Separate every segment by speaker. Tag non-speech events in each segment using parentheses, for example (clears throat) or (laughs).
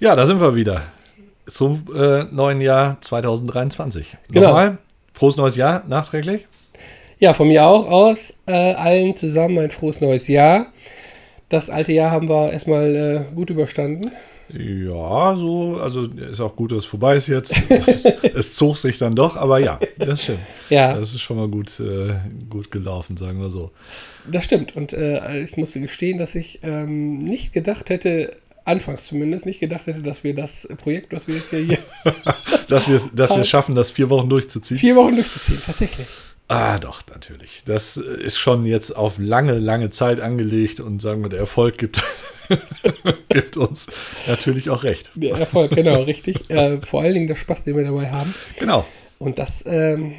Speaker 1: Ja, da sind wir wieder. Zum äh, neuen Jahr 2023.
Speaker 2: Genau.
Speaker 1: Nochmal, frohes neues Jahr nachträglich.
Speaker 2: Ja, von mir auch aus. Äh, allen zusammen ein frohes neues Jahr. Das alte Jahr haben wir erstmal äh, gut überstanden.
Speaker 1: Ja, so, also ist auch gut, dass es vorbei ist jetzt. (laughs) es, es zog sich dann doch, aber ja, das stimmt.
Speaker 2: Ja,
Speaker 1: Das ist schon mal gut, äh, gut gelaufen, sagen wir so.
Speaker 2: das stimmt. Und äh, ich musste gestehen, dass ich ähm, nicht gedacht hätte, anfangs zumindest, nicht gedacht hätte, dass wir das Projekt, was wir jetzt hier, (laughs)
Speaker 1: Dass wir dass wir es (laughs) schaffen, das vier Wochen durchzuziehen.
Speaker 2: vier Wochen durchzuziehen, tatsächlich.
Speaker 1: Ah, doch, natürlich. Das ist schon jetzt auf lange, lange Zeit angelegt und sagen wir, der Erfolg gibt, (laughs) gibt uns natürlich auch recht.
Speaker 2: Der Erfolg, genau, richtig. Äh, vor allen Dingen der Spaß, den wir dabei haben.
Speaker 1: Genau.
Speaker 2: Und das, ähm,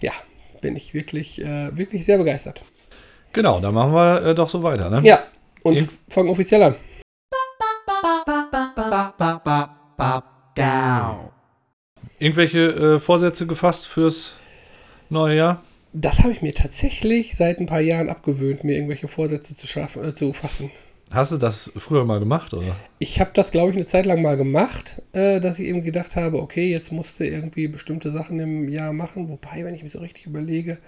Speaker 2: ja, bin ich wirklich, äh, wirklich sehr begeistert.
Speaker 1: Genau, dann machen wir äh, doch so weiter, ne?
Speaker 2: Ja, und fangen offiziell an.
Speaker 3: Down.
Speaker 1: Irgendwelche äh, Vorsätze gefasst fürs neue Jahr?
Speaker 2: Das habe ich mir tatsächlich seit ein paar Jahren abgewöhnt, mir irgendwelche Vorsätze zu, schaffen, äh, zu fassen.
Speaker 1: Hast du das früher mal gemacht, oder?
Speaker 2: Ich habe das, glaube ich, eine Zeit lang mal gemacht, äh, dass ich eben gedacht habe, okay, jetzt musste irgendwie bestimmte Sachen im Jahr machen. Wobei, wenn ich mich so richtig überlege,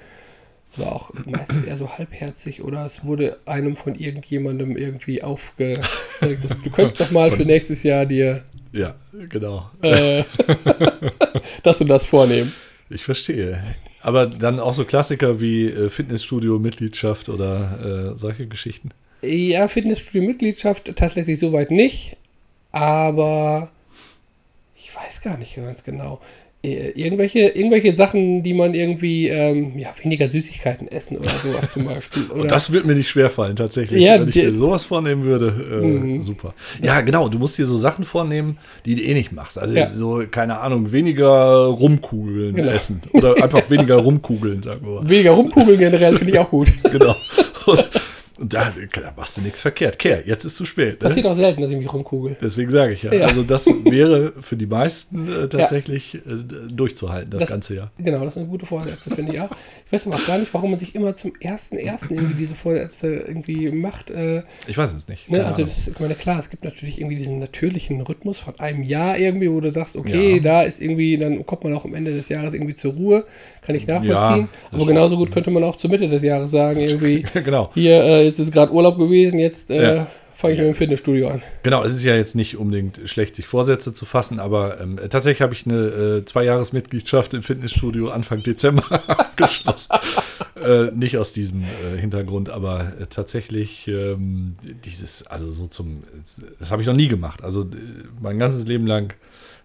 Speaker 2: es war auch meistens eher so halbherzig oder es wurde einem von irgendjemandem irgendwie aufge... du könntest doch mal für nächstes Jahr dir
Speaker 1: Ja, genau.
Speaker 2: äh, (laughs) das und das vornehmen.
Speaker 1: Ich verstehe. Aber dann auch so Klassiker wie äh, Fitnessstudio-Mitgliedschaft oder äh, solche Geschichten.
Speaker 2: Ja, Fitnessstudio-Mitgliedschaft tatsächlich soweit nicht, aber ich weiß gar nicht ganz genau. Äh, Irgendwelche, irgendwelche Sachen, die man irgendwie, ähm, ja, weniger Süßigkeiten essen oder sowas zum Beispiel. (laughs) Oder,
Speaker 1: Und das wird mir nicht schwerfallen, tatsächlich.
Speaker 2: Ja,
Speaker 1: Wenn ich mir sowas vornehmen würde, äh,
Speaker 2: Mhm.
Speaker 1: super. Ja, genau, du musst dir so Sachen vornehmen, die du eh nicht machst. Also
Speaker 2: Ja.
Speaker 1: so, keine Ahnung, weniger Rumkugeln
Speaker 2: Genau.
Speaker 1: essen. Oder einfach (laughs) weniger Rumkugeln, sagen wir mal.
Speaker 2: weniger rumkugeln generell finde ich auch gut.
Speaker 1: Genau. Und, (laughs) und da, da machst du nichts verkehrt. Kehr, jetzt ist zu spät. Ne?
Speaker 2: Passiert auch selten, dass ich mich rumkugel.
Speaker 1: Deswegen sage ich ja.
Speaker 2: Ja.
Speaker 1: Also das (laughs) wäre für die meisten äh, tatsächlich äh, durchzuhalten, das,
Speaker 2: Das-
Speaker 1: ganze Jahr.
Speaker 2: Genau, das sind gute Vorsätze, finde ich auch. Ich weiß aber auch gar nicht, warum man sich immer zum ersten ersten irgendwie diese Vorsätze irgendwie macht. Äh,
Speaker 1: Ich weiß es nicht.
Speaker 2: Ne, also das, ich meine, klar, es gibt natürlich irgendwie diesen natürlichen Rhythmus von einem Jahr irgendwie, wo du sagst, okay,
Speaker 1: Ja.
Speaker 2: da ist irgendwie, dann kommt man auch am Ende des Jahres irgendwie zur Ruhe, kann ich nachvollziehen.
Speaker 1: Ja,
Speaker 2: Aber genauso gut könnte man auch zur Mitte des Jahres sagen, (laughs) irgendwie,
Speaker 1: genau.
Speaker 2: hier, äh, jetzt ist gerade Urlaub gewesen, jetzt äh,
Speaker 1: Ja.
Speaker 2: fange ich mit dem Fitnessstudio an.
Speaker 1: Genau, es ist ja jetzt nicht unbedingt schlecht, sich Vorsätze zu fassen, aber ähm, tatsächlich habe ich eine äh, Zweijahresmitgliedschaft im Fitnessstudio Anfang Dezember (laughs) abgeschlossen. (laughs) äh, nicht aus diesem äh, Hintergrund, aber äh, tatsächlich ähm, dieses, also so zum, das habe ich noch nie gemacht. Also mein ganzes Leben lang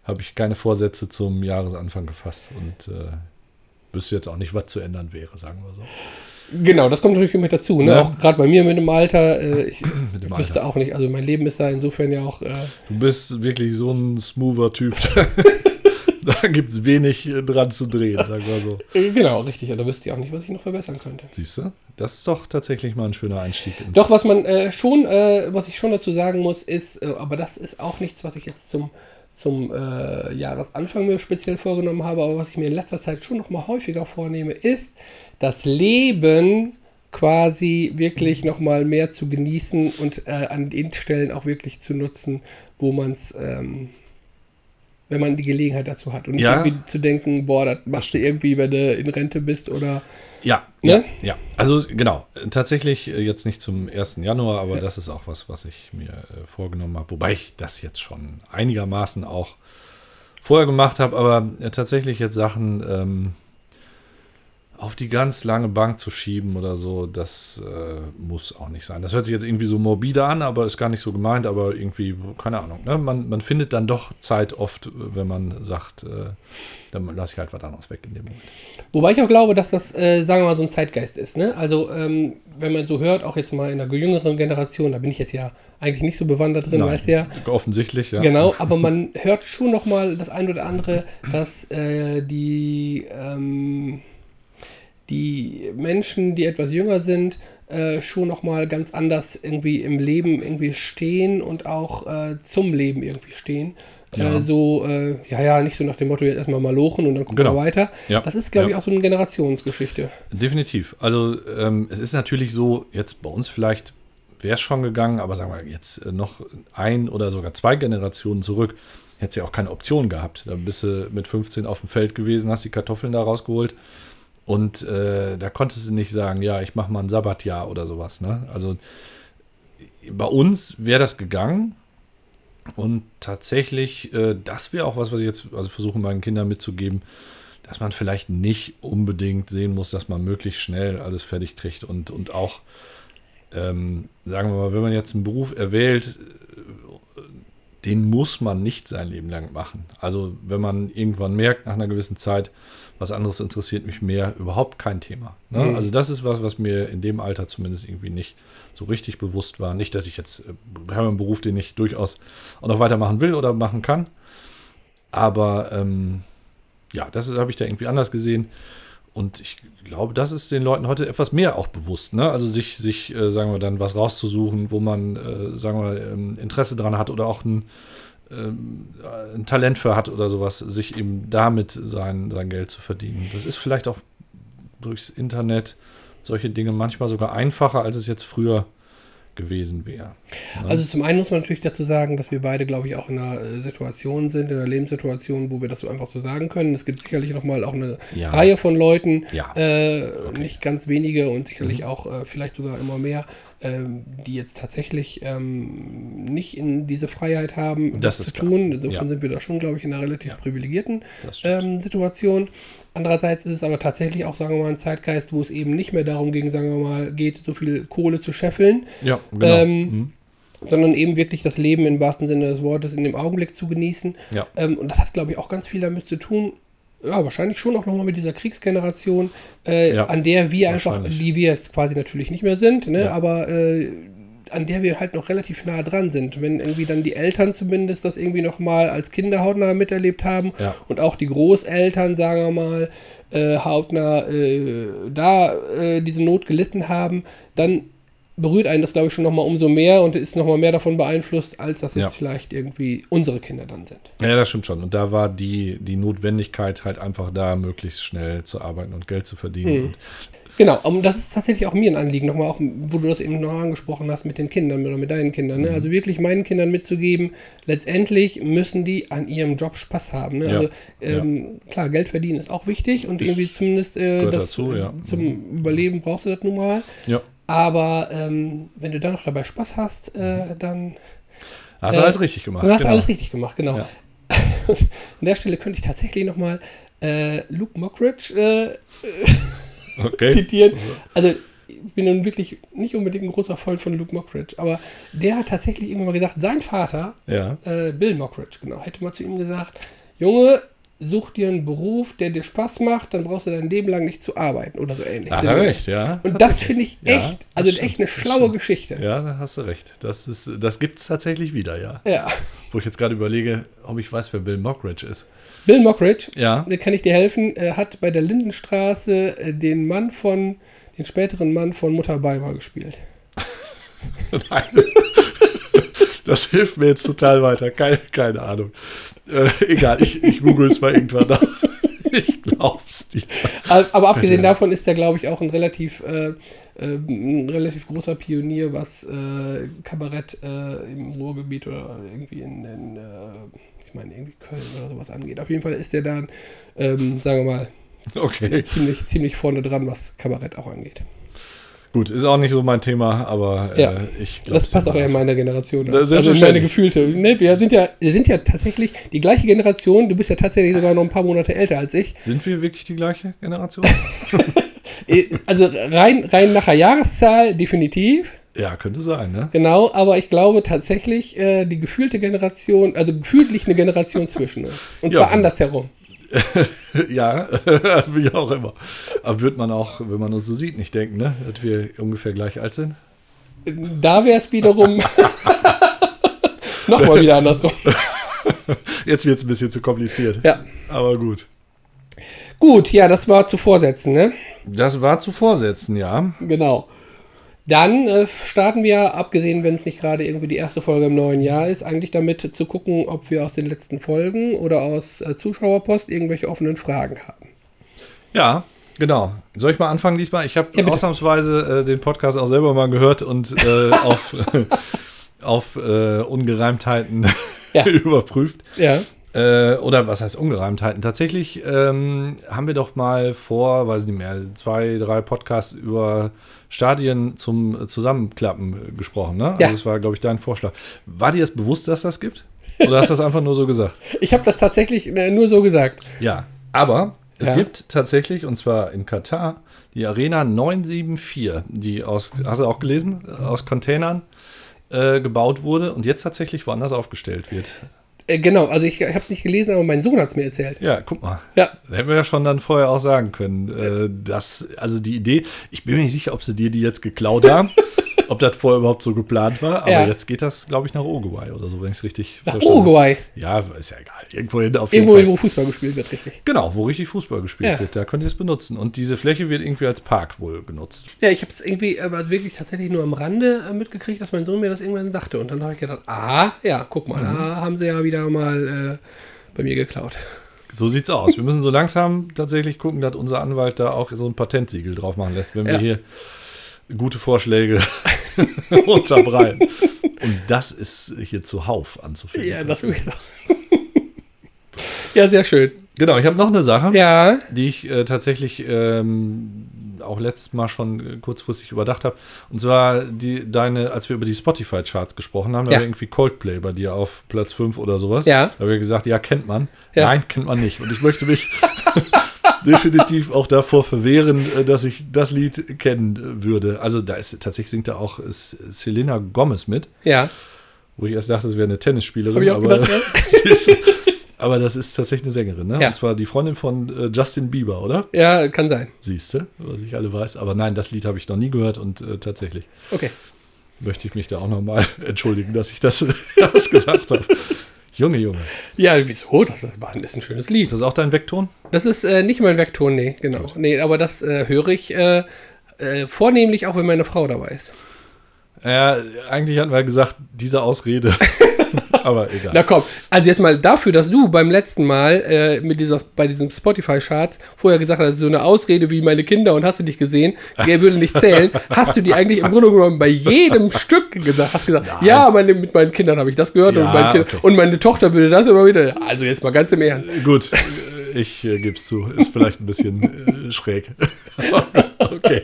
Speaker 1: habe ich keine Vorsätze zum Jahresanfang gefasst und äh, wüsste jetzt auch nicht, was zu ändern wäre, sagen wir so.
Speaker 2: Genau, das kommt natürlich mit dazu. Ne?
Speaker 1: Ja.
Speaker 2: Auch gerade bei mir mit dem Alter, äh, (clears throat) ich
Speaker 1: Mit dem
Speaker 2: wüsste
Speaker 1: Alter.
Speaker 2: auch nicht, also mein Leben ist da insofern ja auch, äh,
Speaker 1: Du bist wirklich so ein smoother Typ. (laughs) da gibt es wenig äh, dran zu drehen, sagen wir so.
Speaker 2: äh, genau, richtig, und da wüsste ich auch nicht, was ich noch verbessern könnte.
Speaker 1: Siehst du? Das ist doch tatsächlich mal ein schöner Einstieg. Ins
Speaker 2: Doch, was man äh, schon, äh, was ich schon dazu sagen muss, ist, äh, aber das ist auch nichts, was ich jetzt zum, zum äh, Jahresanfang mir speziell vorgenommen habe, aber was ich mir in letzter Zeit schon noch mal häufiger vornehme, ist, das Leben quasi wirklich noch mal mehr zu genießen und äh, an den Stellen auch wirklich zu nutzen, wo man es, ähm, wenn man die Gelegenheit dazu hat und nicht
Speaker 1: Ja.
Speaker 2: irgendwie zu denken, boah, das machst du irgendwie, wenn du in Rente bist oder
Speaker 1: Ja,
Speaker 2: Ne?
Speaker 1: ja, ja. Also genau, tatsächlich äh, jetzt nicht zum 1. Januar, aber das ist auch was, was ich mir äh, vorgenommen habe. Wobei ich das jetzt schon einigermaßen auch vorher gemacht habe, aber äh, tatsächlich jetzt Sachen ähm, auf die ganz lange Bank zu schieben oder so, das äh, muss auch nicht sein. Das hört sich jetzt irgendwie so morbide an, aber ist gar nicht so gemeint, aber irgendwie, keine Ahnung. Ne? Man, man findet dann doch Zeit oft, wenn man sagt, äh, dann lasse ich halt was anderes weg in dem Moment.
Speaker 2: Wobei ich auch glaube, dass das, äh, sagen wir mal, so ein Zeitgeist ist. Ne? Also, ähm, wenn man so hört, auch jetzt mal in der jüngeren Generation, da bin ich jetzt ja eigentlich nicht so bewandert drin,
Speaker 1: Nein,
Speaker 2: weißt du ja.
Speaker 1: Offensichtlich, ja.
Speaker 2: Genau, aber man hört schon noch mal das ein oder andere, dass äh, die, ähm, die Menschen, die etwas jünger sind, äh, schon noch mal ganz anders irgendwie im Leben irgendwie stehen und auch äh, zum Leben irgendwie stehen.
Speaker 1: Ja.
Speaker 2: Äh, so, äh, ja, ja, nicht so nach dem Motto, jetzt erstmal mal lochen und dann gucken
Speaker 1: Genau.
Speaker 2: wir weiter.
Speaker 1: Ja.
Speaker 2: Das ist, glaube
Speaker 1: Ja.
Speaker 2: ich, auch so eine Generationsgeschichte.
Speaker 1: Definitiv. Also ähm, es ist natürlich so, jetzt bei uns vielleicht wäre es schon gegangen, aber sagen wir jetzt äh, noch ein oder sogar zwei Generationen zurück, hätte ja auch keine Option gehabt. Da bist du mit 15 auf dem Feld gewesen, hast die Kartoffeln da rausgeholt und äh, da konntest du nicht sagen, ja, ich mache mal ein Sabbatjahr oder sowas. Ne? Also bei uns wäre das gegangen und tatsächlich, äh, das wäre auch was, was ich jetzt also versuche meinen Kindern mitzugeben, dass man vielleicht nicht unbedingt sehen muss, dass man möglichst schnell alles fertig kriegt und, und auch, ähm, sagen wir mal, wenn man jetzt einen Beruf erwählt, den muss man nicht sein Leben lang machen. Also wenn man irgendwann merkt, nach einer gewissen Zeit, was anderes interessiert mich mehr, überhaupt kein Thema. Ne? Mhm. Also das ist was, was mir in dem Alter zumindest irgendwie nicht so richtig bewusst war. Nicht, dass ich jetzt, äh, habe einen Beruf, den ich durchaus auch noch weitermachen will oder machen kann. Aber ähm, ja, das habe ich da irgendwie anders gesehen. Und ich glaube, das ist den Leuten heute etwas mehr auch bewusst. Ne? Also sich, sich äh, sagen wir dann, was rauszusuchen, wo man, äh, sagen wir, ähm, Interesse dran hat oder auch ein, ein Talent für hat oder sowas, sich eben damit sein, sein Geld zu verdienen. Das ist vielleicht auch durchs Internet solche Dinge manchmal sogar einfacher, als es jetzt früher gewesen wäre.
Speaker 2: Ne? Also zum einen muss man natürlich dazu sagen, dass wir beide, glaube ich, auch in einer äh, Situation sind, in einer Lebenssituation, wo wir das so einfach so sagen können. Es gibt sicherlich nochmal auch eine ja. Reihe von Leuten, ja. äh, okay. nicht ganz wenige und sicherlich mhm. auch äh, vielleicht sogar immer mehr, ähm, die jetzt tatsächlich ähm, nicht in diese Freiheit haben, das, das zu tun. Insofern ja. sind wir da schon, glaube ich, in einer relativ ja. privilegierten ähm, Situation. Andererseits ist es aber tatsächlich auch, sagen wir mal, ein Zeitgeist, wo es eben nicht mehr darum ging, sagen wir mal, geht, so viel Kohle zu scheffeln. Ja, genau. Ähm, mhm. Sondern eben wirklich das Leben im wahrsten Sinne des Wortes in dem Augenblick zu genießen. Ja. Ähm, und das hat, glaube ich, auch ganz viel damit zu tun, ja, wahrscheinlich schon auch nochmal mit dieser Kriegsgeneration, äh, ja, an der wir einfach, die wir jetzt quasi natürlich nicht mehr sind, ne, ja. aber äh, an der wir halt noch relativ nah dran sind. Wenn irgendwie dann die Eltern zumindest das irgendwie nochmal als Kinder hautnah miterlebt haben ja. und auch die Großeltern, sagen wir mal, äh, hautnah äh, da äh, diese Not gelitten haben, dann berührt einen das, glaube ich, schon nochmal umso mehr und ist nochmal mehr davon beeinflusst, als das jetzt ja. vielleicht irgendwie unsere Kinder dann sind.
Speaker 1: Ja, das stimmt schon. Und da war die, die Notwendigkeit halt einfach da, möglichst schnell zu arbeiten und Geld zu verdienen. Mhm.
Speaker 2: Genau, und das ist tatsächlich auch mir ein Anliegen, nochmal auch, wo du das eben noch angesprochen hast mit den Kindern oder mit deinen Kindern. Ne? Mhm. Also wirklich meinen Kindern mitzugeben, letztendlich müssen die an ihrem Job Spaß haben. Ne? Ja. Also ähm, ja. klar, Geld verdienen ist auch wichtig und ist irgendwie zumindest äh, das, dazu, ja. zum mhm. Überleben brauchst du das nun mal. Ja. Aber ähm, wenn du dann noch dabei Spaß hast, äh, dann.
Speaker 1: Hast du äh, alles richtig gemacht.
Speaker 2: Dann hast du genau. alles richtig gemacht, genau. Ja. (laughs) An der Stelle könnte ich tatsächlich nochmal äh, Luke Mockridge äh, (laughs) okay. zitieren. Also, ich bin nun wirklich nicht unbedingt ein großer Freund von Luke Mockridge, aber der hat tatsächlich irgendwann mal gesagt, sein Vater, ja. äh, Bill Mockridge, genau, hätte mal zu ihm gesagt: Junge, such dir einen Beruf, der dir Spaß macht, dann brauchst du dein Leben lang nicht zu arbeiten oder so ähnlich.
Speaker 1: Da recht, ja.
Speaker 2: Und das finde ich echt, ja, also stimmt, echt eine schlaue Geschichte.
Speaker 1: Ja, da hast du recht. Das, das gibt es tatsächlich wieder, ja.
Speaker 2: Ja.
Speaker 1: Wo ich jetzt gerade überlege, ob ich weiß, wer Bill Mockridge ist.
Speaker 2: Bill Mockridge, ja. da kann ich dir helfen, er hat bei der Lindenstraße äh, den Mann von, den späteren Mann von Mutter Beimer gespielt. (laughs)
Speaker 1: Nein. (laughs) Das hilft mir jetzt total weiter. Keine, keine Ahnung. Äh, egal, ich, ich google es mal irgendwann nach. (laughs) ich glaub's
Speaker 2: nicht. Aber abgesehen davon ist er, glaube ich, auch ein relativ, äh, äh, ein relativ großer Pionier, was äh, Kabarett äh, im Ruhrgebiet oder irgendwie in, in äh, ich meine, irgendwie Köln oder sowas angeht. Auf jeden Fall ist er dann, ähm, sagen wir mal, okay. ziemlich, ziemlich vorne dran, was Kabarett auch angeht.
Speaker 1: Gut, ist auch nicht so mein Thema, aber
Speaker 2: äh, ja, ich glaube. Das passt auch eher in meiner Generation. Das also in meine gefühlte. Ne, wir, sind ja, wir sind ja tatsächlich die gleiche Generation. Du bist ja tatsächlich sogar noch ein paar Monate älter als ich.
Speaker 1: Sind wir wirklich die gleiche Generation?
Speaker 2: Äh, (laughs) also rein, rein nach der Jahreszahl definitiv.
Speaker 1: Ja, könnte sein, ne?
Speaker 2: Genau, aber ich glaube tatsächlich, äh, die gefühlte Generation, also gefühlt liegt eine Generation zwischen uns. Und ja, zwar andersherum. (laughs)
Speaker 1: ja, (laughs) wie auch immer. Aber wird man auch, wenn man uns so sieht, nicht denken, ne? dass wir ungefähr gleich alt sind?
Speaker 2: Da wäre es wiederum (laughs) nochmal wieder andersrum.
Speaker 1: Jetzt wird es ein bisschen zu kompliziert. Ja. Aber gut.
Speaker 2: Gut, ja, das war zu Vorsätzen, ne?
Speaker 1: Das war zu Vorsätzen, ja.
Speaker 2: Genau. Dann äh, starten wir, abgesehen, wenn es nicht gerade irgendwie die erste Folge im neuen Jahr ist, eigentlich damit zu gucken, ob wir aus den letzten Folgen oder aus äh, Zuschauerpost irgendwelche offenen Fragen haben.
Speaker 1: Ja, Genau. Soll ich mal anfangen diesmal? Ich habe
Speaker 2: Ja,
Speaker 1: ausnahmsweise äh, den Podcast auch selber mal gehört und äh, (laughs) auf, auf äh, Ungereimtheiten
Speaker 2: Ja. (laughs)
Speaker 1: überprüft.
Speaker 2: Ja.
Speaker 1: Äh, oder was heißt Ungereimtheiten? Tatsächlich ähm, haben wir doch mal vor, weiß nicht mehr, zwei, drei Podcasts über Stadien zum Zusammenklappen gesprochen. Ne?
Speaker 2: Ja.
Speaker 1: Also das war, glaube ich, dein Vorschlag. War dir das bewusst, dass das gibt? Oder hast du das einfach nur so gesagt? (laughs)
Speaker 2: Ich habe das tatsächlich äh, nur so gesagt.
Speaker 1: Ja, aber es
Speaker 2: Ja.
Speaker 1: gibt tatsächlich, und zwar in Katar, die Arena 974, die aus, hast du auch gelesen, aus Containern äh, gebaut wurde und jetzt tatsächlich woanders aufgestellt wird.
Speaker 2: Äh, genau, also ich, ich habe es nicht gelesen, aber mein Sohn hat es mir erzählt.
Speaker 1: Ja, guck mal.
Speaker 2: Ja.
Speaker 1: Das hätten wir ja schon dann vorher auch sagen können. Äh, dass, also die Idee, ich bin mir nicht sicher, ob sie dir die jetzt geklaut haben, (laughs) (laughs) ob das vorher überhaupt so geplant war, aber
Speaker 2: Ja.
Speaker 1: jetzt geht das, glaube ich, nach Uruguay oder so, wenn ich es richtig
Speaker 2: Nach
Speaker 1: verstanden.
Speaker 2: Uruguay.
Speaker 1: Ja, ist ja egal. Irgendwo hin auf jeden
Speaker 2: Irgendwo, wo Fußball gespielt wird, richtig.
Speaker 1: Genau, wo richtig Fußball gespielt
Speaker 2: Ja.
Speaker 1: wird. Da könnt ihr es benutzen. Und diese Fläche wird irgendwie als Park wohl genutzt.
Speaker 2: Ja, ich habe es irgendwie aber wirklich tatsächlich nur am Rande äh, mitgekriegt, dass mein Sohn mir das irgendwann sagte. Und dann habe ich gedacht, ah, ja, guck mal, da haben sie ja wieder mal äh, bei mir geklaut.
Speaker 1: So sieht's aus. Wir müssen so langsam tatsächlich gucken, dass unser Anwalt da auch so ein Patentsiegel drauf machen lässt, wenn wir
Speaker 2: Ja.
Speaker 1: hier gute Vorschläge (laughs) unterbreiten. Und das ist hier zuhauf anzufinden.
Speaker 2: Ja, das wirklich. (laughs) ja, sehr schön.
Speaker 1: Genau, ich habe noch eine Sache,
Speaker 2: Ja,
Speaker 1: die ich äh, tatsächlich ähm, auch letztes Mal schon äh, kurzfristig überdacht habe. Und zwar die, deine, als wir über die Spotify-Charts gesprochen haben, da
Speaker 2: Ja.
Speaker 1: war irgendwie Coldplay bei dir auf Platz 5 oder sowas.
Speaker 2: Ja.
Speaker 1: Da haben wir gesagt, ja, kennt man.
Speaker 2: Ja.
Speaker 1: Nein, kennt man nicht. Und ich möchte mich (laughs) definitiv auch davor verwehren, äh, dass ich das Lied kennen äh, würde. Also da ist tatsächlich singt da auch Selena Gomez mit,
Speaker 2: ja.
Speaker 1: wo ich erst dachte, es wäre eine Tennisspielerin. Aber,
Speaker 2: gedacht,
Speaker 1: sie (laughs) ist, aber das ist tatsächlich eine Sängerin, ne?
Speaker 2: Ja.
Speaker 1: Und zwar die Freundin von äh, Justin Bieber, oder?
Speaker 2: Ja, kann sein.
Speaker 1: Siehst du, was ich alle weiß. Aber nein, das Lied habe ich noch nie gehört und äh, tatsächlich
Speaker 2: Okay.
Speaker 1: möchte ich mich da auch nochmal (laughs) entschuldigen, dass ich das, (laughs) das gesagt habe. Junge, Junge.
Speaker 2: Ja, wieso? Das ist, Mann, ist ein schönes Lied.
Speaker 1: Ist das auch dein Vekton?
Speaker 2: Das ist äh, nicht mein Vektor, nee, genau. Nee, aber das äh, höre ich äh, äh, vornehmlich auch, wenn meine Frau dabei ist.
Speaker 1: Ja, eigentlich hatten wir gesagt, diese Ausrede. (laughs) (laughs) Aber egal.
Speaker 2: Na komm, also jetzt mal dafür, dass du beim letzten Mal äh, mit dieser, bei diesem Spotify-Charts vorher gesagt hast, so eine Ausrede wie meine Kinder und hast du nicht gesehen, der würde nicht zählen, (laughs) hast du die eigentlich im Grunde genommen bei jedem (laughs) Stück gesagt. Hast gesagt, ja, meine, mit meinen Kindern habe ich das gehört
Speaker 1: Ja,
Speaker 2: und, mein kind,
Speaker 1: okay.
Speaker 2: und meine Tochter würde das immer wieder. Also jetzt mal ganz im Ernst.
Speaker 1: Gut, äh, ich äh, gebe es zu. Ist vielleicht ein bisschen äh, schräg. okay.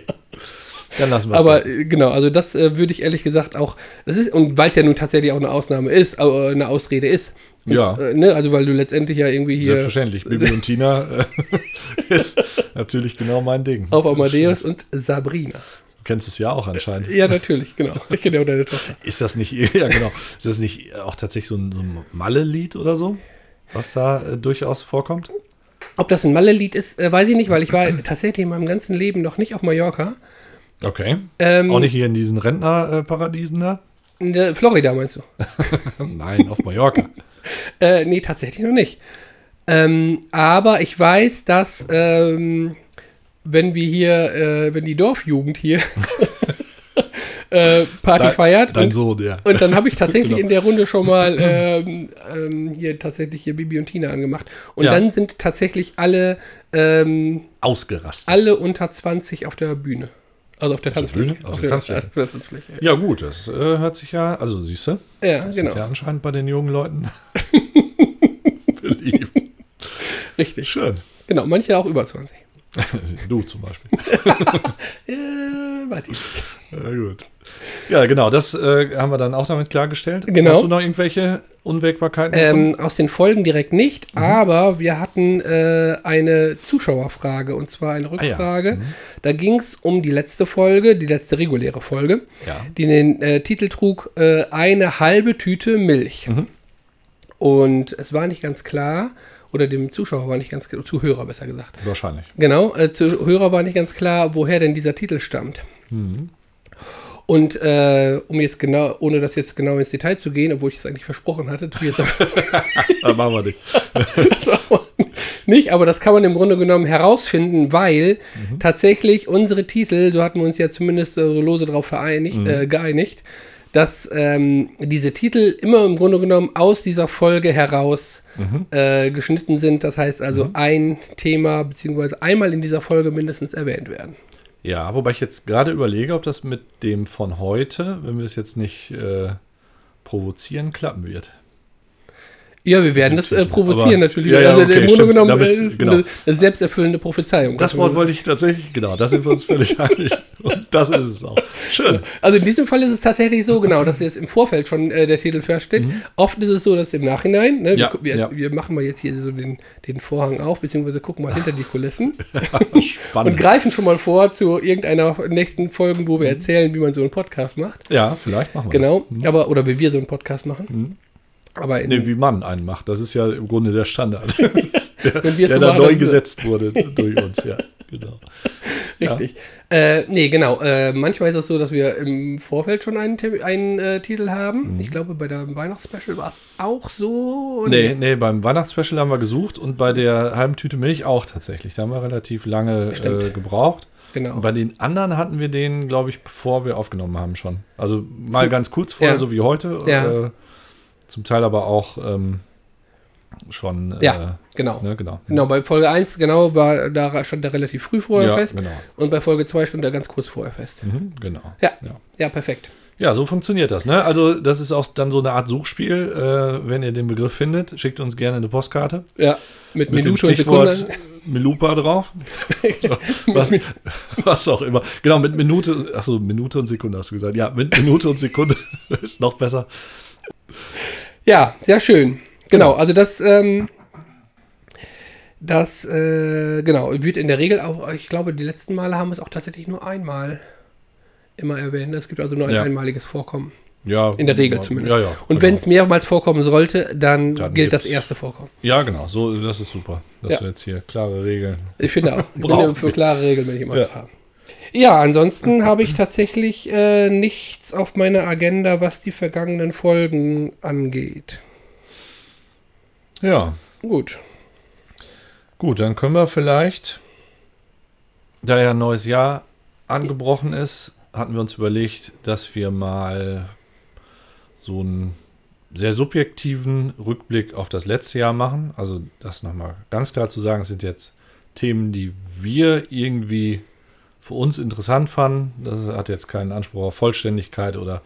Speaker 1: Dann lassen wir es.
Speaker 2: Aber äh, genau, also das äh, würde ich ehrlich gesagt auch, das ist, und weil es ja nun tatsächlich auch eine Ausnahme ist, äh, eine Ausrede ist. Und,
Speaker 1: Ja.
Speaker 2: Äh, ne, also weil du letztendlich ja irgendwie hier
Speaker 1: Selbstverständlich. Bibi und Tina äh, (laughs) ist natürlich genau mein Ding.
Speaker 2: auf Amadeus und Sabrina.
Speaker 1: Du kennst es ja auch anscheinend.
Speaker 2: Ja, natürlich, genau. (laughs) Ich kenne ja auch deine Tochter.
Speaker 1: Ist das nicht, (laughs) ja genau, ist das nicht auch tatsächlich so ein, so ein Malle-Lied oder so, was da äh, durchaus vorkommt?
Speaker 2: Ob das ein Malle-Lied ist, weiß ich nicht, weil ich war tatsächlich in meinem ganzen Leben noch nicht auf Mallorca.
Speaker 1: Okay.
Speaker 2: Ähm,
Speaker 1: Auch nicht hier in diesen Rentnerparadiesen da?
Speaker 2: In der Florida meinst du? (laughs)
Speaker 1: Nein, auf Mallorca. (laughs)
Speaker 2: Äh, nee, tatsächlich noch nicht. Ähm, aber ich weiß, dass ähm, wenn wir hier, äh, wenn die Dorfjugend hier (laughs) äh, Party
Speaker 1: Dein-
Speaker 2: feiert
Speaker 1: Dein
Speaker 2: und,
Speaker 1: Sohn, ja.
Speaker 2: und dann habe ich tatsächlich
Speaker 1: Genau.
Speaker 2: in der Runde schon mal ähm, ähm, hier tatsächlich hier Bibi und Tina angemacht. Und
Speaker 1: Ja.
Speaker 2: dann sind tatsächlich alle, ähm,
Speaker 1: Ausgerastet.
Speaker 2: alle unter 20 auf der Bühne. Also auf der Tanzfläche.
Speaker 1: Bühne? Auf der Tanzfläche.
Speaker 2: auf Tanzfläche.
Speaker 1: Ja, gut, das äh, hört sich ja, also siehst du,
Speaker 2: Ja,
Speaker 1: das
Speaker 2: genau.
Speaker 1: sind ja anscheinend bei den jungen Leuten (laughs) beliebt.
Speaker 2: Richtig.
Speaker 1: Schön.
Speaker 2: Genau, manche auch über 20. (laughs)
Speaker 1: Du zum Beispiel. (laughs)
Speaker 2: Ich nicht.
Speaker 1: Ja, gut. Ja, genau, das äh, haben wir dann auch damit klargestellt.
Speaker 2: Genau.
Speaker 1: Hast du noch irgendwelche Unwägbarkeiten?
Speaker 2: Ähm, aus den Folgen direkt nicht,
Speaker 1: Mhm.
Speaker 2: aber wir hatten äh, eine Zuschauerfrage und zwar eine
Speaker 1: Ah ja.
Speaker 2: Rückfrage. Da ging es um die letzte Folge, die letzte reguläre Folge,
Speaker 1: Ja.
Speaker 2: die den äh, Titel trug äh, Eine halbe Tüte Milch.
Speaker 1: Mhm.
Speaker 2: Und es war nicht ganz klar, oder dem Zuschauer war nicht ganz klar, Zuhörer besser gesagt.
Speaker 1: Wahrscheinlich.
Speaker 2: Genau, äh, Zuhörer war nicht ganz klar, woher denn dieser Titel stammt.
Speaker 1: Mhm.
Speaker 2: Und äh, um jetzt genau, ohne das jetzt genau ins Detail zu gehen, obwohl ich es eigentlich versprochen hatte, tue ich jetzt aber (laughs)
Speaker 1: Da machen wir nicht. (laughs)
Speaker 2: so, nicht, aber das kann man im Grunde genommen herausfinden, weil tatsächlich unsere Titel, so hatten wir uns ja zumindest äh, so lose darauf vereinigt, äh, geeinigt, dass ähm, diese Titel immer im Grunde genommen aus dieser Folge heraus
Speaker 1: Mhm.
Speaker 2: äh, geschnitten sind. Das heißt also ein Thema beziehungsweise einmal in dieser Folge mindestens erwähnt werden.
Speaker 1: Ja, wobei ich jetzt gerade überlege, ob das mit dem von heute, wenn wir es jetzt nicht äh, provozieren, klappen wird.
Speaker 2: Ja, wir werden das äh, provozieren
Speaker 1: Aber-
Speaker 2: natürlich.
Speaker 1: Ja, ja,
Speaker 2: also
Speaker 1: okay,
Speaker 2: im Grunde genommen äh, ist
Speaker 1: genau.
Speaker 2: eine, eine selbsterfüllende Prophezeiung.
Speaker 1: Das Wort wollte ich tatsächlich, genau, da sind wir uns völlig (laughs) einig. Und das ist es auch. Schön.
Speaker 2: Also in diesem Fall ist es tatsächlich so, genau, dass jetzt im Vorfeld schon äh, der Titel feststeht. Oft ist es so, dass im Nachhinein, ne,
Speaker 1: Mhm. Ja,
Speaker 2: wir, wir, machen mal jetzt hier so den, den Vorhang auf, beziehungsweise gucken mal hinter die Kulissen (laughs) und
Speaker 1: Spannend.
Speaker 2: greifen schon mal vor zu irgendeiner nächsten Folge, wo wir
Speaker 1: Mhm.
Speaker 2: erzählen, wie man so einen Podcast macht.
Speaker 1: Ja, vielleicht machen wir
Speaker 2: Genau, aber oder wie wir so einen Podcast machen. Aber
Speaker 1: das. Mhm. Nee, wie man einen macht. Das ist ja im Grunde der Standard. (laughs) der der da neu gesetzt wurde durch uns, ja. Genau.
Speaker 2: Richtig. Äh, nee, genau. Äh, manchmal ist es so, dass wir im Vorfeld schon einen, einen äh, Titel haben. Ich glaube, bei der Weihnachtsspecial war es auch so.
Speaker 1: Mhm. Nee, nee, beim Weihnachtsspecial haben wir gesucht und bei der halben Tüte Milch auch tatsächlich. Da haben wir relativ lange äh, gebraucht.
Speaker 2: Genau.
Speaker 1: Und bei den anderen hatten wir den, glaube ich, bevor wir aufgenommen haben schon. Also mal
Speaker 2: So-
Speaker 1: ganz kurz vorher,
Speaker 2: Ja.
Speaker 1: so wie heute.
Speaker 2: Ja.
Speaker 1: Äh, zum Teil aber auch ähm, schon.
Speaker 2: Ja, genau.
Speaker 1: Äh, ne, genau.
Speaker 2: Genau, bei Folge 1, genau, war, da stand er relativ früh vorher
Speaker 1: ja,
Speaker 2: fest.
Speaker 1: genau.
Speaker 2: Und bei Folge 2 stand er ganz kurz vorher fest.
Speaker 1: Mhm, genau.
Speaker 2: Ja,
Speaker 1: Ja.
Speaker 2: ja, perfekt.
Speaker 1: Ja, so funktioniert das. Ne? Also das ist auch dann so eine Art Suchspiel. Äh, wenn ihr den Begriff findet, schickt uns gerne eine Postkarte.
Speaker 2: Ja, mit,
Speaker 1: Mit
Speaker 2: Minute
Speaker 1: dem
Speaker 2: und
Speaker 1: Stichwort
Speaker 2: Sekunde. (laughs)
Speaker 1: Melupa drauf. (laughs) was, was auch immer. Genau, mit Minute, achso, Minute und Sekunde hast du gesagt. Ja, mit Minute und Sekunde (laughs) ist noch besser.
Speaker 2: Ja, sehr schön. Genau, also das, ähm, das, äh, genau, wird in der Regel auch, ich glaube, die letzten Male haben wir es auch tatsächlich nur einmal immer erwähnt. Es gibt also nur ein
Speaker 1: Ja.
Speaker 2: einmaliges Vorkommen.
Speaker 1: Ja,
Speaker 2: In der Regel zumindest.
Speaker 1: Ja, ja,
Speaker 2: Und
Speaker 1: genau.
Speaker 2: wenn es mehrmals vorkommen sollte, dann,
Speaker 1: Dann
Speaker 2: gilt das erste Vorkommen.
Speaker 1: Ja, genau, so, das ist super. Dass wir jetzt hier klare Regeln.
Speaker 2: Ich finde auch. Ich bin für klare Regeln bin ich immer
Speaker 1: Ja.
Speaker 2: zu haben. Ja, ansonsten habe ich tatsächlich äh, nichts auf meiner Agenda, was die vergangenen Folgen angeht.
Speaker 1: Ja,
Speaker 2: Gut.
Speaker 1: gut, dann können wir vielleicht, da ja ein neues Jahr angebrochen ist, hatten wir uns überlegt, dass wir mal so einen sehr subjektiven Rückblick auf das letzte Jahr machen. Also das nochmal ganz klar zu sagen, es sind jetzt Themen, die wir irgendwie für uns interessant fanden. Das hat jetzt keinen Anspruch auf Vollständigkeit oder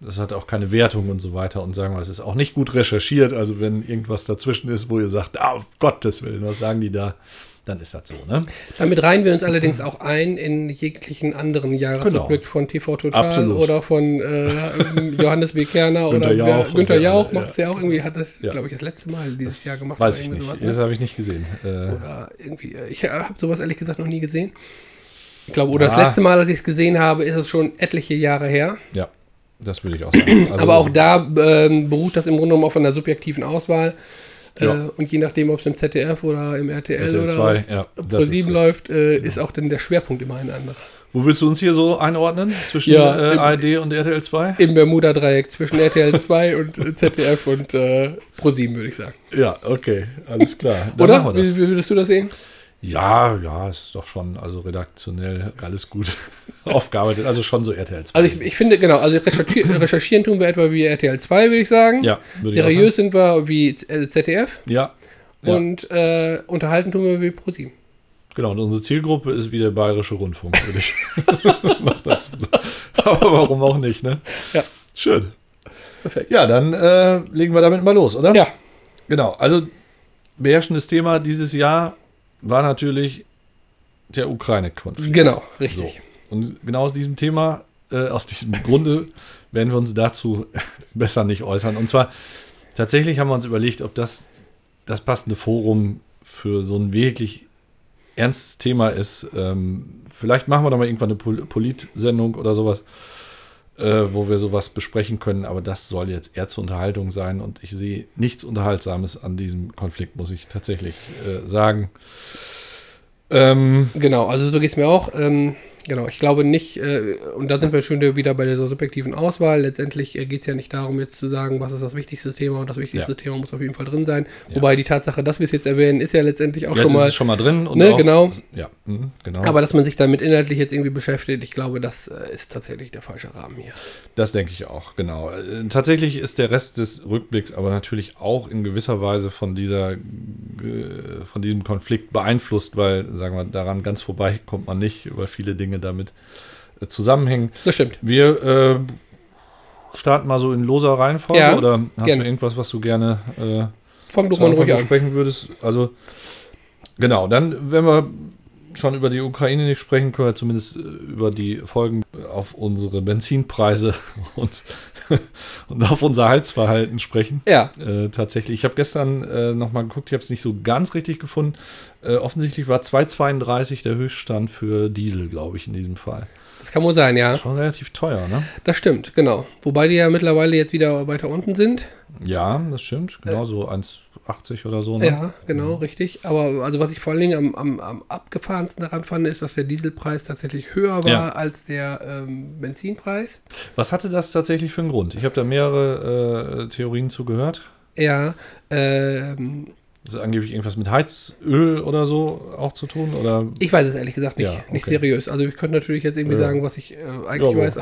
Speaker 1: das hat auch keine Wertung und so weiter. Und sagen wir, es ist auch nicht gut recherchiert. Also wenn irgendwas dazwischen ist, wo ihr sagt, ah, um Gottes Willen, was sagen die da, dann ist das so, ne?
Speaker 2: Damit reihen wir uns allerdings auch ein in jeglichen anderen Jahresrückblick von TV Total
Speaker 1: Absolut.
Speaker 2: oder von äh, Johannes B. Kerner oder
Speaker 1: Jauch
Speaker 2: wer, Günther Jauch
Speaker 1: ja.
Speaker 2: macht es ja auch irgendwie, hat das,
Speaker 1: Ja.
Speaker 2: glaube ich, das letzte Mal dieses Jahr gemacht.
Speaker 1: Weiß ich nicht.
Speaker 2: sowas, ne?
Speaker 1: Das habe ich nicht gesehen. Äh,
Speaker 2: Oder irgendwie, ich habe sowas ehrlich gesagt noch nie gesehen. Ich glaube, oder das
Speaker 1: Ja.
Speaker 2: letzte Mal, als ich es gesehen habe, ist es schon etliche Jahre her.
Speaker 1: ja, das würde ich auch sagen. Also,
Speaker 2: Aber auch da ähm, beruht das im Grunde genommen auf einer subjektiven Auswahl.
Speaker 1: Ja.
Speaker 2: Äh, und je nachdem, ob es im ZDF oder im RTL,
Speaker 1: RTL
Speaker 2: oder
Speaker 1: 2, ja, das
Speaker 2: Pro7
Speaker 1: richtig.
Speaker 2: läuft, äh, ist auch dann der Schwerpunkt immer ein anderer.
Speaker 1: Wo willst du uns hier so einordnen? Zwischen
Speaker 2: Ja,
Speaker 1: äh,
Speaker 2: im-
Speaker 1: ARD und RTL 2?
Speaker 2: Im Bermuda-Dreieck zwischen RTL 2 (laughs) und äh, ZDF und äh, Pro7, würde ich sagen.
Speaker 1: Ja, okay, alles klar. Dann
Speaker 2: oder?
Speaker 1: das.
Speaker 2: Wie, wie würdest du das sehen?
Speaker 1: Ja, ja, ist doch schon, also redaktionell alles gut (laughs) aufgearbeitet. Also schon so RTL 2.
Speaker 2: Also ich, ich finde, genau, also recherchieren, (laughs) recherchieren tun wir etwa wie RTL 2, würde ich sagen.
Speaker 1: ja, würde
Speaker 2: Seriös sind wir wie äh, ZDF.
Speaker 1: sagen. Ja, ja.
Speaker 2: Und äh, unterhalten tun wir wie ProSieben.
Speaker 1: genau. Und unsere Zielgruppe ist wie der Bayerische Rundfunk, würde ich (laughs) sagen. Aber warum auch nicht, ne?
Speaker 2: Ja.
Speaker 1: Schön.
Speaker 2: Perfekt.
Speaker 1: Ja, dann äh, legen wir damit mal los, oder?
Speaker 2: Ja.
Speaker 1: Genau, also beherrschendes Thema dieses Jahr war natürlich der Ukraine-Konflikt.
Speaker 2: Genau,
Speaker 1: So.
Speaker 2: richtig.
Speaker 1: Und genau aus diesem Thema, äh, aus diesem (laughs) Grunde werden wir uns dazu (laughs) besser nicht äußern. Und zwar tatsächlich haben wir uns überlegt, ob das das passende Forum für so ein wirklich ernstes Thema ist. Ähm, vielleicht machen wir da mal irgendwann eine Pol Polit-Sendung oder sowas, äh, wo wir sowas besprechen können. Aber das soll jetzt eher zur Unterhaltung sein. Und ich sehe nichts Unterhaltsames an diesem Konflikt, muss ich tatsächlich äh, sagen. Ähm,
Speaker 2: Genau, also so geht es mir auch. Ähm, Genau, ich glaube nicht, äh, und da sind wir schon wieder bei dieser subjektiven Auswahl. Letztendlich äh, geht es ja nicht darum, jetzt zu sagen, was ist das wichtigste Thema und das wichtigste
Speaker 1: Ja.
Speaker 2: Thema muss auf jeden Fall drin sein.
Speaker 1: Ja.
Speaker 2: Wobei die Tatsache, dass wir es jetzt erwähnen, ist ja letztendlich auch
Speaker 1: Jetzt
Speaker 2: schon
Speaker 1: ist
Speaker 2: mal.
Speaker 1: es schon mal drin. Und
Speaker 2: Ne,
Speaker 1: auch,
Speaker 2: genau.
Speaker 1: Ja, mhm, genau.
Speaker 2: Aber dass man sich damit inhaltlich jetzt irgendwie beschäftigt, ich glaube, das äh, ist tatsächlich der falsche Rahmen hier.
Speaker 1: Das denke ich auch, genau. Äh, Tatsächlich ist der Rest des Rückblicks aber natürlich auch in gewisser Weise von dieser, äh, von diesem Konflikt beeinflusst, weil, sagen wir, daran ganz vorbei kommt man nicht, weil viele Dinge damit äh, zusammenhängen.
Speaker 2: Das stimmt.
Speaker 1: Wir äh, starten mal so in loser Reihenfolge
Speaker 2: Ja,
Speaker 1: oder hast
Speaker 2: gerne.
Speaker 1: du irgendwas, was du gerne äh,
Speaker 2: Fang
Speaker 1: zu
Speaker 2: mal ruhig an.
Speaker 1: besprechen würdest? Also, genau, dann, wenn wir schon über die Ukraine nicht sprechen, können wir zumindest äh, über die Folgen auf unsere Benzinpreise (laughs) und, (laughs) und auf unser Heizverhalten sprechen.
Speaker 2: Ja,
Speaker 1: Äh, tatsächlich, ich habe gestern äh, nochmal geguckt, ich habe es nicht so ganz richtig gefunden. Äh, offensichtlich war 2,32 der Höchststand für Diesel, glaube ich, in diesem Fall.
Speaker 2: Das kann wohl sein, ja.
Speaker 1: Schon relativ teuer, ne?
Speaker 2: Das stimmt, genau. Wobei die ja mittlerweile jetzt wieder weiter unten sind.
Speaker 1: Ja, das stimmt. Genau so 1,80 oder so. Ne?
Speaker 2: Ja, genau, richtig. Aber also was ich vor allen Dingen am, am, am abgefahrensten daran fand, ist, dass der Dieselpreis tatsächlich höher war
Speaker 1: Ja.
Speaker 2: als der ähm, Benzinpreis.
Speaker 1: Was hatte das tatsächlich für einen Grund? Ich habe da mehrere äh, Theorien zugehört.
Speaker 2: Ja, ähm,
Speaker 1: Das ist angeblich irgendwas mit Heizöl oder so auch zu tun? Oder
Speaker 2: ich weiß es ehrlich gesagt nicht,
Speaker 1: Ja,
Speaker 2: nicht
Speaker 1: okay.
Speaker 2: seriös. Also ich könnte natürlich jetzt irgendwie
Speaker 1: Ja.
Speaker 2: sagen, was ich äh, eigentlich
Speaker 1: Ja,
Speaker 2: weiß.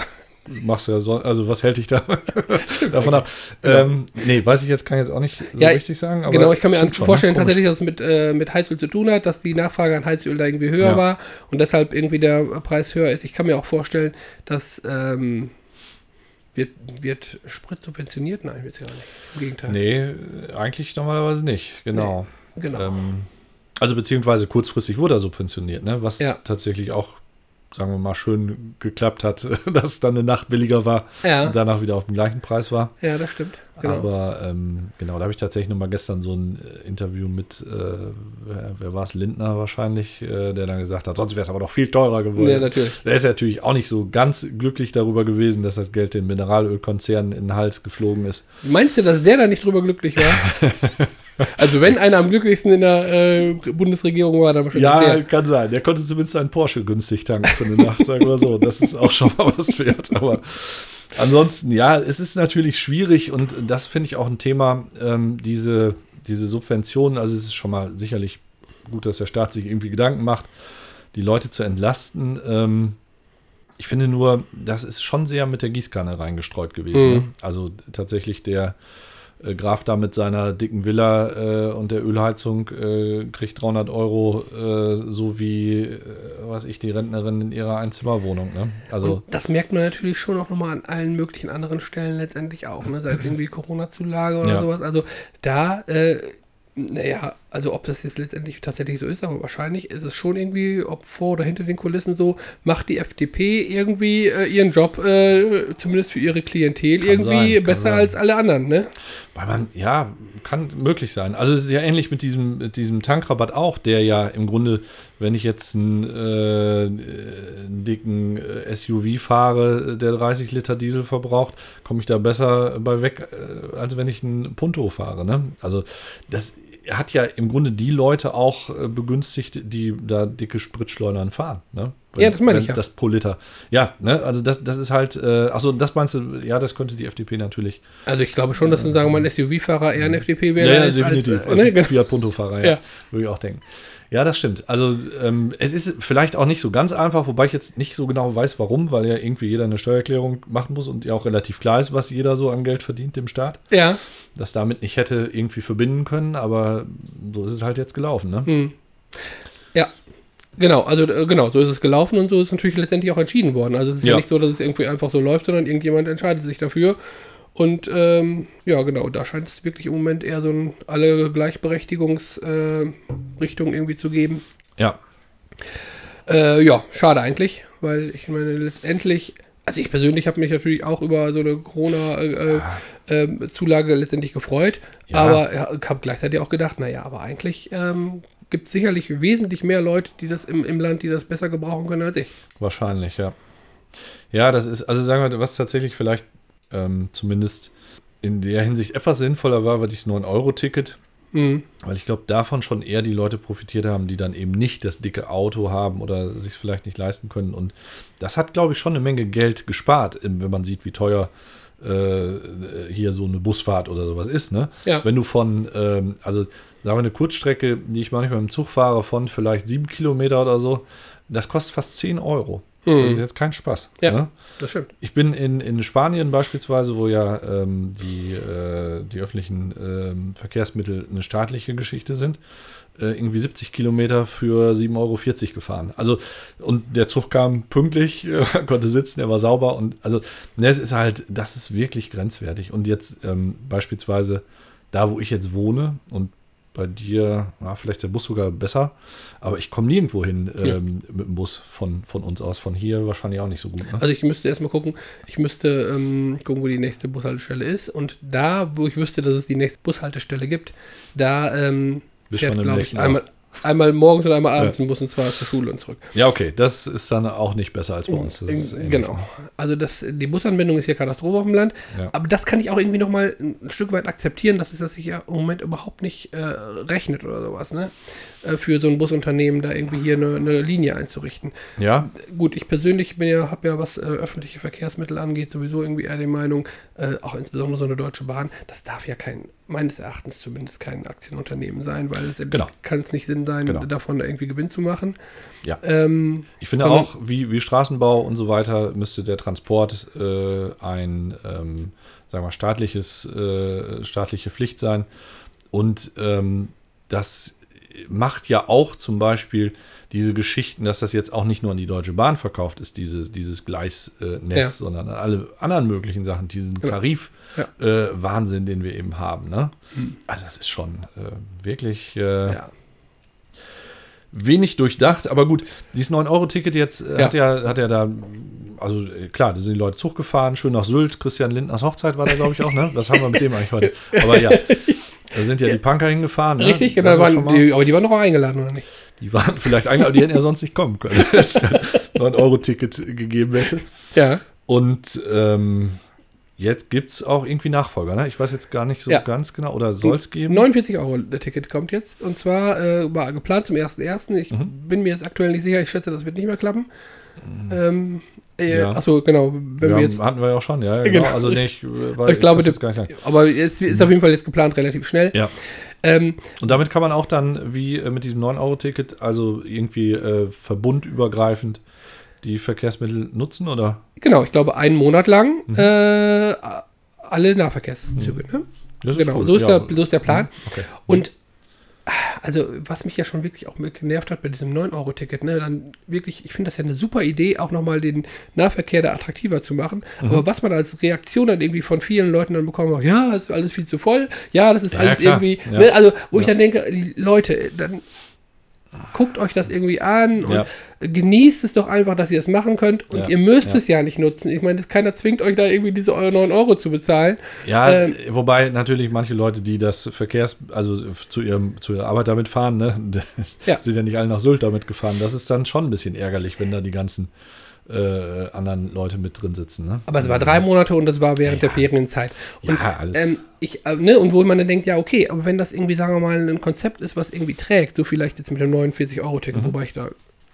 Speaker 1: machst du ja so, also was hält dich da (laughs) (laughs) davon ab? Ähm, nee, weiß ich jetzt, kann ich jetzt auch nicht so
Speaker 2: Genau.
Speaker 1: Richtig sagen.
Speaker 2: Genau, ich kann mir
Speaker 1: schon, ne?
Speaker 2: vorstellen
Speaker 1: Komisch.
Speaker 2: tatsächlich, dass es mit, äh, mit Heizöl zu tun hat, dass die Nachfrage an Heizöl da irgendwie höher war und deshalb irgendwie der Preis höher ist. Ich kann mir auch vorstellen, dass ähm, wird, wird Sprit subventioniert? Nein, wird es ja nicht. Im Gegenteil.
Speaker 1: Nee, eigentlich normalerweise nicht, genau.
Speaker 2: Genau.
Speaker 1: Ähm, also beziehungsweise kurzfristig wurde er subventioniert, ne? was
Speaker 2: Ja.
Speaker 1: tatsächlich auch, sagen wir mal, schön geklappt hat, (laughs) dass dann eine Nacht billiger war
Speaker 2: ja,
Speaker 1: und danach wieder auf dem gleichen Preis war.
Speaker 2: ja, das stimmt. Genau.
Speaker 1: Aber ähm, genau, da habe ich tatsächlich noch mal gestern so ein äh, Interview mit, äh, wer, wer war es, Lindner wahrscheinlich, äh, der dann gesagt hat, sonst wäre es aber doch viel teurer geworden.
Speaker 2: ja, natürlich.
Speaker 1: Der ist natürlich auch nicht so ganz glücklich darüber gewesen, dass das Geld den Mineralölkonzernen in den Hals geflogen ist.
Speaker 2: Meinst du, dass der da nicht drüber glücklich war? (laughs) also wenn einer am glücklichsten in der äh, Bundesregierung war, dann wahrscheinlich
Speaker 1: Ja,
Speaker 2: der.
Speaker 1: kann sein. Der konnte zumindest einen Porsche günstig tanken für eine Nacht, sagen wir so. Das ist auch schon mal was wert. Aber ansonsten, ja, es ist natürlich schwierig und das finde ich auch ein Thema, ähm, diese, diese Subventionen. Also es ist schon mal sicherlich gut, dass der Staat sich irgendwie Gedanken macht, die Leute zu entlasten. Ähm, ich finde nur, das ist schon sehr mit der Gießkanne reingestreut gewesen.
Speaker 2: Mhm.
Speaker 1: Ne? Also tatsächlich der äh, Graf da mit seiner dicken Villa äh, und der Ölheizung äh, kriegt 300 Euro, äh, so wie, äh, was ich, die Rentnerin in ihrer Einzimmerwohnung. Ne? Also,
Speaker 2: Und das merkt man natürlich schon auch nochmal an allen möglichen anderen Stellen letztendlich auch, ne? sei es irgendwie Corona-Zulage oder
Speaker 1: Ja.
Speaker 2: sowas. Also da, äh, naja, also ob das jetzt letztendlich tatsächlich so ist, aber wahrscheinlich ist es schon irgendwie, ob vor oder hinter den Kulissen so, macht die FDP irgendwie äh, ihren Job, äh, zumindest für ihre Klientel,
Speaker 1: Kann
Speaker 2: irgendwie
Speaker 1: sein,
Speaker 2: besser
Speaker 1: sein.
Speaker 2: als alle anderen, ne?
Speaker 1: weil man, ja, kann möglich sein. Also es ist ja ähnlich mit diesem, mit diesem Tankrabatt auch, der ja im Grunde, wenn ich jetzt einen, äh, einen dicken äh, SUV fahre, der 30 Liter Diesel verbraucht, komme ich da besser bei weg, äh, als wenn ich einen Punto fahre. Ne? Also das hat ja im Grunde die Leute auch äh, begünstigt, die da dicke Spritschleudern fahren. Ne? Wenn-
Speaker 2: Ja, das meine ich ja.
Speaker 1: Das pro Liter. Ja, ne? also das, das ist halt, äh, achso, das meinst du, ja, das könnte die FDP natürlich.
Speaker 2: Also ich glaube schon, dass dann sagen wir mal ein SUV-Fahrer eher ein FDP wäre.
Speaker 1: Ja, ja,
Speaker 2: als-
Speaker 1: definitiv. (laughs)
Speaker 2: Als,
Speaker 1: Als,
Speaker 2: äh, ne? genau.
Speaker 1: Fiat Punto-Fahrer, ja.
Speaker 2: Ja.
Speaker 1: Würde ich auch denken. Ja, das stimmt. Also ähm, es ist vielleicht auch nicht so ganz einfach, wobei ich jetzt nicht so genau weiß, warum, weil ja irgendwie jeder eine Steuererklärung machen muss und ja auch relativ klar ist, was jeder so an Geld verdient dem Staat.
Speaker 2: Ja,
Speaker 1: Das damit nicht hätte irgendwie verbinden können, aber so ist es halt jetzt gelaufen, ne?
Speaker 2: Hm. Ja, genau, also äh, genau, so ist es gelaufen und so ist es natürlich letztendlich auch entschieden worden. Also es ist ja.
Speaker 1: Ja.
Speaker 2: nicht so, dass es irgendwie einfach so läuft, sondern irgendjemand entscheidet sich dafür. Und ähm, ja, genau, da scheint es wirklich im Moment eher so ein alle Gleichberechtigungsrichtungen äh, irgendwie zu geben.
Speaker 1: Ja.
Speaker 2: Äh, ja, schade eigentlich, weil ich meine, letztendlich, also ich persönlich habe mich natürlich auch über so eine Corona-Zulage äh, ähm, Zulage letztendlich gefreut,
Speaker 1: Ja.
Speaker 2: aber ja, habe gleichzeitig auch gedacht, naja, aber eigentlich ähm, gibt es sicherlich wesentlich mehr Leute, die das im, im Land, die das besser gebrauchen können als ich.
Speaker 1: Wahrscheinlich, ja. Ja, das ist, also sagen wir, was tatsächlich vielleicht ähm, zumindest in der Hinsicht etwas sinnvoller war, war dieses 9-Euro-Ticket.
Speaker 2: Mhm.
Speaker 1: Weil ich glaube, davon schon eher die Leute profitiert haben, die dann eben nicht das dicke Auto haben oder sich vielleicht nicht leisten können. Und das hat, glaube ich, schon eine Menge Geld gespart, wenn man sieht, wie teuer äh, hier so eine Busfahrt oder sowas ist. Ne?
Speaker 2: Ja.
Speaker 1: Wenn du von, ähm, also sagen wir eine Kurzstrecke, die ich manchmal im Zug fahre, von vielleicht sieben Kilometer oder so, das kostet fast 10 Euro.
Speaker 2: Mhm.
Speaker 1: Das ist jetzt kein Spaß.
Speaker 2: Ja.
Speaker 1: Ne?
Speaker 2: Das stimmt.
Speaker 1: Ich bin in, in Spanien beispielsweise, wo ja ähm, die, äh, die öffentlichen ähm, Verkehrsmittel eine staatliche Geschichte sind, äh, irgendwie 70 Kilometer für 7,40 Euro gefahren. Also, und der Zug kam pünktlich, äh, (laughs) konnte sitzen, er war sauber und also, ne, es ist halt, das ist wirklich grenzwertig. Und jetzt ähm, beispielsweise da, wo ich jetzt wohne und bei dir, ja, vielleicht ist der Bus sogar besser, aber ich komme nirgendwo hin
Speaker 2: Ja.
Speaker 1: ähm, mit dem Bus von, von uns aus. Von hier wahrscheinlich auch nicht so gut. Ne?
Speaker 2: Also ich müsste erstmal gucken, ich müsste ähm, gucken, wo die nächste Bushaltestelle ist. Und da, wo ich wüsste, dass es die nächste Bushaltestelle gibt, da ähm, fährt, glaube ich, einmal, einmal morgens und einmal abends
Speaker 1: Ja.
Speaker 2: und zwar zur Schule und zurück.
Speaker 1: Ja, okay, das ist dann auch nicht besser als bei uns.
Speaker 2: Genau. Also das, die Busanbindung ist hier Katastrophe auf dem Land.
Speaker 1: Ja.
Speaker 2: Aber das kann ich auch irgendwie nochmal ein Stück weit akzeptieren, dass es das sich ja im Moment überhaupt nicht äh, rechnet oder sowas, ne? Äh, für so ein Busunternehmen da irgendwie hier eine, eine Linie einzurichten.
Speaker 1: Ja,
Speaker 2: Gut, ich persönlich bin ja, habe ja, was äh, öffentliche Verkehrsmittel angeht, sowieso irgendwie eher die Meinung, äh, auch insbesondere so eine Deutsche Bahn, das darf ja kein, meines Erachtens zumindest kein Aktienunternehmen sein, weil es
Speaker 1: Genau.
Speaker 2: kann es nicht Sinn sein,
Speaker 1: Genau.
Speaker 2: davon irgendwie Gewinn zu machen.
Speaker 1: ja.
Speaker 2: Ähm,
Speaker 1: Ich finde auch, wie, wie Straßenbau und so weiter, müsste der Transport äh, ein, ähm, sagen wir, staatliches, äh, staatliche Pflicht sein. Und ähm, das macht ja auch zum Beispiel diese Geschichten, dass das jetzt auch nicht nur an die Deutsche Bahn verkauft ist, diese, dieses Gleisnetz, äh,
Speaker 2: Ja.
Speaker 1: sondern an alle anderen möglichen Sachen, diesen
Speaker 2: Genau.
Speaker 1: Tarif.
Speaker 2: Ja.
Speaker 1: Äh, den wir eben haben. Ne? Also das ist schon äh, wirklich äh,
Speaker 2: ja.
Speaker 1: wenig durchdacht, aber gut, dieses 9-Euro-Ticket jetzt äh,
Speaker 2: Ja.
Speaker 1: hat ja, hat ja da, also äh, klar, da sind die Leute Zug gefahren, schön nach Sylt, Christian Lindners Hochzeit war da, glaube ich, auch, ne? Was haben wir mit dem eigentlich heute? Aber ja, (laughs) da sind ja die Punker hingefahren. Ne?
Speaker 2: Richtig, genau, waren, die, aber die waren doch auch eingeladen, oder nicht?
Speaker 1: die waren vielleicht eingeladen, die hätten ja sonst nicht kommen können, (laughs) wenn es ein 9-Euro-Ticket gegeben hätte.
Speaker 2: Ja.
Speaker 1: Und ähm, jetzt gibt es auch irgendwie Nachfolger, ne? Ich weiß jetzt gar nicht so
Speaker 2: Ja.
Speaker 1: ganz genau, oder soll es geben?
Speaker 2: 49 Euro Ticket kommt jetzt und zwar äh, war geplant zum 1.1. Ich
Speaker 1: Mhm.
Speaker 2: bin mir jetzt aktuell nicht sicher, ich schätze, das wird nicht mehr klappen. Ähm, äh,
Speaker 1: Ja.
Speaker 2: Achso, genau, wenn
Speaker 1: wir
Speaker 2: wir jetzt
Speaker 1: hatten wir ja auch schon, ja, ja genau.
Speaker 2: Genau.
Speaker 1: Also nee, ich, äh, weil
Speaker 2: Ich glaube,
Speaker 1: jetzt gar nicht sagen.
Speaker 2: Aber es ist auf jeden Fall jetzt geplant relativ schnell.
Speaker 1: Ja.
Speaker 2: Ähm,
Speaker 1: Und damit kann man auch dann, wie äh, mit diesem 9-Euro-Ticket, also irgendwie äh, verbundübergreifend die Verkehrsmittel nutzen, oder?
Speaker 2: genau, ich glaube einen Monat lang
Speaker 1: Mhm.
Speaker 2: äh, alle Nahverkehrszüge. Ne?
Speaker 1: Das
Speaker 2: Genau,
Speaker 1: cool,
Speaker 2: so, ist
Speaker 1: ja.
Speaker 2: der, so ist der Plan.
Speaker 1: Okay.
Speaker 2: Und also, was mich ja schon wirklich auch genervt hat bei diesem 9-Euro-Ticket, ne, dann wirklich, ich finde das ja eine super Idee, auch nochmal den Nahverkehr da attraktiver zu machen.
Speaker 1: Mhm.
Speaker 2: Aber was man als Reaktion dann irgendwie von vielen Leuten dann bekommen hat, ja, das ist alles viel zu voll, ja, das ist
Speaker 1: Ja,
Speaker 2: alles
Speaker 1: klar,
Speaker 2: irgendwie,
Speaker 1: ja.
Speaker 2: ne, also, wo ich dann denke, die Leute, dann guckt euch das irgendwie an und
Speaker 1: Ja.
Speaker 2: genießt es doch einfach, dass ihr es machen könnt und
Speaker 1: Ja,
Speaker 2: ihr müsst
Speaker 1: ja.
Speaker 2: es ja nicht nutzen. Ich meine, keiner zwingt euch da irgendwie diese 9 Euro zu bezahlen.
Speaker 1: Ja,
Speaker 2: Ähm,
Speaker 1: wobei natürlich manche Leute, die das Verkehrs, also zu, ihrem, zu ihrer Arbeit damit fahren, ne, (laughs) sind ja nicht alle nach Sylt damit gefahren. Das ist dann schon ein bisschen ärgerlich, wenn da die ganzen äh, anderen Leute mit drin sitzen. Ne?
Speaker 2: Aber es war drei Monate und das war während der Ferienzeit. Und,
Speaker 1: Ja, alles.
Speaker 2: Ähm, ich, äh, ne, und wo man dann denkt, ja, okay, aber wenn das irgendwie, sagen wir mal, ein Konzept ist, was irgendwie trägt, so vielleicht jetzt mit dem 49-Euro-Ticket, wobei ich da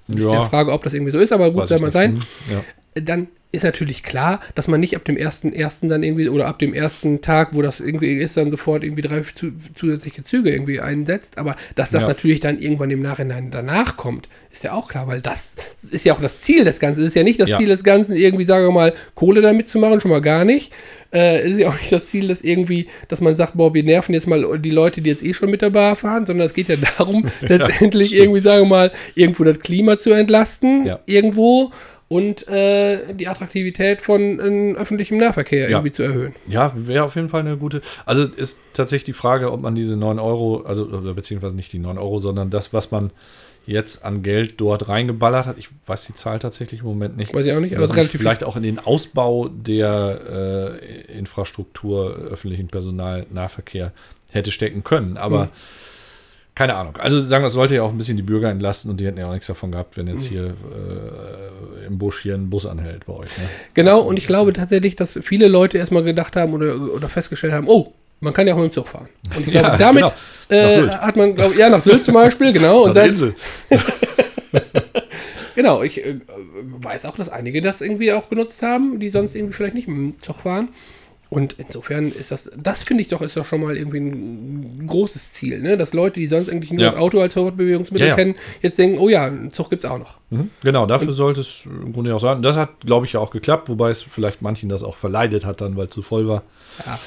Speaker 1: Mhm. Ja.
Speaker 2: frage, ob das irgendwie so ist, aber gut,
Speaker 1: Weiß
Speaker 2: soll mal sein.
Speaker 1: Hm, Ja.
Speaker 2: Dann ist natürlich klar, dass man nicht ab dem ersten, ersten dann irgendwie oder ab dem ersten Tag, wo das irgendwie ist, dann sofort irgendwie drei zu, zusätzliche Züge irgendwie einsetzt. Aber dass das
Speaker 1: Ja.
Speaker 2: natürlich dann irgendwann im Nachhinein danach kommt, ist ja auch klar, weil das ist ja auch das Ziel des Ganzen. Es ist ja nicht das
Speaker 1: Ja.
Speaker 2: Ziel des Ganzen, irgendwie, sagen wir mal, Kohle damit zu machen, schon mal gar nicht. Äh, es ist ja auch nicht das Ziel, dass irgendwie, dass man sagt, boah, wir nerven jetzt mal die Leute, die jetzt eh schon mit der Bahn fahren, sondern es geht ja darum, (laughs) letztendlich
Speaker 1: stimmt.
Speaker 2: irgendwie, sagen wir mal, irgendwo das Klima zu entlasten,
Speaker 1: Ja.
Speaker 2: irgendwo und äh, die Attraktivität von äh, öffentlichem Nahverkehr
Speaker 1: Ja.
Speaker 2: irgendwie zu erhöhen.
Speaker 1: Ja, wäre auf jeden Fall eine gute. Also ist tatsächlich die Frage, ob man diese 9 Euro, also beziehungsweise nicht die 9 Euro, sondern das, was man jetzt an Geld dort reingeballert hat. Ich weiß die Zahl tatsächlich im Moment nicht.
Speaker 2: Weiß ich auch nicht, aber es relativ
Speaker 1: vielleicht auch in den Ausbau der äh, Infrastruktur, öffentlichen Personalnahverkehr hätte stecken können. Aber
Speaker 2: Mhm.
Speaker 1: Keine Ahnung. Also sagen wir, es sollte ja auch ein bisschen die Bürger entlasten und die hätten ja auch nichts davon gehabt, wenn
Speaker 2: Mhm.
Speaker 1: jetzt hier äh, im Busch hier ein Bus anhält bei euch. Ne?
Speaker 2: Genau, und ich glaube tatsächlich, dass viele Leute erstmal gedacht haben oder, oder festgestellt haben, oh, man kann ja auch mit dem Zug fahren. Und ich (laughs) glaube,
Speaker 1: Ja,
Speaker 2: damit,
Speaker 1: genau.
Speaker 2: äh, hat man, glaube ja, nach Sylt zum Beispiel, genau. (laughs) Und
Speaker 1: Das
Speaker 2: dann,
Speaker 1: Insel. (laughs)
Speaker 2: genau, ich äh, weiß auch, dass einige das irgendwie auch genutzt haben, die sonst irgendwie vielleicht nicht im Zug waren. Und insofern ist das, das finde ich doch, ist doch schon mal irgendwie ein großes Ziel, ne? Dass Leute, die sonst eigentlich nur
Speaker 1: Ja.
Speaker 2: das Auto als Fortbewegungsmittel
Speaker 1: Ja,
Speaker 2: kennen, jetzt denken, oh ja, einen Zug gibt es auch noch.
Speaker 1: Mhm, Genau, dafür sollte es im Grunde auch sein. Das hat, glaube ich, ja auch geklappt, wobei es vielleicht manchen das auch verleidet hat dann, weil es zu voll war.
Speaker 2: Ja,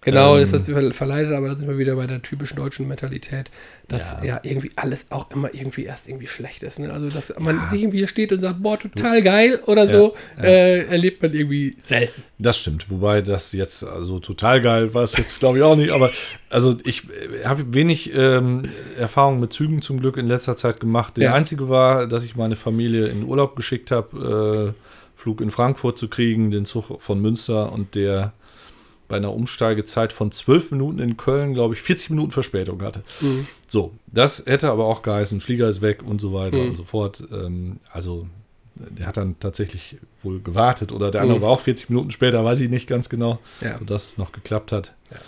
Speaker 2: genau,
Speaker 1: Ähm.
Speaker 2: das ist ver- verleidet, aber da sind wir wieder bei der typischen deutschen Mentalität, dass ja,
Speaker 1: Ja.
Speaker 2: irgendwie alles auch immer irgendwie erst irgendwie schlecht ist. Ne? Also, dass man sich irgendwie hier steht und sagt, boah, total geil oder so,
Speaker 1: ja.
Speaker 2: Äh, erlebt man irgendwie selten.
Speaker 1: Das stimmt, wobei das jetzt also total geil war es jetzt, glaube ich, auch nicht. Aber also ich äh, habe wenig ähm, Erfahrung mit Zügen zum Glück in letzter Zeit gemacht. Der einzige war, dass ich meine Familie in Urlaub geschickt habe, äh, Flug in Frankfurt zu kriegen, den Zug von Münster und der bei einer Umsteigezeit von 12 Minuten in Köln, glaube ich, 40 Minuten Verspätung hatte.
Speaker 2: Mhm.
Speaker 1: So, das hätte aber auch geheißen, Flieger ist weg und so weiter
Speaker 2: Mhm.
Speaker 1: und so fort. Ähm, also der hat dann tatsächlich wohl gewartet oder der andere
Speaker 2: Mhm.
Speaker 1: war auch 40 Minuten später, weiß ich nicht ganz genau,
Speaker 2: Ja.
Speaker 1: sodass es noch geklappt hat.
Speaker 2: Ja.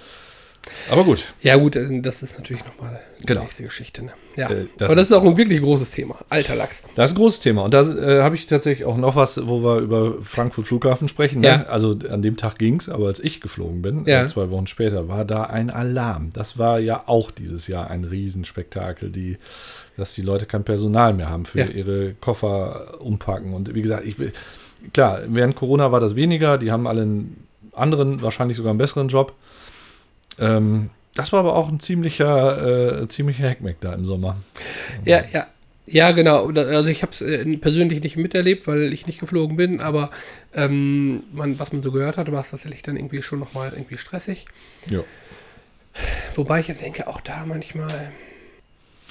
Speaker 1: Aber gut,
Speaker 2: Ja, gut, äh, das ist natürlich nochmal die
Speaker 1: Genau.
Speaker 2: nächste Geschichte. Ne? Ja.
Speaker 1: Äh, das
Speaker 2: aber das ist auch ein wirklich großes Thema. Alter Lachs.
Speaker 1: das ist ein großes Thema. Und da äh, habe ich tatsächlich auch noch was, wo wir über Frankfurt Flughafen sprechen. Ne?
Speaker 2: Ja.
Speaker 1: Also an dem Tag ging es, aber als ich geflogen bin,
Speaker 2: Ja.
Speaker 1: äh, zwei Wochen später, war da ein Alarm. Das war ja auch dieses Jahr ein Riesenspektakel, die, dass die Leute kein Personal mehr haben für
Speaker 2: Ja.
Speaker 1: ihre Koffer umpacken. Und wie gesagt, ich klar, während Corona war das weniger, die haben alle einen anderen, wahrscheinlich sogar einen besseren Job. Ähm, das war aber auch ein ziemlicher, äh, ziemlicher Hackmeck da im Sommer.
Speaker 2: Ja, ja. Ja, genau. Also ich habe es äh, persönlich nicht miterlebt, weil ich nicht geflogen bin, aber ähm, man, was man so gehört hat, war es tatsächlich dann irgendwie schon nochmal irgendwie stressig.
Speaker 1: Ja.
Speaker 2: Wobei ich denke, auch da manchmal.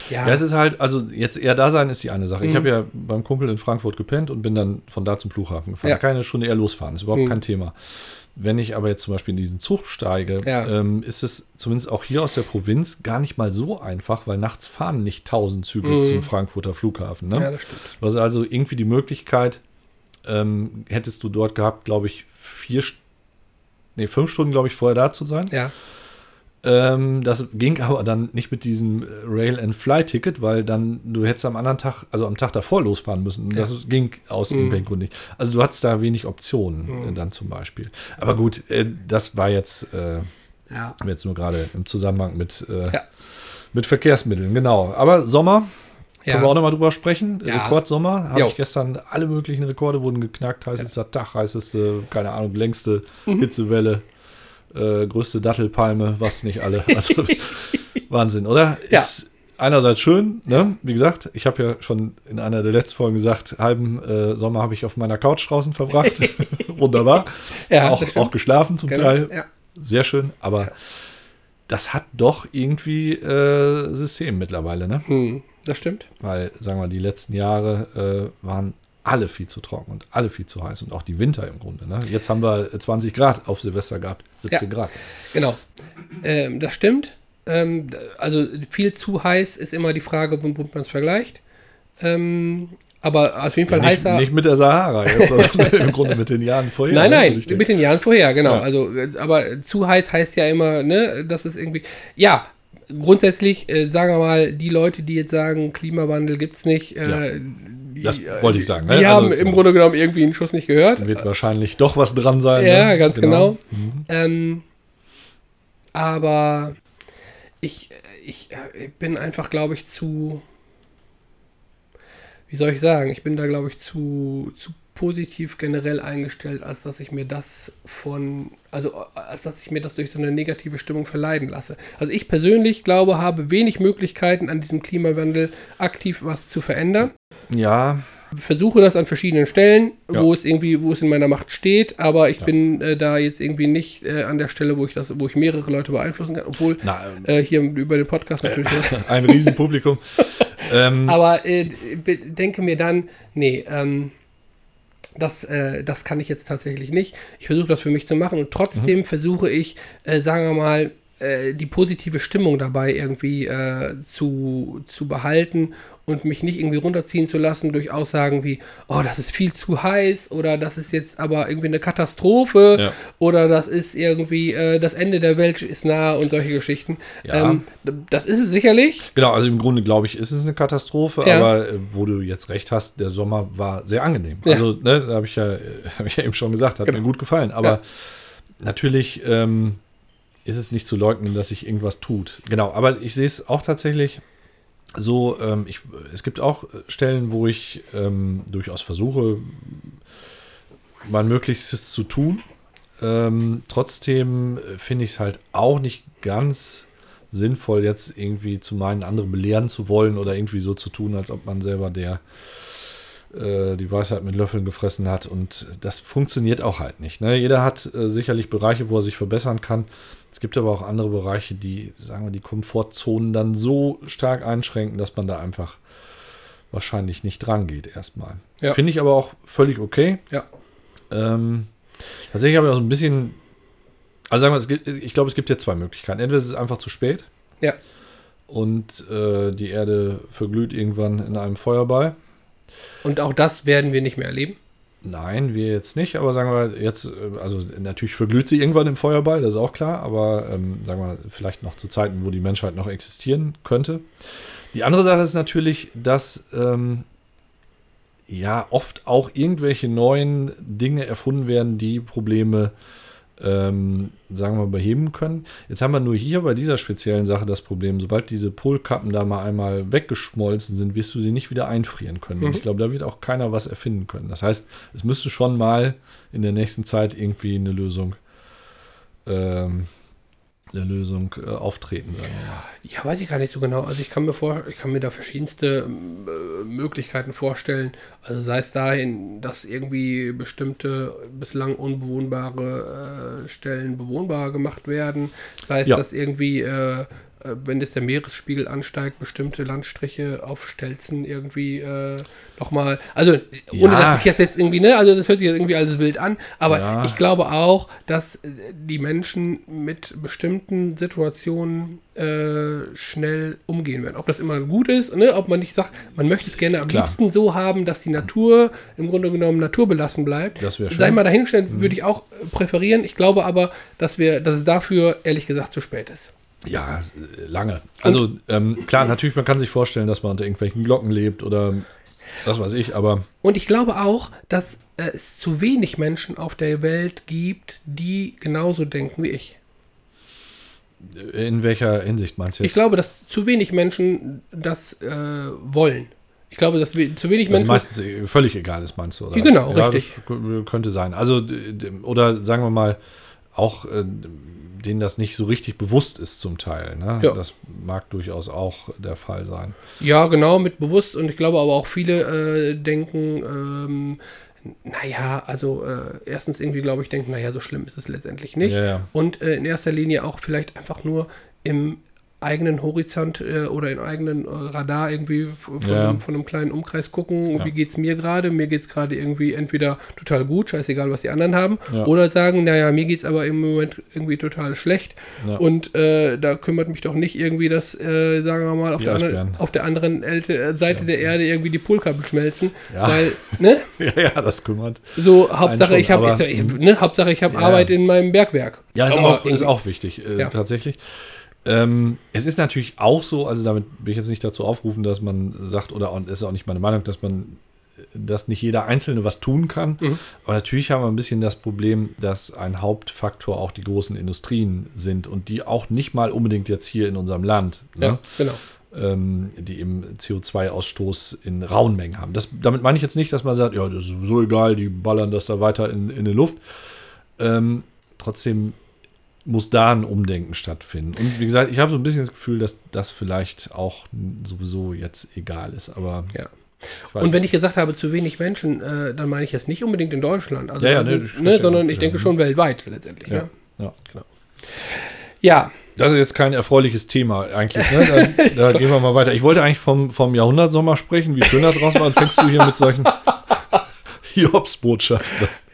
Speaker 2: Ja,
Speaker 1: Ja, es ist halt, also jetzt eher da sein ist die eine Sache. Ich
Speaker 2: Mhm.
Speaker 1: habe ja beim Kumpel in Frankfurt gepennt und bin dann von da zum Flughafen gefahren.
Speaker 2: Ja.
Speaker 1: Da kann ich Stunde eher losfahren, ist überhaupt
Speaker 2: Mhm.
Speaker 1: kein Thema. Wenn ich aber jetzt zum Beispiel in diesen Zug steige,
Speaker 2: Ja.
Speaker 1: ähm, ist es zumindest auch hier aus der Provinz gar nicht mal so einfach, weil nachts fahren nicht tausend Züge
Speaker 2: Mhm.
Speaker 1: zum Frankfurter Flughafen. Ne?
Speaker 2: ja, das stimmt.
Speaker 1: Du hast also irgendwie die Möglichkeit, ähm, hättest du dort gehabt, glaube ich, vier, nee, fünf Stunden, glaube ich, vorher da zu sein.
Speaker 2: Ja,
Speaker 1: Ähm, das ging aber dann nicht mit diesem äh, Rail-and-Fly-Ticket, weil dann du hättest am anderen Tag, also am Tag davor losfahren müssen. Das ging aus
Speaker 2: Mhm.
Speaker 1: irgendeinem Grund nicht. Also du hattest da wenig Optionen
Speaker 2: Mhm.
Speaker 1: äh, dann zum Beispiel. Aber gut, äh, das war jetzt, äh,
Speaker 2: ja.
Speaker 1: jetzt nur gerade im Zusammenhang mit, äh,
Speaker 2: Ja.
Speaker 1: mit Verkehrsmitteln, genau. Aber Sommer, können wir auch
Speaker 2: Ja,
Speaker 1: nochmal drüber sprechen.
Speaker 2: Ja.
Speaker 1: Rekordsommer, habe ich gestern, alle möglichen Rekorde wurden geknackt. Heißester Tag, heißeste, keine Ahnung, längste
Speaker 2: Mhm.
Speaker 1: Hitzewelle, äh, größte Dattelpalme, was nicht alle. (laughs) Also Wahnsinn, oder?
Speaker 2: Ja.
Speaker 1: Ist einerseits schön, ne? Wie gesagt, ich habe ja schon in einer der letzten Folgen gesagt, halben äh, Sommer habe ich auf meiner Couch draußen verbracht. (laughs) Wunderbar.
Speaker 2: ja
Speaker 1: auch, auch geschlafen zum
Speaker 2: Genau.
Speaker 1: Teil.
Speaker 2: Ja.
Speaker 1: Sehr schön, aber das hat doch irgendwie äh, System mittlerweile, ne?
Speaker 2: Hm, das stimmt.
Speaker 1: Weil, sagen wir mal, die letzten Jahre äh, waren alle viel zu trocken und alle viel zu heiß und auch die Winter im Grunde. Ne? Jetzt haben wir äh, 20 Grad auf Silvester gehabt, 17 Grad.
Speaker 2: Genau. Ähm, das stimmt. Ähm, also viel zu heiß ist immer die Frage, womit man es vergleicht. Ähm, aber auf jeden Fall
Speaker 1: nicht,
Speaker 2: heißer.
Speaker 1: nicht mit der Sahara jetzt, sondern (laughs) im Grunde mit den Jahren vorher.
Speaker 2: Nein,
Speaker 1: ne,
Speaker 2: nein, mit den Jahren vorher, genau.
Speaker 1: Ja.
Speaker 2: Also, äh, aber zu heiß heißt ja immer, ne, das ist irgendwie. Ja, grundsätzlich, äh, sagen wir mal, die Leute, die jetzt sagen, Klimawandel gibt's nicht, äh, die,
Speaker 1: Das wollte ich sagen,
Speaker 2: Die
Speaker 1: ne?
Speaker 2: haben
Speaker 1: Also,
Speaker 2: im
Speaker 1: genau.
Speaker 2: Grunde genommen irgendwie einen Schuss nicht gehört.
Speaker 1: Wird wahrscheinlich doch was dran sein.
Speaker 2: Ja,
Speaker 1: ne?
Speaker 2: ganz genau.
Speaker 1: Mhm.
Speaker 2: Ähm, aber ich, ich, äh, bin einfach, glaube ich, zu. Wie soll ich sagen? Ich bin da, glaube ich, zu, zu positiv generell eingestellt, als dass ich mir das von. Also, äh, als dass ich mir das durch so eine negative Stimmung verleiden lasse. Also, ich persönlich glaube, habe wenig Möglichkeiten, an diesem Klimawandel aktiv was zu verändern
Speaker 1: Ja,
Speaker 2: versuche das an verschiedenen Stellen,
Speaker 1: Ja.
Speaker 2: wo es irgendwie, wo es in meiner Macht steht, aber ich
Speaker 1: Ja.
Speaker 2: bin äh, da jetzt irgendwie nicht äh, an der Stelle, wo ich das, wo ich mehrere Leute beeinflussen kann, obwohl
Speaker 1: na, ähm,
Speaker 2: äh, hier über den Podcast natürlich. (laughs)
Speaker 1: ein Riesenpublikum. (laughs) ähm,
Speaker 2: aber äh, denke mir dann, nee, ähm, das, äh, das kann ich jetzt tatsächlich nicht. Ich versuche das für mich zu machen und trotzdem
Speaker 1: Mhm.
Speaker 2: versuche ich, äh, sagen wir mal, äh, die positive Stimmung dabei irgendwie äh, zu, zu behalten und mich nicht irgendwie runterziehen zu lassen durch Aussagen wie, oh, das ist viel zu heiß oder das ist jetzt aber irgendwie eine Katastrophe
Speaker 1: Ja.
Speaker 2: oder das ist irgendwie, äh, das Ende der Welt ist nah und solche Geschichten.
Speaker 1: Ja.
Speaker 2: Ähm, das ist es sicherlich.
Speaker 1: Genau, also im Grunde glaube ich, ist es eine Katastrophe,
Speaker 2: Ja.
Speaker 1: aber äh, wo du jetzt recht hast, der Sommer war sehr angenehm. Also, ne, da habe ich, ja, äh, (laughs) hab ich ja eben schon gesagt, hat
Speaker 2: Genau.
Speaker 1: mir gut gefallen. Aber natürlich ähm, ist es nicht zu leugnen, dass sich irgendwas tut. Genau, aber ich sehe es auch tatsächlich so, ähm, ich, es gibt auch Stellen, wo ich ähm, durchaus versuche, mein Möglichstes zu tun. Ähm, trotzdem finde ich es halt auch nicht ganz sinnvoll, jetzt irgendwie zu meinen, andere belehren zu wollen oder irgendwie so zu tun, als ob man selber der äh, die Weisheit mit Löffeln gefressen hat. Und das funktioniert auch halt nicht. Ne? Jeder hat äh, sicherlich Bereiche, wo er sich verbessern kann. Es gibt aber auch andere Bereiche, die, sagen wir, die Komfortzonen dann so stark einschränken, dass man da einfach wahrscheinlich nicht dran geht erstmal.
Speaker 2: Ja.
Speaker 1: Finde ich aber auch völlig okay.
Speaker 2: Ja.
Speaker 1: Ähm, tatsächlich habe ich auch so ein bisschen, also sagen wir, gibt, ich glaube, es gibt jetzt zwei Möglichkeiten. Entweder es ist einfach zu spät
Speaker 2: Ja.
Speaker 1: und äh, die Erde verglüht irgendwann in einem Feuerball.
Speaker 2: Und auch das werden wir nicht mehr erleben.
Speaker 1: Nein, wir jetzt nicht, aber sagen wir jetzt, äh, also natürlich verglüht sie irgendwann im Feuerball, das ist auch klar, aber ähm, sagen wir vielleicht noch zu Zeiten, wo die Menschheit noch existieren könnte. Die andere Sache ist natürlich, dass ähm, ja oft auch irgendwelche neuen Dinge erfunden werden, die Probleme, ähm, sagen wir beheben können. Jetzt haben wir nur hier bei dieser speziellen Sache das Problem, sobald diese Polkappen da mal einmal weggeschmolzen sind, wirst du die nicht wieder einfrieren können. Und
Speaker 2: Mhm.
Speaker 1: ich glaube, da wird auch keiner was erfinden können. Das heißt, es müsste schon mal in der nächsten Zeit irgendwie eine Lösung, ähm, eine Lösung äh, auftreten.
Speaker 2: Ja, weiß ich gar nicht so genau. Also ich kann mir vor, ich kann mir da verschiedenste äh, Möglichkeiten vorstellen. Also sei es dahin, dass irgendwie bestimmte bislang unbewohnbare äh, Stellen bewohnbar gemacht werden. Sei es,
Speaker 1: Ja.
Speaker 2: dass irgendwie, äh, wenn jetzt der Meeresspiegel ansteigt, bestimmte Landstriche auf Stelzen irgendwie äh, nochmal. Also ohne
Speaker 1: Ja.
Speaker 2: dass ich das jetzt irgendwie, ne, also das hört sich jetzt irgendwie alles wild an, aber
Speaker 1: Ja.
Speaker 2: ich glaube auch, dass äh, die Menschen mit bestimmten Situationen äh, schnell umgehen werden. Ob das immer gut ist, ne? ob man nicht sagt, man möchte es gerne am
Speaker 1: Klar.
Speaker 2: liebsten so haben, dass die Natur im Grunde genommen naturbelassen bleibt.
Speaker 1: Das wäre schön.
Speaker 2: Sei mal dahingestellt, würde ich auch äh, präferieren. Ich glaube aber, dass wir, dass es dafür ehrlich gesagt zu spät ist.
Speaker 1: Ja, lange. Also ähm, klar, natürlich, man kann sich vorstellen, dass man unter irgendwelchen Glocken lebt oder was weiß ich, aber
Speaker 2: Und ich glaube auch, dass es zu wenig Menschen auf der Welt gibt, die genauso denken wie ich.
Speaker 1: in welcher Hinsicht meinst du
Speaker 2: Ich
Speaker 1: jetzt?
Speaker 2: glaube, dass zu wenig Menschen das äh, wollen. Ich glaube, dass wir, zu wenig
Speaker 1: Also
Speaker 2: Menschen.
Speaker 1: meistens äh, völlig egal ist, meinst du? Oder?
Speaker 2: Genau,
Speaker 1: ja,
Speaker 2: richtig.
Speaker 1: Das könnte sein. Also, oder sagen wir mal, auch äh, denen das nicht so richtig bewusst ist zum Teil. Ne?
Speaker 2: Ja.
Speaker 1: Das mag durchaus auch der Fall sein.
Speaker 2: Ja, genau, mit bewusst. Und ich glaube aber auch viele äh, denken, ähm, naja, also äh, erstens irgendwie, glaube ich, denken, naja, so schlimm ist es letztendlich nicht.
Speaker 1: Ja, ja.
Speaker 2: Und äh, in erster Linie auch vielleicht einfach nur im eigenen Horizont äh, oder im eigenen äh, Radar irgendwie von,
Speaker 1: Ja.
Speaker 2: einem, von einem kleinen Umkreis gucken,
Speaker 1: Ja.
Speaker 2: wie geht's mir gerade? Mir geht's gerade irgendwie entweder total gut, scheißegal, was die anderen haben,
Speaker 1: Ja.
Speaker 2: oder sagen, naja, mir geht's aber im Moment irgendwie total schlecht und äh, da kümmert mich doch nicht irgendwie, dass, äh, sagen wir mal, auf, der anderen, auf der anderen Elte, äh, Seite der Erde irgendwie die Polkappen schmelzen,
Speaker 1: Ja.
Speaker 2: weil, (laughs) ne,
Speaker 1: ja, ja, das kümmert.
Speaker 2: so Hauptsache
Speaker 1: schon,
Speaker 2: ich habe, ne, Hauptsache ich habe. Arbeit in meinem Bergwerk.
Speaker 1: Ja, ist
Speaker 2: Aber
Speaker 1: auch, ist auch wichtig, äh, tatsächlich. Ähm, es ist natürlich auch so, also damit will ich jetzt nicht dazu aufrufen, dass man sagt, oder und es ist auch nicht meine Meinung, dass man, dass nicht jeder Einzelne was tun kann.
Speaker 2: Mhm.
Speaker 1: Aber natürlich haben wir ein bisschen das Problem, dass ein Hauptfaktor auch die großen Industrien sind und die auch nicht mal unbedingt jetzt hier in unserem Land, ne?
Speaker 2: Ja, genau.
Speaker 1: ähm, die eben CO2-Ausstoß in rauen Mengen haben. Das, damit meine ich jetzt nicht, dass man sagt, ja, das ist sowieso egal, die ballern das da weiter in, in die Luft. Ähm, trotzdem muss da ein Umdenken stattfinden. Und wie gesagt, ich habe so ein bisschen das Gefühl, dass das vielleicht auch sowieso jetzt egal ist. Aber
Speaker 2: Ja. Und wenn ich gesagt habe, zu wenig Menschen, äh, dann meine ich jetzt nicht unbedingt in Deutschland, also,
Speaker 1: Ja, ja,
Speaker 2: also, ne,
Speaker 1: ich verstehe,
Speaker 2: sondern ich denke schon weltweit letztendlich.
Speaker 1: ja,
Speaker 2: Ja,
Speaker 1: ja.
Speaker 2: genau. ja
Speaker 1: Das ist jetzt kein erfreuliches Thema eigentlich. Ne? Da, da gehen wir mal weiter. Ich wollte eigentlich vom, vom Jahrhundertsommer sprechen, wie schön das draußen war. Und fängst du hier mit solchen. (laughs) Jobs-Botschaft.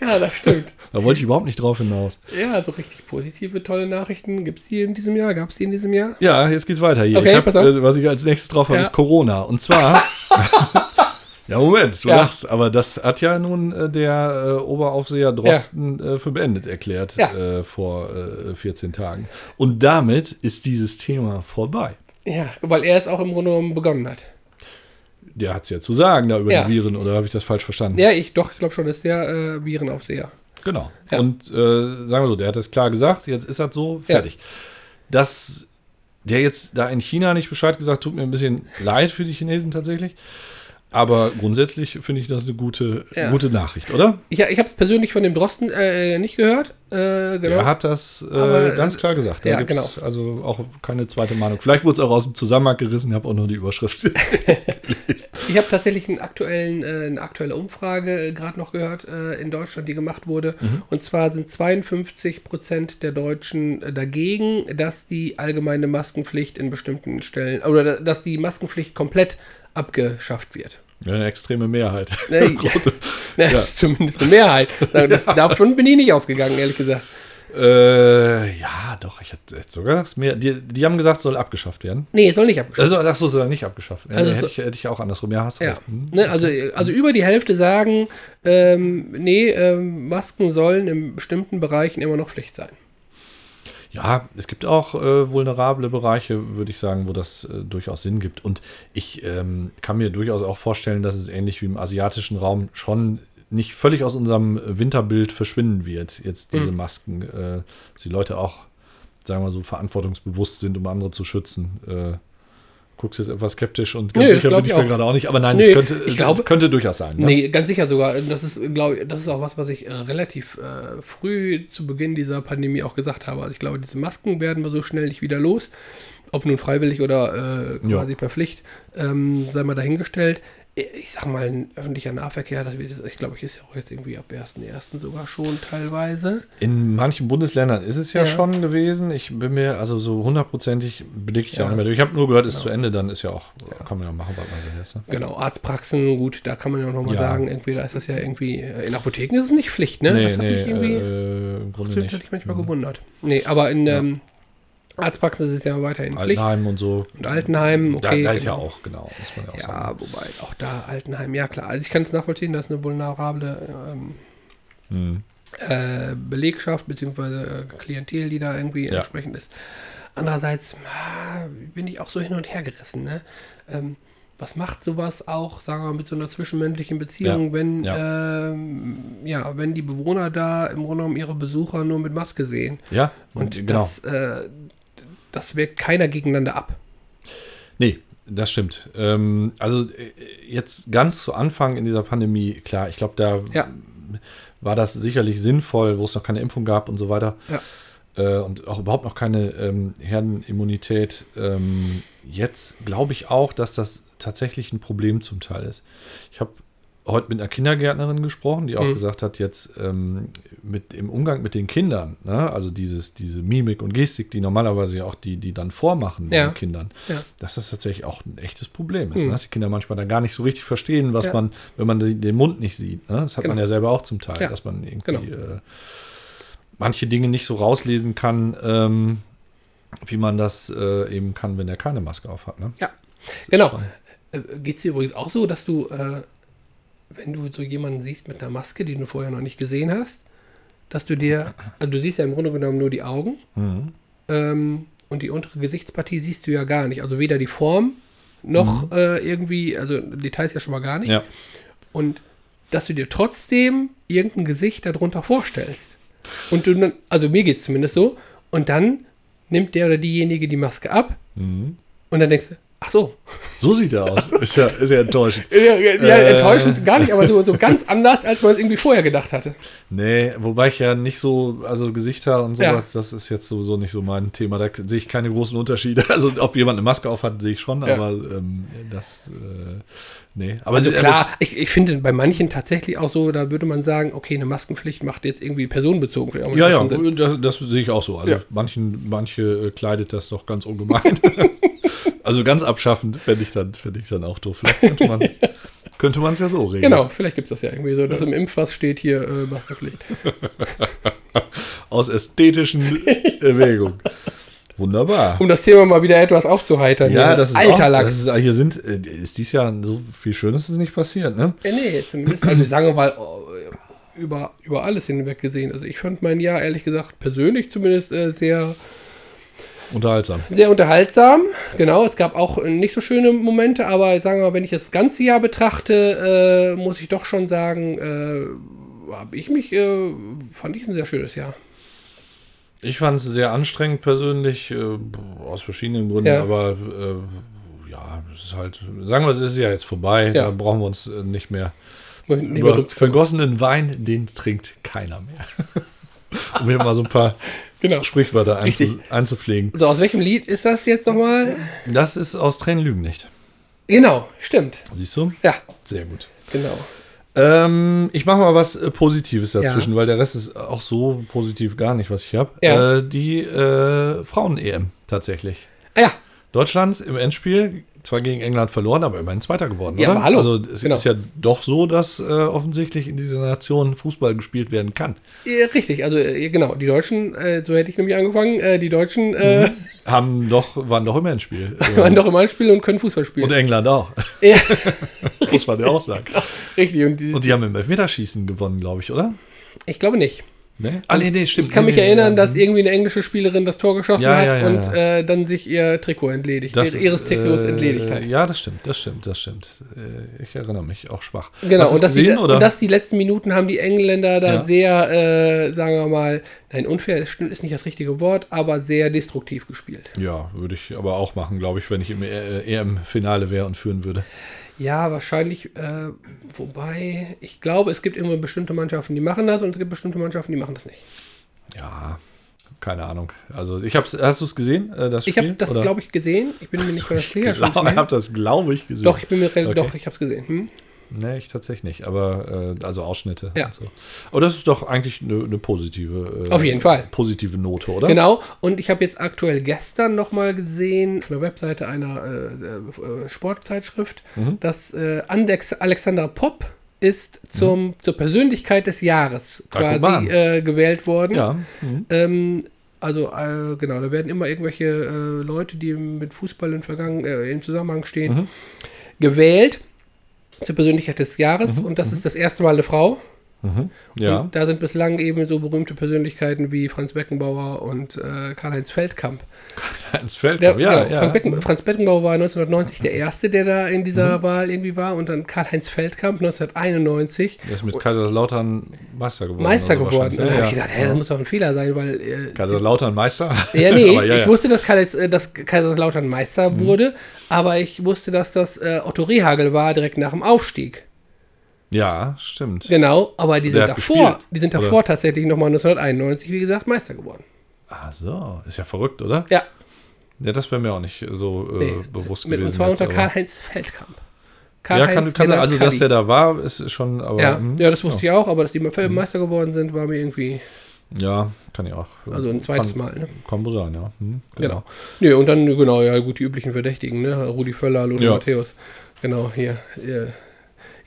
Speaker 2: Ja, das stimmt. (laughs)
Speaker 1: Da wollte ich überhaupt nicht drauf hinaus.
Speaker 2: Ja, so richtig positive, tolle Nachrichten gibt es die in diesem Jahr. Gab es die in diesem Jahr?
Speaker 1: Ja, jetzt geht's weiter hier.
Speaker 2: Okay,
Speaker 1: ich hab,
Speaker 2: pass auf.
Speaker 1: äh, was ich als nächstes drauf habe,
Speaker 2: Ja.
Speaker 1: ist Corona. Und zwar. (laughs) ja, Moment, du
Speaker 2: Ja.
Speaker 1: lachst, aber das hat ja nun äh, der äh, Oberaufseher Drosten äh, für beendet erklärt
Speaker 2: Ja.
Speaker 1: äh, vor äh, 14 Tagen. Und damit ist dieses Thema vorbei.
Speaker 2: Ja, weil er es auch im Grunde genommen begonnen hat.
Speaker 1: Der hat es ja zu sagen da über
Speaker 2: Ja.
Speaker 1: die Viren, oder habe ich das falsch verstanden?
Speaker 2: Ja, ich doch, ich glaube schon, ist der äh, Virenaufseher.
Speaker 1: Genau.
Speaker 2: Ja.
Speaker 1: Und äh, sagen wir so, der hat das klar gesagt, jetzt ist das so, fertig. Dass der jetzt da in China nicht Bescheid gesagt, tut mir ein bisschen leid für die Chinesen tatsächlich. Aber grundsätzlich finde ich das eine gute,
Speaker 2: Ja.
Speaker 1: gute Nachricht, oder?
Speaker 2: Ich, ich habe es persönlich von dem Drosten äh, nicht gehört. Äh, genau.
Speaker 1: Er hat das äh,
Speaker 2: Aber,
Speaker 1: ganz klar gesagt. Da
Speaker 2: ja,
Speaker 1: gibt's also auch keine zweite Meinung. Vielleicht wurde es auch aus dem Zusammenhang gerissen, ich habe auch nur die Überschrift. (laughs)
Speaker 2: Ich habe tatsächlich einen aktuellen, äh, eine aktuelle Umfrage äh, gerade noch gehört äh, in Deutschland, die gemacht wurde.
Speaker 1: Mhm.
Speaker 2: Und zwar sind 52 Prozent der Deutschen äh, dagegen, dass die allgemeine Maskenpflicht in bestimmten Stellen oder da- dass die Maskenpflicht komplett abgeschafft wird.
Speaker 1: ja, eine extreme Mehrheit.
Speaker 2: Ne, (laughs) ja, ist (laughs) zumindest eine Mehrheit. Das, davon bin ich nicht ausgegangen, ehrlich gesagt.
Speaker 1: äh, ja, doch, ich hätte sogar mehr. Die, die haben gesagt, soll abgeschafft werden.
Speaker 2: Nee, es soll nicht abgeschafft
Speaker 1: Also, ach so, soll nicht abgeschafft werden.
Speaker 2: Also
Speaker 1: hätte, ich, hätte ich auch andersrum. Ja, hast
Speaker 2: Ja,
Speaker 1: recht. Hm.
Speaker 2: ne, also, also über die Hälfte sagen, ähm, nee, ähm, Masken sollen in bestimmten Bereichen immer noch Pflicht sein.
Speaker 1: Ja, es gibt auch äh, vulnerable Bereiche, würde ich sagen, wo das äh, durchaus Sinn gibt. Und ich ähm, kann mir durchaus auch vorstellen, dass es ähnlich wie im asiatischen Raum schon nicht völlig aus unserem Winterbild verschwinden wird, jetzt diese
Speaker 2: Mhm.
Speaker 1: Masken. Äh, dass die Leute auch, sagen wir mal so, verantwortungsbewusst sind, um andere zu schützen. Guckst jetzt etwas skeptisch und ganz
Speaker 2: Nö,
Speaker 1: sicher bin ich mir gerade auch nicht. Aber nein,
Speaker 2: Nö,
Speaker 1: es könnte,
Speaker 2: ich glaube-
Speaker 1: könnte durchaus sein. Ne?
Speaker 2: Nee, ganz sicher sogar. Das ist, glaube das ist auch was, was ich äh, relativ äh, früh zu Beginn dieser Pandemie auch gesagt habe. Also ich glaube, diese Masken werden wir so schnell nicht wieder los. Ob nun freiwillig oder äh,
Speaker 1: Ja.
Speaker 2: quasi per Pflicht, ähm, sei mal dahingestellt. Ich sag mal, ein öffentlicher Nahverkehr, das wird, ich glaube, ich ist ja auch jetzt irgendwie ab 1.1. sogar schon teilweise.
Speaker 1: In manchen Bundesländern ist es ja,
Speaker 2: Ja.
Speaker 1: schon gewesen. Ich bin mir, also so hundertprozentig blicke ich
Speaker 2: Ja.
Speaker 1: auch nicht mehr durch. Ich habe nur gehört, ist
Speaker 2: Genau.
Speaker 1: zu Ende, dann ist ja auch,
Speaker 2: Ja.
Speaker 1: kann man ja machen, was man will. Ne?
Speaker 2: Genau, Arztpraxen, gut, da kann man ja noch mal
Speaker 1: Ja.
Speaker 2: sagen, irgendwie, da ist das ja irgendwie, äh, in Apotheken ist es nicht Pflicht, ne?
Speaker 1: Nee,
Speaker 2: das hat
Speaker 1: nee,
Speaker 2: mich irgendwie,
Speaker 1: äh, im Grunde
Speaker 2: das
Speaker 1: nicht.
Speaker 2: hätte ich manchmal
Speaker 1: Mhm.
Speaker 2: gewundert. Nee, aber in ähm, Arztpraxen ist ja weiterhin Pflicht.
Speaker 1: Altenheim und so.
Speaker 2: Und Altenheim, okay.
Speaker 1: da, da ist ja
Speaker 2: genau.
Speaker 1: auch, genau, muss man ja auch
Speaker 2: Ja,
Speaker 1: sagen.
Speaker 2: wobei auch da Altenheim, ja klar. Also ich kann es nachvollziehen, dass eine vulnerable ähm,
Speaker 1: Hm.
Speaker 2: äh, Belegschaft bzw. Äh, Klientel, die da irgendwie
Speaker 1: Ja.
Speaker 2: entsprechend ist. Andererseits ah, bin ich auch so hin und her gerissen. Ne? Ähm, was macht sowas auch, sagen wir mal, mit so einer zwischenmenschlichen Beziehung,
Speaker 1: Ja,
Speaker 2: wenn
Speaker 1: ja.
Speaker 2: Ähm, ja, wenn die Bewohner da im Grunde genommen ihre Besucher nur mit Maske sehen
Speaker 1: Ja,
Speaker 2: und
Speaker 1: genau.
Speaker 2: das, äh, das wirkt keiner gegeneinander ab.
Speaker 1: Nee, das stimmt. Ähm, also äh, jetzt ganz zu Anfang in dieser Pandemie, klar, ich glaube, da
Speaker 2: Ja.
Speaker 1: war das sicherlich sinnvoll, wo es noch keine Impfung gab und so weiter.
Speaker 2: Ja.
Speaker 1: Äh, und auch überhaupt noch keine ähm, Herdenimmunität. Ähm, jetzt glaube ich auch, dass das tatsächlich ein Problem zum Teil ist. Ich habe heute mit einer Kindergärtnerin gesprochen, die auch
Speaker 2: Mhm.
Speaker 1: gesagt hat, jetzt ähm, mit im Umgang mit den Kindern, ne, also dieses, diese Mimik und Gestik, die normalerweise ja auch die, die dann vormachen
Speaker 2: Ja.
Speaker 1: den Kindern,
Speaker 2: Ja.
Speaker 1: dass das tatsächlich auch ein echtes Problem ist.
Speaker 2: Mhm.
Speaker 1: Ne? Dass die Kinder manchmal dann gar nicht so richtig verstehen, was
Speaker 2: Ja.
Speaker 1: man, wenn man den Mund nicht sieht. Ne? Das hat man
Speaker 2: Genau.
Speaker 1: ja selber auch zum Teil, dass man irgendwie
Speaker 2: Genau.
Speaker 1: äh, manche Dinge nicht so rauslesen kann, ähm, wie man das äh, eben kann, wenn er keine Maske auf hat. Ne?
Speaker 2: Ja, genau. Äh, Geht es dir übrigens auch so, dass du, äh, wenn du so jemanden siehst mit einer Maske, die du vorher noch nicht gesehen hast, dass du dir, also du siehst ja im Grunde genommen nur die Augen
Speaker 1: Mhm.
Speaker 2: ähm, und die untere Gesichtspartie siehst du ja gar nicht. Also weder die Form noch äh, irgendwie, also Details ja schon mal gar nicht.
Speaker 1: Mhm. Ja.
Speaker 2: Und dass du dir trotzdem irgendein Gesicht darunter vorstellst. Und du dann, also mir geht es zumindest so, und dann nimmt der oder diejenige die Maske ab
Speaker 1: Mhm.
Speaker 2: und dann denkst du, ach so,
Speaker 1: So sieht er aus. ist, ja, ist ja enttäuschend. (laughs)
Speaker 2: Ja, ja, ja
Speaker 1: Äh.
Speaker 2: enttäuschend gar nicht, aber so, so ganz anders, als man es irgendwie vorher gedacht hatte.
Speaker 1: Nee, wobei ich ja nicht so, also Gesichter und
Speaker 2: Ja.
Speaker 1: sowas, das ist jetzt sowieso nicht so mein Thema. Da sehe ich keine großen Unterschiede. (laughs) Also ob jemand eine Maske auf hat, sehe ich schon,
Speaker 2: Ja.
Speaker 1: aber ähm, das, äh, nee. Aber
Speaker 2: Also klar, ich, ich finde bei manchen tatsächlich auch so, da würde man sagen, okay, eine Maskenpflicht macht jetzt irgendwie personenbezogen.
Speaker 1: Ja, ja, das, das sehe ich auch so. Also
Speaker 2: Ja.
Speaker 1: manchen, manche äh, kleidet das doch ganz ungemein. (laughs) also ganz abschaffend fände ich, dann, fänd ich dann auch doof. Vielleicht könnte man (laughs) könnte man es ja so regeln.
Speaker 2: Genau, vielleicht gibt es das ja irgendwie so, dass im Impfpass steht hier äh, Maskenpflicht. (laughs)
Speaker 1: Aus ästhetischen Erwägungen. Wunderbar.
Speaker 2: Um das Thema mal wieder etwas aufzuheitern.
Speaker 1: Ja, das ist
Speaker 2: Alter
Speaker 1: auch,
Speaker 2: Lachs.
Speaker 1: das ist, hier sind, äh, ist dies Jahr so viel Schönes ist nicht passiert, ne?
Speaker 2: Ja, nee, zumindest, also sagen wir mal, oh, über, über alles hinweg gesehen. Also ich fand mein Jahr, ehrlich gesagt, persönlich zumindest äh, sehr,
Speaker 1: Unterhaltsam.
Speaker 2: sehr unterhaltsam. Genau, es gab auch äh, nicht so schöne Momente, aber sagen wir mal, wenn ich das ganze Jahr betrachte, äh, muss ich doch schon sagen, äh, habe ich mich, äh, fand ich ein sehr schönes Jahr.
Speaker 1: Ich fand es sehr anstrengend persönlich, äh, aus verschiedenen Gründen,
Speaker 2: Ja.
Speaker 1: aber äh, ja, es ist halt, sagen wir, es ist ja jetzt vorbei,
Speaker 2: Ja.
Speaker 1: da brauchen wir uns nicht mehr
Speaker 2: Nicht
Speaker 1: über vergossenen Wein, den trinkt keiner mehr. (laughs) (laughs) um hier mal so ein paar
Speaker 2: Genau.
Speaker 1: Sprichwörter einzu, einzupflegen.
Speaker 2: So, aus welchem Lied ist das jetzt nochmal?
Speaker 1: Das ist aus Tränen lügen nicht.
Speaker 2: Genau, stimmt.
Speaker 1: Siehst du?
Speaker 2: Ja,
Speaker 1: Sehr gut.
Speaker 2: genau.
Speaker 1: Ähm, ich mache mal was äh, Positives dazwischen,
Speaker 2: Ja.
Speaker 1: weil der Rest ist auch so positiv gar nicht, was ich habe.
Speaker 2: Ja.
Speaker 1: Äh, die äh, Frauen-EM tatsächlich.
Speaker 2: Ah ja,
Speaker 1: Deutschland im Endspiel zwar gegen England verloren, aber immerhin Zweiter geworden,
Speaker 2: Ja,
Speaker 1: oder?
Speaker 2: aber hallo.
Speaker 1: Also es
Speaker 2: Genau.
Speaker 1: ist ja doch so, dass äh, offensichtlich in dieser Nation Fußball gespielt werden kann.
Speaker 2: Ja, richtig, also äh, genau, die Deutschen, äh, so hätte ich nämlich angefangen, äh, die Deutschen äh,
Speaker 1: Haben doch, waren doch im Endspiel. (laughs)
Speaker 2: waren doch im Anspiel und können Fußball spielen.
Speaker 1: Und England auch.
Speaker 2: ja, (laughs)
Speaker 1: Muss man ja auch sagen. (laughs)
Speaker 2: richtig, und, die,
Speaker 1: Und die haben im Elfmeterschießen gewonnen, glaube ich, oder?
Speaker 2: ich glaube nicht.
Speaker 1: Ne? Ah, nee, nee,
Speaker 2: Ich kann mich
Speaker 1: Nee, nee,
Speaker 2: erinnern,
Speaker 1: ja.
Speaker 2: dass irgendwie eine englische Spielerin das Tor geschossen
Speaker 1: Ja,
Speaker 2: hat
Speaker 1: ja, ja,
Speaker 2: und. Äh, dann sich ihr Trikot entledigt,
Speaker 1: Das,
Speaker 2: ihre- ihres Trikots
Speaker 1: äh,
Speaker 2: entledigt hat.
Speaker 1: Ja, das stimmt, das stimmt, das stimmt. Äh, Ich erinnere mich, auch schwach.
Speaker 2: Genau, und das,
Speaker 1: gesehen,
Speaker 2: die, und das die letzten Minuten haben die Engländer da sehr, äh, sagen wir mal, nein, unfair ist, stimmt, ist nicht das richtige Wort, aber sehr destruktiv gespielt.
Speaker 1: ja, würde ich aber auch machen, glaube ich, wenn ich im äh, EM-Finale wäre und führen würde.
Speaker 2: Ja, wahrscheinlich, äh, wobei, ich glaube, es gibt immer bestimmte Mannschaften, die machen das und es gibt bestimmte Mannschaften, die machen das nicht.
Speaker 1: Ja, keine Ahnung. Also ich hab's, hast du es gesehen, äh, das
Speaker 2: Ich habe das, glaube ich, gesehen. Ich bin mir nicht mehr (laughs) sicher.
Speaker 1: Ich glaube, ich habe das, glaube ich, gesehen.
Speaker 2: Doch, ich bin mir
Speaker 1: Okay.
Speaker 2: doch, ich habe es gesehen. Hm?
Speaker 1: Nee, ich tatsächlich nicht, aber äh, also Ausschnitte.
Speaker 2: Ja.
Speaker 1: Und so. Aber das ist doch eigentlich eine, eine positive, äh,
Speaker 2: Auf jeden Fall.
Speaker 1: positive Note, oder?
Speaker 2: Genau, und ich habe jetzt aktuell gestern nochmal gesehen, von der Webseite einer äh, äh, Sportzeitschrift,
Speaker 1: Mhm.
Speaker 2: dass äh, Andex Alexander Popp ist zum, zur Persönlichkeit des Jahres
Speaker 1: Ah,
Speaker 2: quasi äh, gewählt worden.
Speaker 1: Ja. Mhm.
Speaker 2: Ähm, also, äh, genau, da werden immer irgendwelche äh, Leute, die mit Fußball in Vergangen, äh, im Zusammenhang stehen,
Speaker 1: Mhm.
Speaker 2: gewählt zur Persönlichkeit des Jahres. Und das ist das erste Mal eine Frau.
Speaker 1: Mhm. Ja.
Speaker 2: Und da sind bislang eben so berühmte Persönlichkeiten wie Franz Beckenbauer und äh, Karl-Heinz Feldkamp.
Speaker 1: ins Feld
Speaker 2: Der.
Speaker 1: Ja,
Speaker 2: genau,
Speaker 1: ja.
Speaker 2: Franz, Becken, Franz Beckenbauer war 1990 der Erste, der da in dieser Wahl irgendwie war. Und dann Karl-Heinz Feldkamp 1991
Speaker 1: Der ist mit Kaiserslautern Meister geworden.
Speaker 2: Meister
Speaker 1: also
Speaker 2: geworden. Und dann habe
Speaker 1: Ja,
Speaker 2: ich gedacht, hä, das muss doch ein Fehler sein, weil. Äh, (laughs)
Speaker 1: Kaiserslautern Meister? (laughs)
Speaker 2: Ja, nee, ich wusste, dass, Karl, äh, dass Kaiserslautern Meister wurde, aber ich wusste, dass das äh, Otto Rehagel war direkt nach dem Aufstieg.
Speaker 1: Ja, stimmt.
Speaker 2: Genau, aber die sind davor,
Speaker 1: gespielt,
Speaker 2: die sind
Speaker 1: oder?
Speaker 2: davor tatsächlich nochmal 1991, wie gesagt, Meister geworden.
Speaker 1: Ach so, ist ja verrückt, oder?
Speaker 2: Ja,
Speaker 1: Ja, das wäre mir auch nicht so äh,
Speaker 2: nee,
Speaker 1: bewusst
Speaker 2: mit,
Speaker 1: gewesen.
Speaker 2: Und zwar unter Karl-Heinz Feldkamp.
Speaker 1: Ja, kann, kann, also dass der da war, ist schon, aber
Speaker 2: Ja,
Speaker 1: hm,
Speaker 2: ja, das wusste ich auch, aber dass die mal Meister geworden sind, war mir irgendwie,
Speaker 1: ja, kann ich auch.
Speaker 2: also ein zweites
Speaker 1: kann,
Speaker 2: Mal, ne?
Speaker 1: Kann wohl sein, ja. Hm,
Speaker 2: Genau. Nee, und dann, genau, ja, gut, die üblichen Verdächtigen, ne? Rudi Völler, Lothar
Speaker 1: Ja.
Speaker 2: Matthäus. Genau, hier. Ja,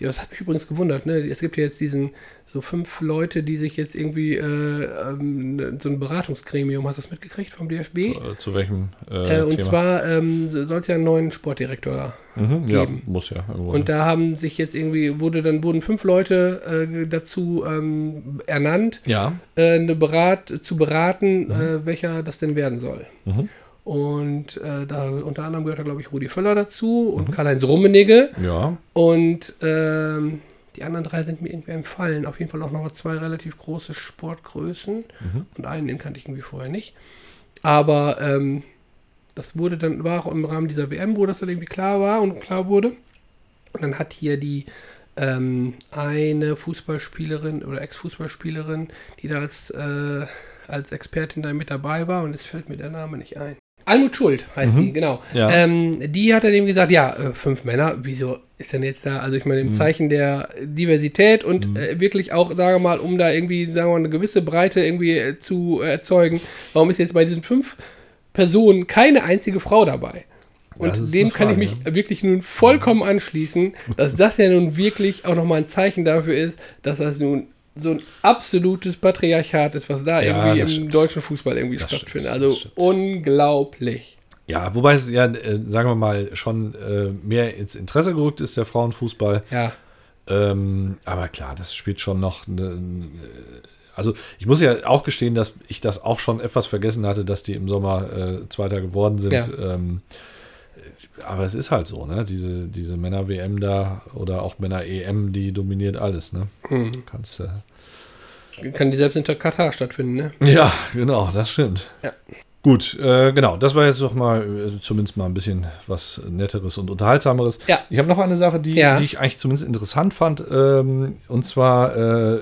Speaker 2: ja, das hat mich übrigens gewundert, ne? Es gibt ja jetzt diesen, so fünf Leute, die sich jetzt irgendwie, äh, ähm, so ein Beratungsgremium, hast du das mitgekriegt vom DFB?
Speaker 1: Äh, zu welchem äh,
Speaker 2: Äh, und
Speaker 1: Thema?
Speaker 2: zwar ähm, soll es ja einen neuen Sportdirektor
Speaker 1: mhm, ja,
Speaker 2: geben.
Speaker 1: muss ja. Irgendwo,
Speaker 2: Und da haben sich jetzt irgendwie, wurde dann wurden fünf Leute äh, dazu ähm, ernannt,
Speaker 1: ja.
Speaker 2: äh, eine Berat, zu beraten, äh, welcher das denn werden soll.
Speaker 1: Mhm.
Speaker 2: Und äh, da unter anderem gehört da, glaube ich, Rudi Völler dazu
Speaker 1: Mhm.
Speaker 2: und Karl-Heinz Rummenigge.
Speaker 1: Ja.
Speaker 2: Und ähm, die anderen drei sind mir irgendwie empfallen. Auf jeden Fall auch noch zwei relativ große Sportgrößen.
Speaker 1: Mhm.
Speaker 2: Und einen, den kannte ich irgendwie vorher nicht. Aber ähm, das wurde dann, war auch im Rahmen dieser WM, wo das dann irgendwie klar war und klar wurde. Und dann hat hier die ähm, eine Fußballspielerin oder Ex-Fußballspielerin, die da als, äh, als Expertin da mit dabei war, und es fällt mir der Name nicht ein. Almut Schuld heißt die, genau.
Speaker 1: Ja.
Speaker 2: Ähm, die hat dann eben gesagt, ja, äh, fünf Männer, wieso ist denn jetzt da, also ich meine, im Zeichen der Diversität und äh, wirklich auch, sagen wir mal, um da irgendwie, sagen wir mal, eine gewisse Breite irgendwie äh, zu erzeugen, warum ist jetzt bei diesen fünf Personen keine einzige Frau dabei? Und dem kann ich mich wirklich nun vollkommen anschließen, dass das ja nun wirklich auch nochmal ein Zeichen dafür ist, dass das nun so ein absolutes Patriarchat ist, was da
Speaker 1: Ja,
Speaker 2: irgendwie im
Speaker 1: stimmt.
Speaker 2: deutschen Fußball irgendwie
Speaker 1: Das
Speaker 2: stattfindet.
Speaker 1: stimmt,
Speaker 2: also
Speaker 1: stimmt.
Speaker 2: unglaublich.
Speaker 1: Ja, wobei es ja, äh, sagen wir mal, schon äh, mehr ins Interesse gerückt ist, der Frauenfußball.
Speaker 2: Ja,
Speaker 1: Ähm, aber klar, das spielt schon noch eine. Also, ich muss ja auch gestehen, dass ich das auch schon etwas vergessen hatte, dass die im Sommer äh, Zweiter geworden sind.
Speaker 2: Ja.
Speaker 1: Ähm, aber es ist halt so, ne? Diese, diese Männer-WM da oder auch Männer-EM, die dominiert alles, ne?
Speaker 2: hm.
Speaker 1: Kannst du.
Speaker 2: Kann die selbst in Katar stattfinden, ne?
Speaker 1: Ja, genau, das stimmt.
Speaker 2: Ja.
Speaker 1: Gut, äh, genau, das war jetzt doch mal äh, zumindest mal ein bisschen was Netteres und Unterhaltsameres.
Speaker 2: Ja.
Speaker 1: Ich habe noch eine Sache, die,
Speaker 2: Ja.
Speaker 1: die ich eigentlich zumindest interessant fand. Ähm, und zwar äh,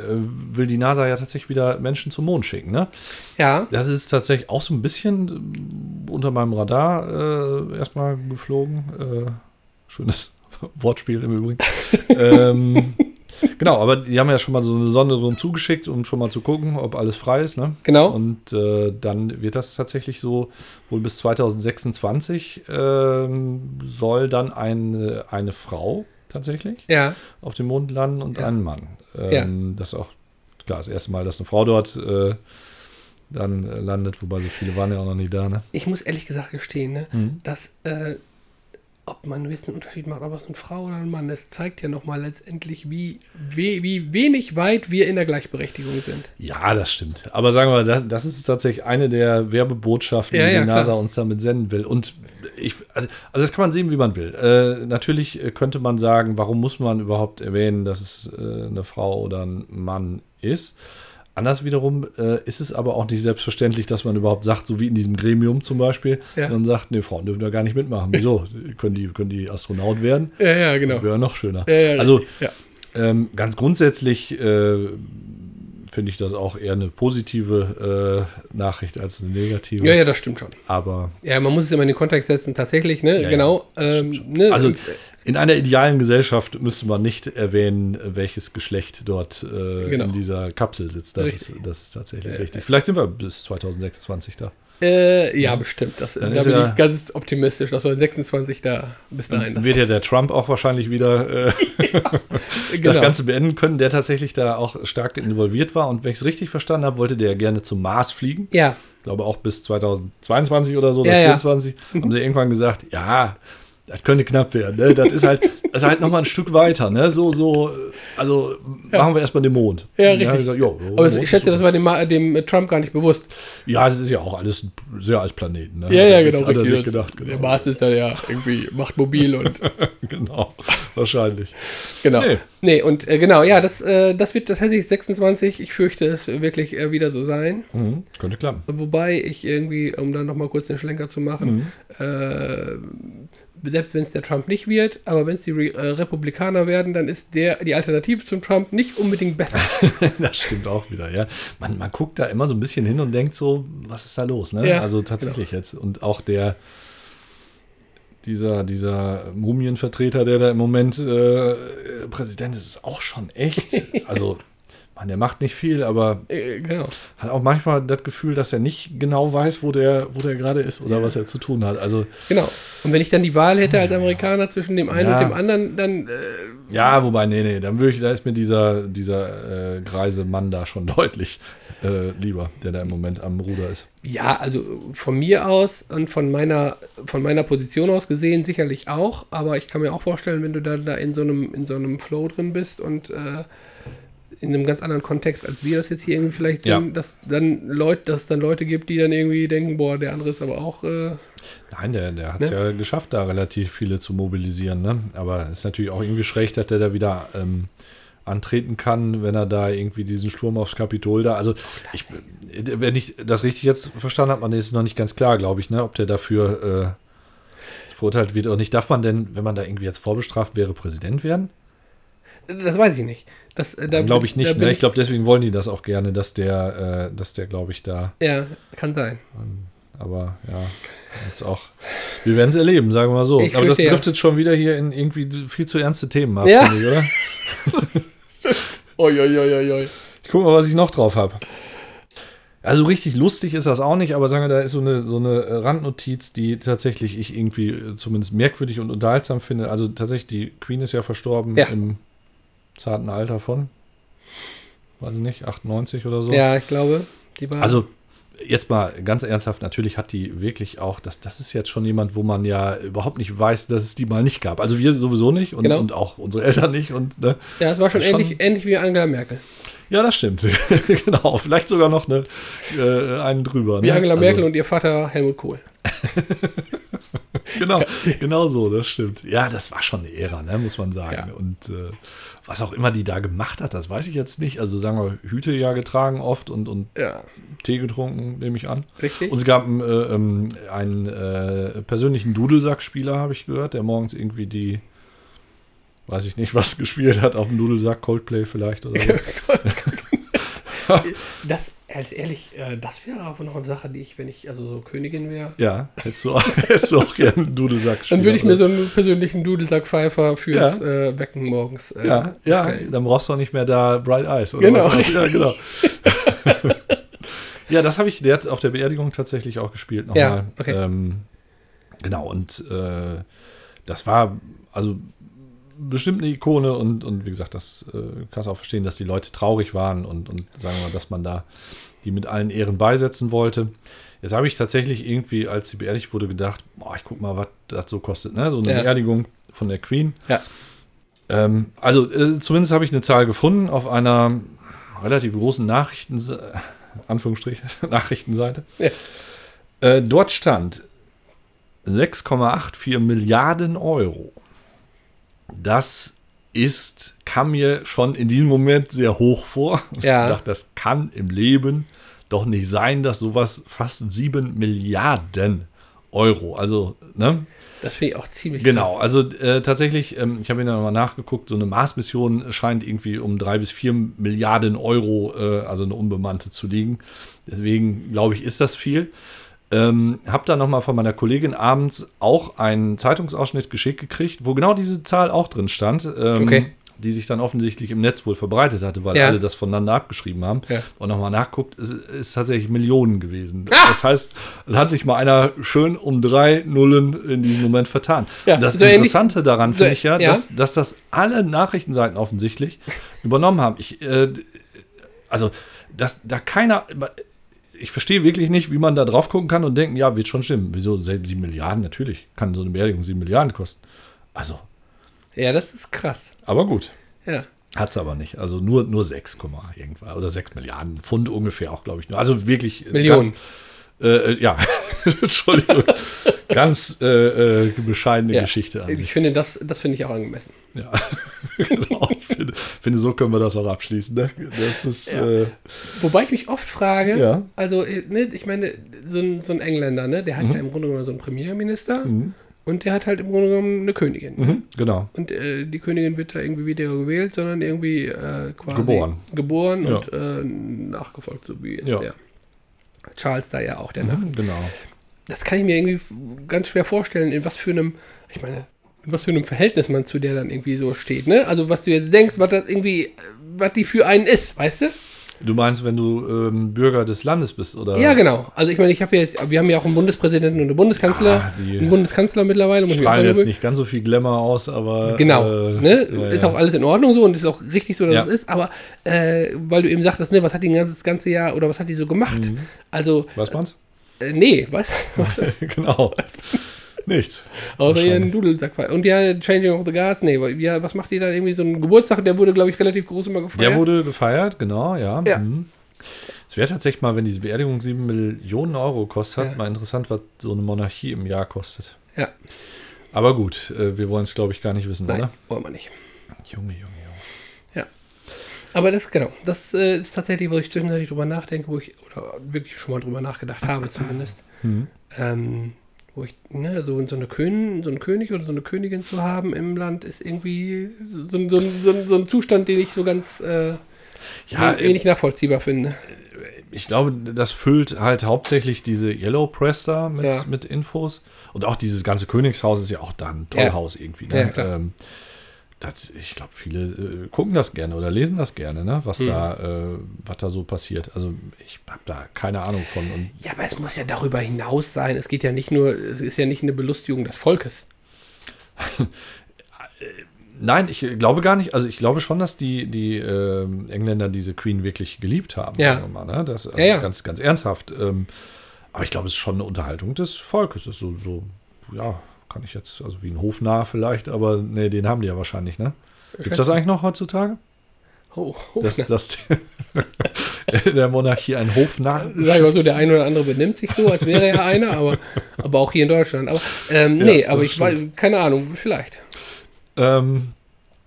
Speaker 1: will die NASA ja tatsächlich wieder Menschen zum Mond schicken. Ne?
Speaker 2: Ja,
Speaker 1: Das ist tatsächlich auch so ein bisschen äh, unter meinem Radar äh, erstmal geflogen. Äh, schönes (laughs) Wortspiel im Übrigen. (laughs) ähm, genau, aber die haben ja schon mal so eine Sonde drum zugeschickt, um schon mal zu gucken, ob alles frei ist. Ne?
Speaker 2: genau.
Speaker 1: Und äh, dann wird das tatsächlich so, wohl bis 2026 ähm, soll dann eine, eine Frau tatsächlich
Speaker 2: ja,
Speaker 1: auf dem Mond landen und
Speaker 2: Ja.
Speaker 1: ein Mann. Ähm, Das ist auch klar, das erste Mal, dass eine Frau dort äh, dann äh, landet, wobei so viele waren ja auch noch nie da. Ne?
Speaker 2: ich muss ehrlich gesagt gestehen, ne,
Speaker 1: Mhm.
Speaker 2: dass, äh, ob man einen Unterschied macht, ob es eine Frau oder ein Mann, das zeigt ja nochmal letztendlich, wie, wie, wie wenig weit wir in der Gleichberechtigung sind.
Speaker 1: Ja, das stimmt. Aber sagen wir, das, das ist tatsächlich eine der Werbebotschaften,
Speaker 2: Ja,
Speaker 1: die
Speaker 2: ja,
Speaker 1: die NASA
Speaker 2: klar.
Speaker 1: uns damit senden will. Und ich, also das kann man sehen, wie man will. Äh, natürlich äh, könnte man sagen, warum muss man überhaupt erwähnen, dass es äh, eine Frau oder ein Mann ist. Anders wiederum äh, ist es aber auch nicht selbstverständlich, dass man überhaupt sagt, so wie in diesem Gremium zum Beispiel,
Speaker 2: Ja.
Speaker 1: man sagt, nee, Frauen dürfen da gar nicht mitmachen. Wieso? (laughs) können, die, können die Astronaut werden?
Speaker 2: Ja, ja, genau.
Speaker 1: Wäre noch schöner.
Speaker 2: Ja, ja,
Speaker 1: also ähm, ganz grundsätzlich äh, finde ich das auch eher eine positive äh, Nachricht als eine negative.
Speaker 2: ja, ja, das stimmt schon.
Speaker 1: Aber
Speaker 2: Ja, man muss es immer in den Kontext setzen, tatsächlich, ne?
Speaker 1: Ja,
Speaker 2: genau. Ähm, ne?
Speaker 1: also in einer idealen Gesellschaft müsste man nicht erwähnen, welches Geschlecht dort äh,
Speaker 2: Genau.
Speaker 1: in dieser Kapsel sitzt. Das,
Speaker 2: Richtig.
Speaker 1: ist, das ist tatsächlich
Speaker 2: Ja,
Speaker 1: richtig. Vielleicht sind wir bis 2026 da.
Speaker 2: Äh, ja, bestimmt. Das, da bin
Speaker 1: ja-
Speaker 2: ich ganz optimistisch, dass wir 26 da bis dahin.
Speaker 1: Wird ja der Trump auch wahrscheinlich wieder äh, (laughs) (laughs)
Speaker 2: genau.
Speaker 1: das Ganze beenden können, der tatsächlich da auch stark involviert war. Und wenn ich es richtig verstanden habe, wollte der gerne zum Mars fliegen.
Speaker 2: Ja,
Speaker 1: ich glaube auch bis 2022 oder so,
Speaker 2: Ja,
Speaker 1: oder
Speaker 2: ja.
Speaker 1: 2024, haben sie irgendwann gesagt, ja, das könnte knapp werden. Ne? Das ist halt, das (laughs) ist halt nochmal ein Stück weiter. Ne? So, so, also machen wir erstmal den Mond.
Speaker 2: Ja,
Speaker 1: dann
Speaker 2: richtig.
Speaker 1: haben sie gesagt, jo,
Speaker 2: aber es,
Speaker 1: Mond
Speaker 2: ich schätze, das war dem, dem Trump gar nicht bewusst.
Speaker 1: Ja, das ist ja auch alles sehr als Planeten. Ne?
Speaker 2: Ja, ja, genau.
Speaker 1: Sich
Speaker 2: richtig.
Speaker 1: gedacht,
Speaker 2: Der
Speaker 1: genau.
Speaker 2: Mars ist da ja irgendwie macht mobil und (laughs)
Speaker 1: genau, wahrscheinlich.
Speaker 2: genau.
Speaker 1: Nee.
Speaker 2: Nee, und äh, genau, ja, das, äh, das wird tatsächlich 26. Ich fürchte es wirklich äh, wieder so sein.
Speaker 1: Mhm, könnte klappen.
Speaker 2: Wobei ich irgendwie, um dann nochmal kurz den Schlenker zu machen, äh, selbst wenn es der Trump nicht wird, aber wenn es die Re äh, Republikaner werden, dann ist der die Alternative zum Trump nicht unbedingt besser. (laughs)
Speaker 1: das stimmt auch wieder, ja. Man, man guckt da immer so ein bisschen hin und denkt so, was ist da los, ne?
Speaker 2: Ja,
Speaker 1: also tatsächlich jetzt. Und auch der, dieser, dieser Mumienvertreter, der da im Moment äh, Präsident ist, ist auch schon echt. (laughs) Also, man, der macht nicht viel, aber
Speaker 2: äh, genau.
Speaker 1: hat auch manchmal das Gefühl, dass er nicht genau weiß, wo der, wo der gerade ist oder was er zu tun hat. Also,
Speaker 2: Genau. Und wenn ich dann die Wahl hätte als Amerikaner zwischen dem einen
Speaker 1: Ja.
Speaker 2: und dem anderen, dann äh,
Speaker 1: ja, wobei, nee, nee, dann würde ich, da ist mir dieser, dieser äh, greise Mann da schon (laughs) deutlich äh, lieber, der da im Moment am Ruder ist.
Speaker 2: ja, also von mir aus und von meiner von meiner Position aus gesehen sicherlich auch, aber ich kann mir auch vorstellen, wenn du da, da in so einem in so einem Flow drin bist und äh, in einem ganz anderen Kontext, als wir das jetzt hier irgendwie vielleicht
Speaker 1: Ja.
Speaker 2: sind, dass dann Leute, dass es dann Leute gibt, die dann irgendwie denken, boah, der andere ist aber auch äh,
Speaker 1: Nein, der, der hat es
Speaker 2: Ne?
Speaker 1: ja geschafft, da relativ viele zu mobilisieren. Ne? Aber es ist natürlich auch irgendwie schräg, dass der da wieder ähm, antreten kann, wenn er da irgendwie diesen Sturm aufs Kapitol da. Also, ich, wenn ich das richtig jetzt verstanden habe, man ist noch nicht ganz klar, glaube ich, ne, ob der dafür äh, verurteilt wird oder nicht. Darf man denn, wenn man da irgendwie jetzt vorbestraft wäre, Präsident werden?
Speaker 2: Das weiß ich nicht. Das äh, da
Speaker 1: Glaube ich nicht. Ne? Ich glaube, deswegen wollen die das auch gerne, dass der, äh, dass der, glaube ich, da.
Speaker 2: ja, kann sein.
Speaker 1: Aber ja, jetzt auch. Wir werden es erleben, sagen wir mal so.
Speaker 2: Ich
Speaker 1: Aber das
Speaker 2: fürchte, ja.
Speaker 1: trifft jetzt schon wieder hier in irgendwie viel zu ernste Themen ab,
Speaker 2: Ja.
Speaker 1: finde ich, oder? (laughs)
Speaker 2: Oi, oi, oi, oi, oi.
Speaker 1: Ich gucke mal, was ich noch drauf habe. Also richtig lustig ist das auch nicht, aber sagen wir, da ist so eine, so eine Randnotiz, die tatsächlich ich irgendwie äh, zumindest merkwürdig und unterhaltsam finde. Also tatsächlich, die Queen ist ja verstorben
Speaker 2: Ja.
Speaker 1: im zarten Alter von, weiß ich nicht, 98 oder so.
Speaker 2: Ja, ich glaube, die war.
Speaker 1: Also jetzt mal ganz ernsthaft, natürlich hat die wirklich auch, das, das ist jetzt schon jemand, wo man ja überhaupt nicht weiß, dass es die mal nicht gab. Also wir sowieso nicht und,
Speaker 2: Genau.
Speaker 1: und auch unsere Eltern nicht. Und, ne?
Speaker 2: ja, es war schon,
Speaker 1: schon-
Speaker 2: ähnlich, ähnlich wie Angela Merkel.
Speaker 1: Ja, das stimmt. (laughs) genau, vielleicht sogar noch eine, äh, einen drüber.
Speaker 2: Wie
Speaker 1: ne?
Speaker 2: Angela
Speaker 1: Also-
Speaker 2: Merkel und ihr Vater Helmut Kohl. (laughs)
Speaker 1: genau, genau so, das stimmt. Ja, das war schon eine Ära, ne, muss man sagen.
Speaker 2: Ja.
Speaker 1: Und äh, was auch immer die da gemacht hat, das weiß ich jetzt nicht. Also sagen wir, Hüte ja getragen oft und, und
Speaker 2: Ja,
Speaker 1: Tee getrunken, nehme ich an.
Speaker 2: richtig.
Speaker 1: Und es gab einen, äh, ähm, einen äh, persönlichen Dudelsack-Spieler, habe ich gehört, der morgens irgendwie die, weiß ich nicht, was (laughs) gespielt hat auf dem Dudelsack, Coldplay vielleicht oder so. (laughs) (laughs)
Speaker 2: Das, ehrlich, äh, das wäre aber noch eine Sache, die ich, wenn ich also so Königin wäre,
Speaker 1: ja, hättest du auch, (laughs) hättest du auch gerne einen Dudelsack
Speaker 2: dann würde ich mir so einen persönlichen Dudelsack-Pfeifer fürs
Speaker 1: Ja.
Speaker 2: äh, Wecken morgens äh,
Speaker 1: Ja, ja, dann brauchst du auch nicht mehr da Bright Eyes. Oder
Speaker 2: Genau.
Speaker 1: Was ja, genau. (laughs) ja, das habe ich der hat auf der Beerdigung tatsächlich auch gespielt nochmal.
Speaker 2: Ja, okay.
Speaker 1: ähm, genau, und äh, das war also bestimmt eine Ikone und, und wie gesagt, das äh, kannst du auch verstehen, dass die Leute traurig waren und, und sagen wir mal, dass man da die mit allen Ehren beisetzen wollte. Jetzt habe ich tatsächlich irgendwie, als sie beerdigt wurde, gedacht, boah, ich guck mal, was das so kostet, ne? So eine
Speaker 2: Ja.
Speaker 1: Beerdigung von der Queen.
Speaker 2: Ja.
Speaker 1: Ähm, also äh, zumindest habe ich eine Zahl gefunden auf einer relativ großen Nachrichten (laughs) Anführungsstrich (laughs) Nachrichtenseite.
Speaker 2: Ja.
Speaker 1: Äh, dort stand 6,84 Milliarden Euro. Das ist, kam mir schon in diesem Moment sehr hoch vor.
Speaker 2: Ja.
Speaker 1: Ich dachte, das kann im Leben doch nicht sein, dass sowas fast 7 Milliarden Euro, also, ne?
Speaker 2: Das finde ich auch ziemlich
Speaker 1: Genau,
Speaker 2: krass.
Speaker 1: also äh, tatsächlich, ähm, ich habe mir mal nachgeguckt, so eine Mars-Mission scheint irgendwie um drei bis vier Milliarden Euro, äh, also eine unbemannte zu liegen. Deswegen glaube ich, ist das viel. Ähm, habe dann nochmal von meiner Kollegin abends auch einen Zeitungsausschnitt geschickt gekriegt, wo genau diese Zahl auch drin stand, ähm,
Speaker 2: Okay.
Speaker 1: die sich dann offensichtlich im Netz wohl verbreitet hatte, weil
Speaker 2: Ja.
Speaker 1: alle das voneinander abgeschrieben haben.
Speaker 2: Ja.
Speaker 1: Und nochmal nachguckt, es ist tatsächlich Millionen gewesen.
Speaker 2: Ah!
Speaker 1: Das heißt, es hat sich mal einer schön um drei Nullen in diesem Moment vertan.
Speaker 2: Ja,
Speaker 1: das
Speaker 2: so
Speaker 1: Interessante daran
Speaker 2: so-
Speaker 1: finde ich ja,
Speaker 2: ja.
Speaker 1: Dass, dass das alle Nachrichtenseiten offensichtlich übernommen haben. Ich, äh, also, dass da keiner. Ich verstehe wirklich nicht, wie man da drauf gucken kann und denken, ja, wird schon stimmen. Wieso? Selbst 7 Milliarden? Natürlich kann so eine Beerdigung 7 Milliarden kosten. Also,
Speaker 2: Ja, das ist krass.
Speaker 1: aber gut.
Speaker 2: Ja.
Speaker 1: Hat es aber nicht. Also nur, nur 6, Komma irgendwas. Oder 6 Milliarden Pfund ungefähr auch, glaube ich. nur. Also wirklich. äh,
Speaker 2: Millionen.
Speaker 1: Ganz, äh, äh, ja, (laughs) Entschuldigung. (laughs) ganz äh, äh, bescheidene
Speaker 2: ja.
Speaker 1: Geschichte
Speaker 2: Ich finde, das, das finde ich auch angemessen.
Speaker 1: Ja, (laughs) genau. Ich finde, finde, so können wir das auch abschließen. Ne? Das ist.
Speaker 2: Ja.
Speaker 1: Äh,
Speaker 2: Wobei ich mich oft frage,
Speaker 1: Ja.
Speaker 2: also, äh, ne, ich meine, so ein, so ein Engländer, ne, der hat
Speaker 1: Mhm.
Speaker 2: ja im Grunde genommen so einen Premierminister und der hat halt im Grunde genommen eine Königin. Ne?
Speaker 1: mhm, genau.
Speaker 2: Und äh, die Königin wird da irgendwie wieder gewählt, sondern irgendwie äh, quasi
Speaker 1: Geboren.
Speaker 2: geboren
Speaker 1: Ja.
Speaker 2: und äh, nachgefolgt, so wie jetzt der Charles da ja auch, der
Speaker 1: Mhm, genau.
Speaker 2: Das kann ich mir irgendwie ganz schwer vorstellen, in was für einem, ich meine, in was für einem Verhältnis man zu der dann irgendwie so steht, ne? Also was du jetzt denkst, was das irgendwie, äh, was die für einen ist, weißt du?
Speaker 1: Du meinst, wenn du ähm, Bürger des Landes bist, oder?
Speaker 2: Ja, genau. Also ich meine, ich habe ja jetzt, wir haben ja auch einen Bundespräsidenten und einen Bundeskanzler,
Speaker 1: Ah, die
Speaker 2: einen Bundeskanzler mittlerweile. muss auch
Speaker 1: Strahlen jetzt nicht ganz so viel Glamour aus, aber.
Speaker 2: Genau,
Speaker 1: äh,
Speaker 2: ne?
Speaker 1: ja,
Speaker 2: ist auch alles in Ordnung so und ist auch richtig so, dass
Speaker 1: Ja.
Speaker 2: es ist, aber äh, weil du eben sagtest, ne, was hat die ganzes ganze Jahr oder was hat die so gemacht?
Speaker 1: Mhm.
Speaker 2: Also,
Speaker 1: Was meinst
Speaker 2: äh, nee, was?
Speaker 1: du? (laughs) (laughs) genau. Nichts.
Speaker 2: Außer ihren. Dudelsack. Und ja, Changing of the Guards, nee, ja, was macht die dann irgendwie so einen Geburtstag? Der wurde, glaube ich, relativ groß immer gefeiert.
Speaker 1: Der wurde gefeiert, genau, ja.
Speaker 2: Ja.
Speaker 1: Mhm. Es wäre tatsächlich mal, wenn diese Beerdigung 7 Millionen Euro kostet,
Speaker 2: Ja.
Speaker 1: mal interessant, was so eine Monarchie im Jahr kostet.
Speaker 2: ja,
Speaker 1: Aber gut, äh, wir wollen es, glaube ich, gar nicht wissen,
Speaker 2: nein,
Speaker 1: oder?
Speaker 2: wollen wir nicht.
Speaker 1: Junge, Junge, Junge.
Speaker 2: Ja. Aber das, genau, das äh, ist tatsächlich, wo ich zwischenzeitlich drüber nachdenke, wo ich, oder wirklich schon mal drüber nachgedacht habe zumindest.
Speaker 1: Mhm.
Speaker 2: Ähm, wo ich, ne, so, so, eine Kön so einen König oder so eine Königin zu haben im Land ist irgendwie so, ein- so, so, so ein Zustand, den ich so ganz äh,
Speaker 1: Ja,
Speaker 2: wen- wenig nachvollziehbar finde.
Speaker 1: ich glaube, das füllt halt hauptsächlich diese Yellow Press da mit,
Speaker 2: Ja.
Speaker 1: mit Infos. Und auch dieses ganze Königshaus ist ja auch da ein Tollhaus irgendwie. Ne?
Speaker 2: Ja, klar.
Speaker 1: ähm, das, ich glaube, viele äh, gucken das gerne oder lesen das gerne, ne? was,
Speaker 2: Mhm.
Speaker 1: da, äh, was da so passiert. Also ich habe da keine Ahnung von.
Speaker 2: Ja, aber es muss ja darüber hinaus sein. Es geht ja nicht nur, es ist ja nicht eine Belustigung des Volkes. (laughs)
Speaker 1: nein, ich glaube gar nicht. Also ich glaube schon, dass die, die ähm, Engländer diese Queen wirklich geliebt haben.
Speaker 2: Ja.
Speaker 1: Mal, ne? Das also
Speaker 2: Ja, ja.
Speaker 1: ganz, ganz ernsthaft. Ähm, aber ich glaube, es ist schon eine Unterhaltung des Volkes. Es ist so, so, ja, kann ich jetzt, also wie ein Hofnarr vielleicht, aber nee, den haben die ja wahrscheinlich, ne? Gibt es das eigentlich noch heutzutage?
Speaker 2: Oh,
Speaker 1: Dass, dass der Monarchie ein Hofnarr
Speaker 2: Sag ich mal so, der eine oder andere benimmt sich so, als wäre er einer, aber, aber auch hier in Deutschland. Aber ähm,
Speaker 1: Ja,
Speaker 2: nee, aber ich weiß,
Speaker 1: stimmt.
Speaker 2: keine Ahnung, vielleicht.
Speaker 1: Ähm,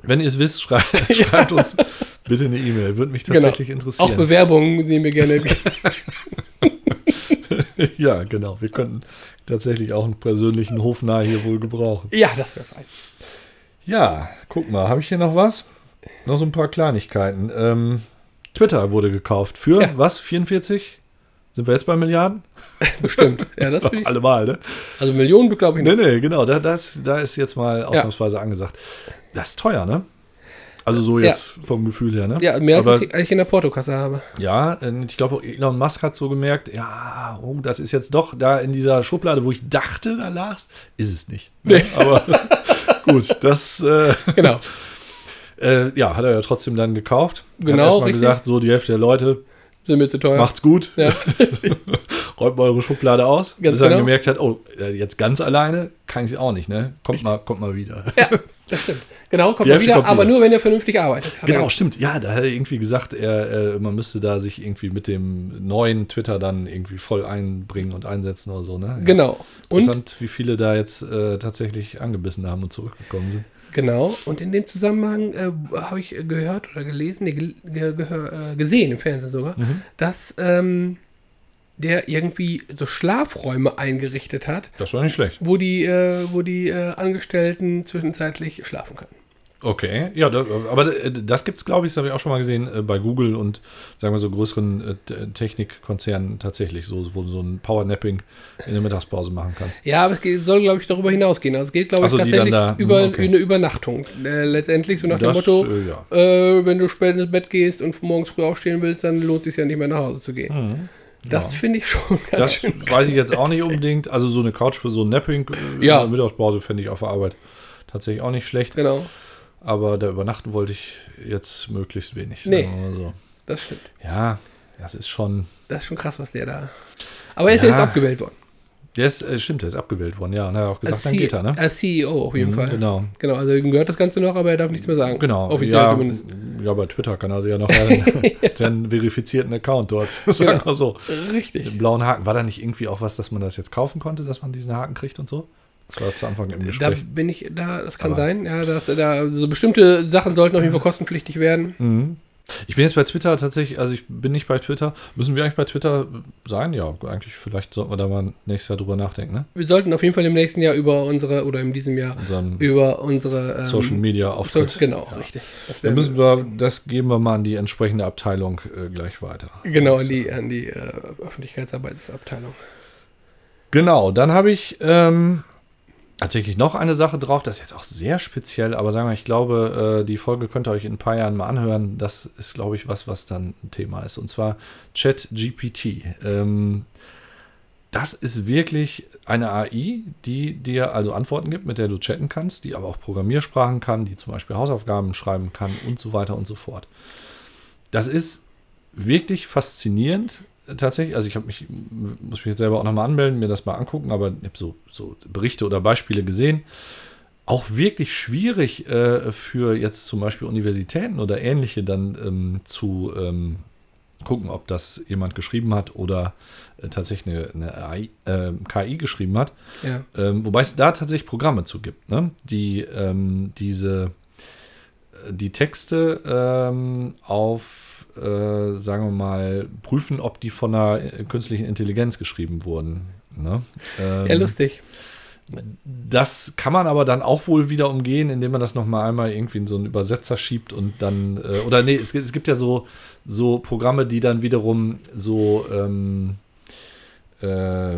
Speaker 1: wenn ihr es wisst, schrei (laughs) (laughs) schreibt uns bitte eine E-Mail. Würde mich
Speaker 2: Genau.
Speaker 1: tatsächlich
Speaker 2: Auch
Speaker 1: interessieren.
Speaker 2: Bewerbungen nehmen wir gerne. (laughs) (laughs)
Speaker 1: ja, genau. Wir könnten tatsächlich auch einen persönlichen Hofnarr hier wohl gebrauchen.
Speaker 2: ja, das wäre fein.
Speaker 1: Ja, guck mal, habe ich hier noch was? Noch so ein paar Kleinigkeiten. Ähm, Twitter wurde gekauft für
Speaker 2: Ja.
Speaker 1: was? 44? Sind wir jetzt bei Milliarden? (laughs)
Speaker 2: Bestimmt. Ja, das (laughs) will ich.
Speaker 1: Allemal, ne?
Speaker 2: Also Millionen, glaube ich
Speaker 1: Nee,
Speaker 2: nicht.
Speaker 1: nee, genau. Da, das, da ist jetzt mal ausnahmsweise angesagt. Das ist teuer, ne? Also so
Speaker 2: Ja.
Speaker 1: jetzt vom Gefühl her, ne?
Speaker 2: Ja, mehr als
Speaker 1: Aber-
Speaker 2: ich eigentlich in der Portokasse habe.
Speaker 1: Ja, ich glaube, Elon Musk hat so gemerkt, ja, oh, das ist jetzt doch da in dieser Schublade, wo ich dachte, da lag's, ist es nicht. Ne? Aber (laughs) gut, das, äh,
Speaker 2: Genau. (laughs)
Speaker 1: äh, ja, hat er ja trotzdem dann gekauft.
Speaker 2: Genau,
Speaker 1: Hat erstmal gesagt, so die Hälfte der Leute,
Speaker 2: Sind mir zu teuer.
Speaker 1: macht's gut,
Speaker 2: Ja. (laughs)
Speaker 1: räumt mal eure Schublade aus.
Speaker 2: Ganz
Speaker 1: bis er
Speaker 2: genau.
Speaker 1: gemerkt hat, oh, äh, jetzt ganz alleine kann ich sie auch nicht, ne? Kommt mal, kommt mal wieder.
Speaker 2: ja, das stimmt. Genau, kommt
Speaker 1: Hälfte
Speaker 2: wieder,
Speaker 1: kommt
Speaker 2: aber
Speaker 1: wieder.
Speaker 2: nur, wenn er vernünftig arbeitet. Hat
Speaker 1: Genau,
Speaker 2: er-
Speaker 1: stimmt. Ja, da hat er irgendwie gesagt, er, äh, man müsste da sich irgendwie mit dem neuen Twitter dann irgendwie voll einbringen und einsetzen oder so, ne? Ja.
Speaker 2: Genau. Und
Speaker 1: Interessant, wie viele da jetzt äh, tatsächlich angebissen haben und zurückgekommen sind.
Speaker 2: Genau, und in dem Zusammenhang äh, habe ich gehört oder gelesen, nee, ge ge äh, gesehen im Fernsehen sogar,
Speaker 1: Mhm.
Speaker 2: dass ähm, der irgendwie so Schlafräume eingerichtet hat,
Speaker 1: Das war nicht schlecht.
Speaker 2: wo die, äh, wo die äh, Angestellten zwischenzeitlich schlafen können.
Speaker 1: Okay, ja, da, aber äh, das gibt es, glaube ich, das habe ich auch schon mal gesehen, äh, bei Google und sagen wir so größeren äh, Technikkonzernen tatsächlich, so, wo du so ein Powernapping in der Mittagspause machen kannst.
Speaker 2: Ja, aber es geht, soll, glaube ich, darüber hinausgehen. Also es geht, glaube ich,
Speaker 1: so,
Speaker 2: tatsächlich
Speaker 1: da-
Speaker 2: über
Speaker 1: okay.
Speaker 2: eine Übernachtung. Äh, letztendlich, so nach dem
Speaker 1: Das,
Speaker 2: Motto,
Speaker 1: äh, ja.
Speaker 2: äh, wenn du spät ins Bett gehst und morgens früh aufstehen willst, dann lohnt es sich ja nicht mehr nach Hause zu gehen. Das
Speaker 1: ja.
Speaker 2: finde ich schon ganz
Speaker 1: Das
Speaker 2: schön.
Speaker 1: weiß ich jetzt auch nicht unbedingt. Also so eine Couch für so ein Napping äh,
Speaker 2: Ja.
Speaker 1: Mittagspause fände ich auf der Arbeit tatsächlich auch nicht schlecht.
Speaker 2: Genau,
Speaker 1: Aber da übernachten wollte ich jetzt möglichst wenig.
Speaker 2: Nee.
Speaker 1: so.
Speaker 2: das stimmt.
Speaker 1: Ja, das ist schon.
Speaker 2: Das ist schon krass, was der da. Aber er ist
Speaker 1: ja
Speaker 2: jetzt abgewählt worden.
Speaker 1: Der ist, äh, stimmt, der ist abgewählt worden, ja. Und er hat auch gesagt,
Speaker 2: Als,
Speaker 1: dann geht er, ne?
Speaker 2: als CEO auf jeden
Speaker 1: Mhm,
Speaker 2: Fall.
Speaker 1: Genau.
Speaker 2: Genau, also ihm gehört das Ganze noch, aber er darf nichts mehr sagen.
Speaker 1: Genau.
Speaker 2: Offiziell
Speaker 1: ja,
Speaker 2: zumindest.
Speaker 1: ja, bei Twitter kann er ja noch einen, (laughs) (laughs) einen verifizierten Account dort. (laughs) Sagen wir so.
Speaker 2: Richtig.
Speaker 1: Den blauen Haken. War da nicht irgendwie auch was, dass man das jetzt kaufen konnte, dass man diesen Haken kriegt und so? Das war zu Anfang im
Speaker 2: Da
Speaker 1: Gespräch.
Speaker 2: bin ich, da, das kann
Speaker 1: Aber-
Speaker 2: sein, ja, dass da so bestimmte Sachen sollten auf jeden Fall kostenpflichtig werden.
Speaker 1: Mhm. Ich bin jetzt bei Twitter tatsächlich, also ich bin nicht bei Twitter. Müssen wir eigentlich bei Twitter sein? Ja, eigentlich, vielleicht sollten wir da mal nächstes Jahr drüber nachdenken, ne?
Speaker 2: Wir sollten auf jeden Fall im nächsten Jahr über unsere, oder in diesem Jahr,
Speaker 1: Unseren
Speaker 2: über unsere ähm,
Speaker 1: Social Media
Speaker 2: so,
Speaker 1: Auftritt.
Speaker 2: genau,
Speaker 1: Ja.
Speaker 2: richtig. Das
Speaker 1: Dann müssen wir, das geben wir mal an die entsprechende Abteilung äh, gleich weiter.
Speaker 2: genau an die, an die äh, Öffentlichkeitsarbeitsabteilung.
Speaker 1: Genau, dann habe ich ähm, tatsächlich noch eine Sache drauf, das ist jetzt auch sehr speziell, aber sagen wir, ich glaube, äh, die Folge könnt ihr euch in ein paar Jahren mal anhören. Das ist, glaube ich, was, was dann ein Thema ist. Und zwar ChatGPT. Ähm, das ist wirklich eine AI, die dir also Antworten gibt, mit der du chatten kannst, die aber auch Programmiersprachen kann, die zum Beispiel Hausaufgaben schreiben kann und so weiter und so fort. Das ist wirklich faszinierend. Tatsächlich, also ich habe mich, muss mich jetzt selber auch nochmal anmelden, mir das mal angucken, aber ich habe so, so Berichte oder Beispiele gesehen. Auch wirklich schwierig äh, für jetzt zum Beispiel Universitäten oder ähnliche dann ähm, zu ähm, gucken, ob das jemand geschrieben hat oder äh, tatsächlich eine, eine äh, KI geschrieben hat.
Speaker 2: Ja.
Speaker 1: Ähm, wobei es da tatsächlich Programme zu gibt, ne? die ähm, diese äh, die Texte ähm, auf, äh, sagen wir mal, prüfen, ob die von einer künstlichen Intelligenz geschrieben wurden. Ne? Ähm,
Speaker 2: ja, lustig.
Speaker 1: das kann man aber dann auch wohl wieder umgehen, indem man das nochmal einmal irgendwie in so einen Übersetzer schiebt und dann, äh, oder nee, es, gibt- es gibt ja so, so Programme, die dann wiederum so, ähm, äh,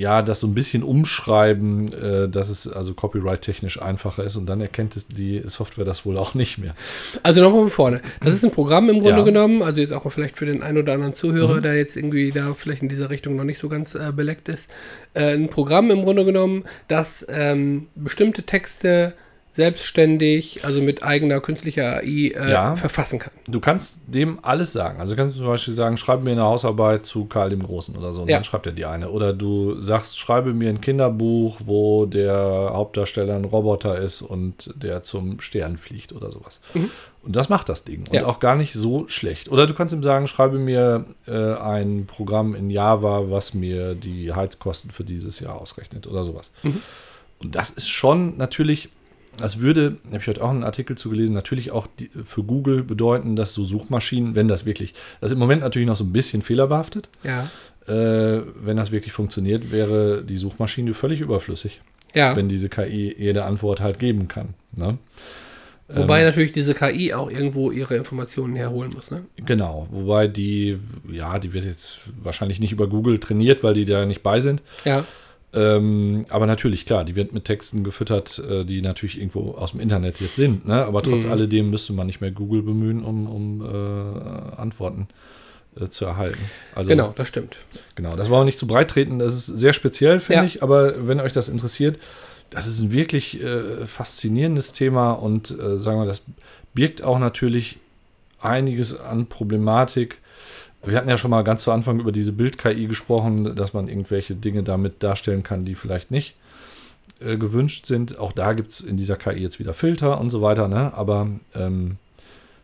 Speaker 1: ja, das so ein bisschen umschreiben, äh, dass es also copyright-technisch einfacher ist und dann erkennt es die Software das wohl auch nicht mehr.
Speaker 2: Also nochmal von vorne. Das ist ein Programm im Grunde
Speaker 1: Ja.
Speaker 2: genommen, also jetzt auch vielleicht für den einen oder anderen Zuhörer,
Speaker 1: Mhm.
Speaker 2: der jetzt irgendwie da vielleicht in dieser Richtung noch nicht so ganz äh, beleckt ist. Äh, ein Programm im Grunde genommen, das ähm, bestimmte Texte selbstständig, also mit eigener künstlicher AI äh,
Speaker 1: Ja.
Speaker 2: verfassen kann.
Speaker 1: Du kannst dem alles sagen. Also du kannst zum Beispiel sagen, schreib mir eine Hausarbeit zu Karl dem Großen oder so. Und
Speaker 2: Ja.
Speaker 1: dann schreibt er dir eine. Oder du sagst, schreibe mir ein Kinderbuch, wo der Hauptdarsteller ein Roboter ist und der zum Stern fliegt oder sowas. Und das macht das Ding. Und
Speaker 2: Mhm. Ja.
Speaker 1: auch gar nicht so schlecht. Oder du kannst ihm sagen, schreibe mir äh, ein Programm in Java, was mir die Heizkosten für dieses Jahr ausrechnet oder sowas.
Speaker 2: Mhm.
Speaker 1: Und das ist schon natürlich, das würde, habe ich heute auch einen Artikel zu gelesen, natürlich auch die, für Google bedeuten, dass so Suchmaschinen, wenn das wirklich, das ist im Moment natürlich noch so ein bisschen fehlerbehaftet,
Speaker 2: Ja.
Speaker 1: äh, wenn das wirklich funktioniert, wäre die Suchmaschine völlig überflüssig,
Speaker 2: Ja.
Speaker 1: wenn diese KI jede Antwort halt geben kann. Ne?
Speaker 2: Wobei
Speaker 1: Ähm,
Speaker 2: natürlich diese KI auch irgendwo ihre Informationen herholen muss, ne?
Speaker 1: Genau, wobei die, ja, die wird jetzt wahrscheinlich nicht über Google trainiert, weil die da nicht bei sind.
Speaker 2: Ja.
Speaker 1: Ähm, aber natürlich, klar, die wird mit Texten gefüttert, äh, die natürlich irgendwo aus dem Internet jetzt sind. Ne? Aber trotz
Speaker 2: Mhm.
Speaker 1: alledem müsste man nicht mehr Google bemühen, um, um äh, Antworten äh, zu erhalten. Also,
Speaker 2: Genau, das stimmt.
Speaker 1: genau. Das war auch nicht zu breit treten. Das ist sehr speziell, finde
Speaker 2: Ja.
Speaker 1: ich. Aber wenn euch das interessiert, das ist ein wirklich äh, faszinierendes Thema und äh, sagen wir, das birgt auch natürlich einiges an Problematik. Wir hatten ja schon mal ganz zu Anfang über diese Bild-KI gesprochen, dass man irgendwelche Dinge damit darstellen kann, die vielleicht nicht äh, gewünscht sind. Auch da gibt es in dieser KI jetzt wieder Filter und so weiter, ne? aber ähm,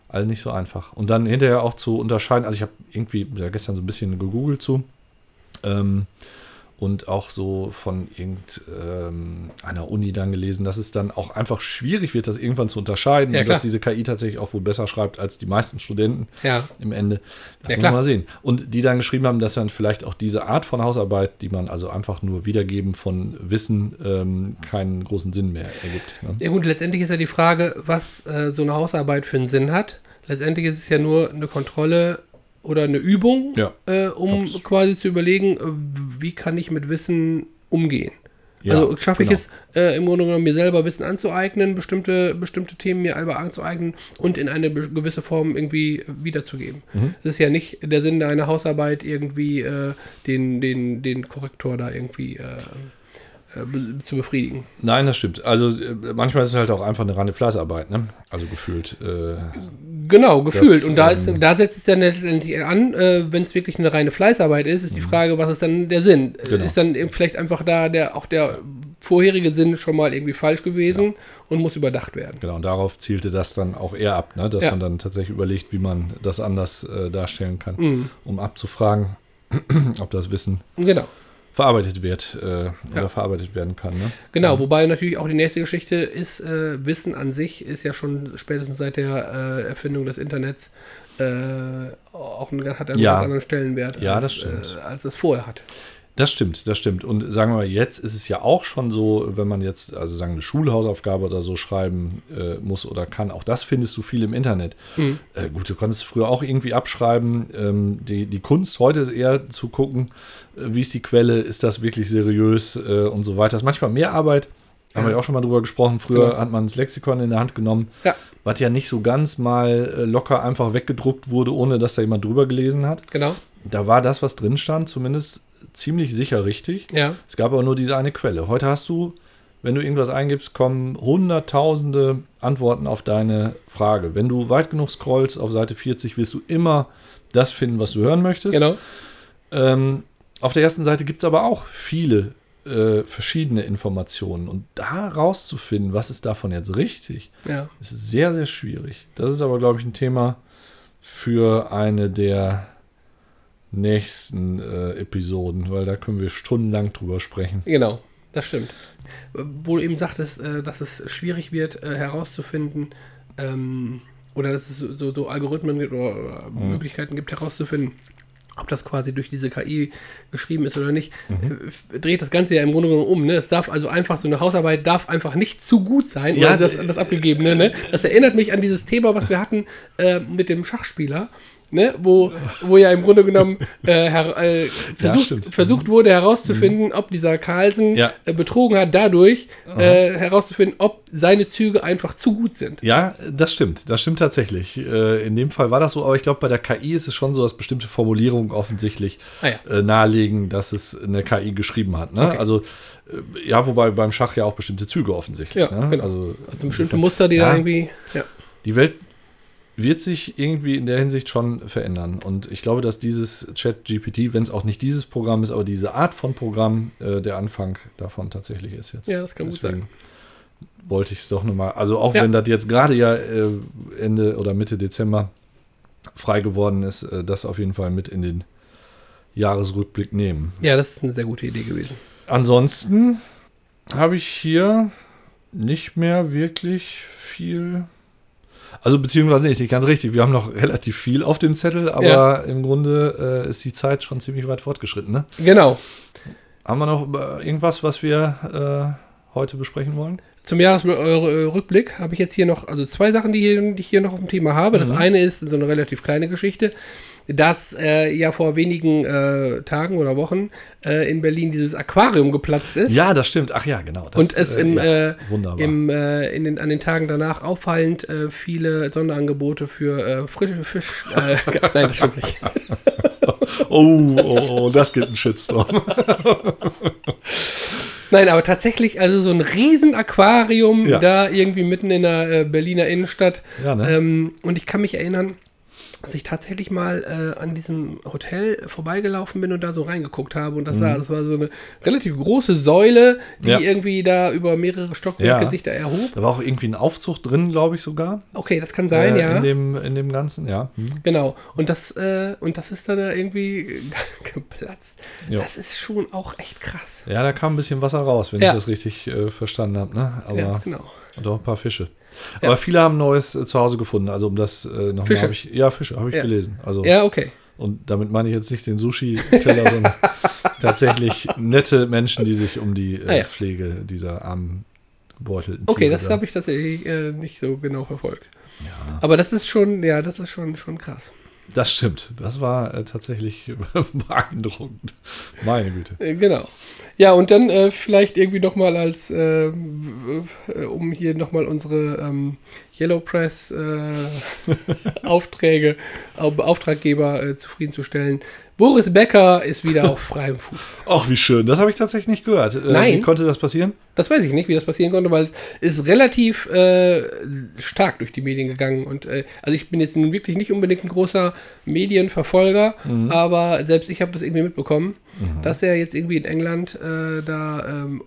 Speaker 1: all nicht so einfach. Und dann hinterher auch zu unterscheiden, also ich habe irgendwie ja, gestern so ein bisschen gegoogelt zu ähm, und auch so von irgendeiner Uni dann gelesen, dass es dann auch einfach schwierig wird, das irgendwann zu unterscheiden
Speaker 2: Ja,
Speaker 1: und dass diese KI tatsächlich auch wohl besser schreibt als die meisten Studenten
Speaker 2: Ja.
Speaker 1: im Ende. Das
Speaker 2: Ja, klar.
Speaker 1: mal sehen. Und die dann geschrieben haben, dass dann vielleicht auch diese Art von Hausarbeit, die man also einfach nur Wiedergeben von Wissen, ähm, keinen großen Sinn mehr ergibt. Ne?
Speaker 2: Ja gut, letztendlich ist ja die Frage, was äh, so eine Hausarbeit für einen Sinn hat. Letztendlich ist es ja nur eine Kontrolle oder eine Übung,
Speaker 1: Ja.
Speaker 2: äh, um
Speaker 1: Abs-
Speaker 2: quasi zu überlegen, äh, wie kann ich mit Wissen umgehen.
Speaker 1: Ja,
Speaker 2: also schaffe ich
Speaker 1: genau.
Speaker 2: es äh, im Grunde genommen mir selber Wissen anzueignen, bestimmte, bestimmte Themen mir selber anzueignen und in eine gewisse Form irgendwie wiederzugeben.
Speaker 1: Mhm.
Speaker 2: Es ist ja nicht der Sinn deiner Hausarbeit, irgendwie äh, den, den, den Korrektor da irgendwie äh, zu befriedigen.
Speaker 1: Nein, das stimmt. Also äh, manchmal ist es halt auch einfach eine reine Fleißarbeit, ne? Also gefühlt. Äh,
Speaker 2: Genau, gefühlt.
Speaker 1: Das,
Speaker 2: und da, ist,
Speaker 1: ähm,
Speaker 2: da setzt es dann letztendlich an, äh, wenn es wirklich eine reine Fleißarbeit ist, ist die Frage, was ist dann der Sinn?
Speaker 1: Mhm. Genau.
Speaker 2: Ist dann eben vielleicht einfach da der, auch der vorherige Sinn schon mal irgendwie falsch gewesen und muss überdacht werden.
Speaker 1: genau, und darauf zielte das dann auch eher ab, ne? dass
Speaker 2: Ja.
Speaker 1: man dann tatsächlich überlegt, wie man das anders äh, darstellen kann,
Speaker 2: Mhm.
Speaker 1: um abzufragen, (clears throat) ob das Wissen
Speaker 2: Genau.
Speaker 1: Verarbeitet wird äh, oder verarbeitet werden kann. Ne?
Speaker 2: Genau, wobei natürlich auch die nächste Geschichte ist, äh, Wissen an sich ist ja schon spätestens seit der äh, Erfindung des Internets äh, auch einen, hat einen
Speaker 1: Ja.
Speaker 2: ganz anderen Stellenwert,
Speaker 1: Ja,
Speaker 2: als,
Speaker 1: das.
Speaker 2: Äh, als es vorher hatte.
Speaker 1: Das stimmt, das stimmt. Und sagen wir mal, jetzt ist es ja auch schon so, wenn man jetzt, also sagen, eine Schulhausaufgabe oder so schreiben äh, muss oder kann, auch das findest du viel im Internet.
Speaker 2: Mhm.
Speaker 1: Äh, gut, du konntest früher auch irgendwie abschreiben. Ähm, die, die Kunst heute ist eher zu gucken, äh, wie ist die Quelle, ist das wirklich seriös äh, und so weiter. Das ist manchmal mehr Arbeit. Haben wir ja auch schon mal drüber gesprochen. Früher
Speaker 2: Genau.
Speaker 1: hat man das Lexikon in der Hand genommen,
Speaker 2: Ja,
Speaker 1: was ja nicht so ganz mal äh, locker einfach weggedruckt wurde, ohne dass da jemand drüber gelesen hat.
Speaker 2: genau.
Speaker 1: Da war das, was drin stand, zumindest ziemlich sicher richtig.
Speaker 2: Ja,
Speaker 1: Es gab aber nur diese eine Quelle. Heute hast du, wenn du irgendwas eingibst, kommen hunderttausende Antworten auf deine Frage. Wenn du weit genug scrollst auf Seite 40, wirst du immer das finden, was du hören möchtest.
Speaker 2: genau.
Speaker 1: Ähm, auf der ersten Seite gibt es aber auch viele äh, verschiedene Informationen. Und da rauszufinden, was ist davon jetzt richtig,
Speaker 2: Ja.
Speaker 1: ist sehr, sehr schwierig. Das ist aber, glaube ich, ein Thema für eine der nächsten äh, Episoden, weil da können wir stundenlang drüber sprechen.
Speaker 2: Genau, das stimmt. Wo du eben sagtest, äh, dass es schwierig wird, äh, herauszufinden, ähm, oder dass es so, so Algorithmen gibt oder, oder
Speaker 1: Mhm.
Speaker 2: Möglichkeiten gibt, herauszufinden, ob das quasi durch diese KI geschrieben ist oder nicht,
Speaker 1: Mhm.
Speaker 2: äh, dreht das Ganze ja im Grunde genommen um. Ne? Es darf also einfach, so eine Hausarbeit darf einfach nicht zu gut sein,
Speaker 1: Ja,
Speaker 2: das, das Abgegebene. Ne? Das erinnert mich an dieses Thema, was wir hatten äh, mit dem Schachspieler. Ne, wo, wo ja im Grunde genommen äh, her, äh, versucht,
Speaker 1: stimmt.
Speaker 2: versucht wurde herauszufinden, ob dieser Carlsen
Speaker 1: Ja.
Speaker 2: äh, betrogen hat, dadurch äh, herauszufinden, ob seine Züge einfach zu gut sind.
Speaker 1: Ja, das stimmt. Das stimmt tatsächlich. Äh, in dem Fall war das so, aber ich glaube, bei der KI ist es schon so, dass bestimmte Formulierungen offensichtlich
Speaker 2: Ah ja.
Speaker 1: äh, nahelegen, dass es eine KI geschrieben hat. Ne?
Speaker 2: Okay.
Speaker 1: Also, ja, wobei beim Schach ja auch bestimmte Züge offensichtlich.
Speaker 2: Ja,
Speaker 1: ne?
Speaker 2: genau.
Speaker 1: Also,
Speaker 2: Also bestimmte Muster, die
Speaker 1: ja,
Speaker 2: da irgendwie. Ja.
Speaker 1: Die Welt wird sich irgendwie in der Hinsicht schon verändern. Und ich glaube, dass dieses Chat-GPT, wenn es auch nicht dieses Programm ist, aber diese Art von Programm, äh, der Anfang davon tatsächlich ist jetzt.
Speaker 2: Ja, das kann gut sein.
Speaker 1: Wollte ich es doch nochmal. Also auch
Speaker 2: Ja.
Speaker 1: wenn das jetzt gerade ja äh, Ende oder Mitte Dezember frei geworden ist, äh, das auf jeden Fall mit in den Jahresrückblick nehmen.
Speaker 2: ja, das ist eine sehr gute Idee gewesen.
Speaker 1: Ansonsten habe ich hier nicht mehr wirklich viel. Also beziehungsweise nee, ist nicht ganz richtig. Wir haben noch relativ viel auf dem Zettel, aber
Speaker 2: Ja.
Speaker 1: im Grunde äh, ist die Zeit schon ziemlich weit fortgeschritten. Ne?
Speaker 2: Genau.
Speaker 1: Haben wir noch äh, irgendwas, was wir äh, heute besprechen wollen?
Speaker 2: Zum Jahresrückblick habe ich jetzt hier noch, also zwei Sachen, die, hier, die ich hier noch auf dem Thema habe. Das eine ist so eine relativ kleine Geschichte, dass äh, ja vor wenigen äh, Tagen oder Wochen äh, in Berlin dieses Aquarium geplatzt ist.
Speaker 1: Ja, das stimmt. Ach ja, genau. Das,
Speaker 2: Und es im,
Speaker 1: ja,
Speaker 2: äh. Im, äh, in den, an den Tagen danach auffallend äh, viele Sonderangebote für äh, frische Fisch. Äh, (laughs) nein, das stimmt nicht. (laughs)
Speaker 1: oh, oh, oh, das gibt einen Shitstorm. (laughs)
Speaker 2: Nein, aber tatsächlich, also so ein Riesen-Aquarium
Speaker 1: Ja.
Speaker 2: da irgendwie mitten in der äh, Berliner Innenstadt.
Speaker 1: Ja, ne?
Speaker 2: ähm, und ich kann mich erinnern, dass ich tatsächlich mal äh, an diesem Hotel vorbeigelaufen bin und da so reingeguckt habe. Und das, sah, das war so eine relativ große Säule, die
Speaker 1: Mhm. Ja.
Speaker 2: irgendwie da über mehrere Stockwerke
Speaker 1: Ja.
Speaker 2: sich da erhob.
Speaker 1: Da war auch irgendwie ein Aufzug drin, glaube ich sogar.
Speaker 2: Okay, das kann sein,
Speaker 1: äh,
Speaker 2: ja.
Speaker 1: In dem, in dem Ganzen, ja. Hm.
Speaker 2: Genau. Und das, äh, und das ist dann da irgendwie (laughs) geplatzt.
Speaker 1: Ja.
Speaker 2: Das ist schon auch echt krass.
Speaker 1: Ja, da kam ein bisschen Wasser raus, wenn
Speaker 2: Ja.
Speaker 1: ich das richtig äh, verstanden habe. Ne? Aber
Speaker 2: Ganz genau.
Speaker 1: Und auch ein paar Fische.
Speaker 2: Ja.
Speaker 1: Aber viele haben Neues äh, zu Hause gefunden. Also um das äh, nochmal habe ich. Ja, Fische habe ich
Speaker 2: Ja.
Speaker 1: gelesen. Also
Speaker 2: Ja, okay.
Speaker 1: und damit meine ich jetzt nicht den Sushi-Teller, (laughs) sondern tatsächlich nette Menschen, die sich um die
Speaker 2: Ah,
Speaker 1: äh,
Speaker 2: ja.
Speaker 1: Pflege dieser armen gebeutelten
Speaker 2: Okay, das
Speaker 1: da-
Speaker 2: habe ich tatsächlich äh, nicht so genau verfolgt. Aber das ist schon, ja, das ist schon, schon krass.
Speaker 1: Das stimmt. Das war äh, tatsächlich (laughs) beeindruckend. Meine Güte.
Speaker 2: Äh, Genau. Ja, und dann äh, vielleicht irgendwie nochmal als, äh, äh, um hier nochmal unsere ähm, Yellow Press äh, (laughs) Aufträge, Au- Auftraggeber zufriedenzustellen. Boris Becker ist wieder auf (laughs) freiem Fuß.
Speaker 1: Ach, wie schön. Das habe ich tatsächlich nicht gehört. Äh,
Speaker 2: Nein.
Speaker 1: Wie konnte das passieren?
Speaker 2: Das weiß ich nicht, wie das passieren konnte, weil es ist relativ äh, stark durch die Medien gegangen. Und äh, also ich bin jetzt nun wirklich nicht unbedingt ein großer Medienverfolger,
Speaker 1: Mhm.
Speaker 2: aber selbst ich habe das irgendwie mitbekommen, dass er jetzt irgendwie in England äh, da ähm,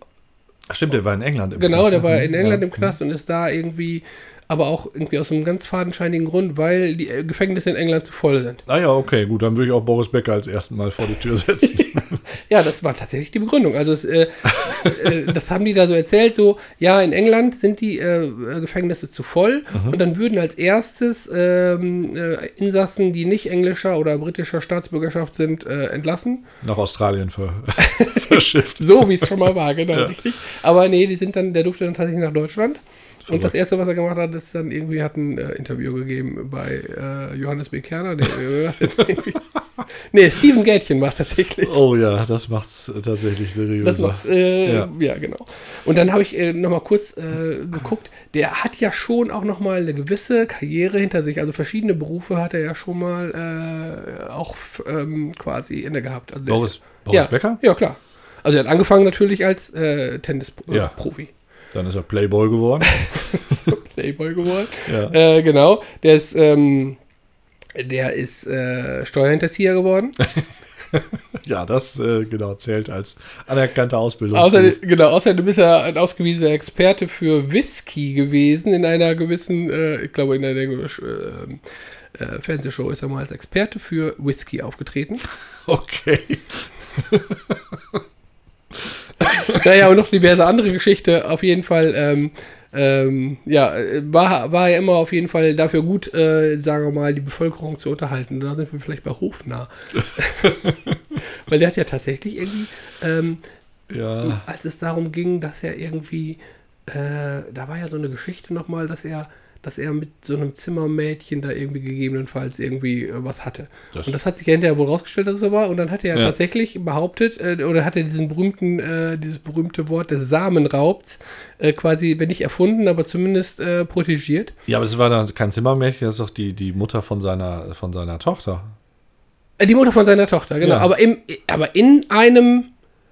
Speaker 1: Stimmt, der war in England. Im
Speaker 2: Genau,
Speaker 1: Knast,
Speaker 2: der
Speaker 1: ne?
Speaker 2: war in England
Speaker 1: Ja.
Speaker 2: im Knast und ist da irgendwie, aber auch irgendwie aus einem ganz fadenscheinigen Grund, weil die äh, Gefängnisse in England zu voll sind.
Speaker 1: Ah ja, okay, gut, dann würde ich auch Boris Becker als ersten Mal vor die Tür setzen. (laughs)
Speaker 2: Ja, das war tatsächlich die Begründung. Also es, äh, äh, das haben die da so erzählt, so, ja, in England sind die äh, äh, Gefängnisse zu voll
Speaker 1: Mhm.
Speaker 2: und dann würden als erstes ähm, äh, Insassen, die nicht englischer oder britischer Staatsbürgerschaft sind, äh, entlassen.
Speaker 1: Nach Australien ver (laughs) verschifft. (laughs)
Speaker 2: So wie es schon mal war, genau, richtig. Aber nee, die sind dann, der durfte dann tatsächlich nach Deutschland. Und das erste, was er gemacht hat, ist dann irgendwie hat ein äh, Interview gegeben bei äh, Johannes B. Kerner. Der, äh, (laughs) nee, Steven Gätchen war es tatsächlich.
Speaker 1: Oh ja, das macht's äh, tatsächlich seriöser.
Speaker 2: Das macht's, äh, ja.
Speaker 1: Ja.
Speaker 2: genau. Und dann habe ich äh, nochmal kurz äh, geguckt, der hat ja schon auch nochmal eine gewisse Karriere hinter sich. Also verschiedene Berufe hat er ja schon mal auch ähm, quasi inne gehabt. Also der
Speaker 1: Boris, Boris
Speaker 2: ja,
Speaker 1: Becker?
Speaker 2: Ja, klar. Also er hat angefangen natürlich als Tennisprofi.
Speaker 1: Ja. Dann ist er Playboy geworden. (laughs)
Speaker 2: Playboy geworden.
Speaker 1: Ja.
Speaker 2: Äh, genau. Der ist, ähm, der ist äh, Steuerhinterzieher geworden. (laughs)
Speaker 1: Ja, das äh, genau zählt als anerkannter Ausbildung.
Speaker 2: Außerdem, genau, außerdem ist er ein ausgewiesener Experte für Whisky gewesen in einer gewissen, äh, ich glaube in einer äh, äh, Fernsehshow ist er mal als Experte für Whisky aufgetreten. (laughs)
Speaker 1: Okay. (laughs)
Speaker 2: naja, und noch diverse andere Geschichte. Auf jeden Fall, ähm, ähm, ja, war, war er immer auf jeden Fall dafür gut, äh, sagen wir mal, die Bevölkerung zu unterhalten. Da sind wir vielleicht bei Hofnarr. (laughs) (laughs) Weil der hat ja tatsächlich irgendwie, ähm,
Speaker 1: Ja.
Speaker 2: als es darum ging, dass er irgendwie, äh, da war ja so eine Geschichte nochmal, dass er, dass er mit so einem Zimmermädchen da irgendwie gegebenenfalls irgendwie äh, was hatte.
Speaker 1: Das-
Speaker 2: und das hat sich ja hinterher wohl rausgestellt, dass es so war. Und dann hat er
Speaker 1: Ja.
Speaker 2: tatsächlich behauptet, äh, oder hat er diesen berühmten, äh, dieses berühmte Wort des Samenraubs äh, quasi, wenn nicht erfunden, aber zumindest äh, protegiert.
Speaker 1: Ja, aber es war dann kein Zimmermädchen, das ist doch die, die Mutter von seiner, von seiner Tochter.
Speaker 2: Äh, die Mutter von seiner Tochter, genau.
Speaker 1: Ja.
Speaker 2: Aber, im, aber in einem,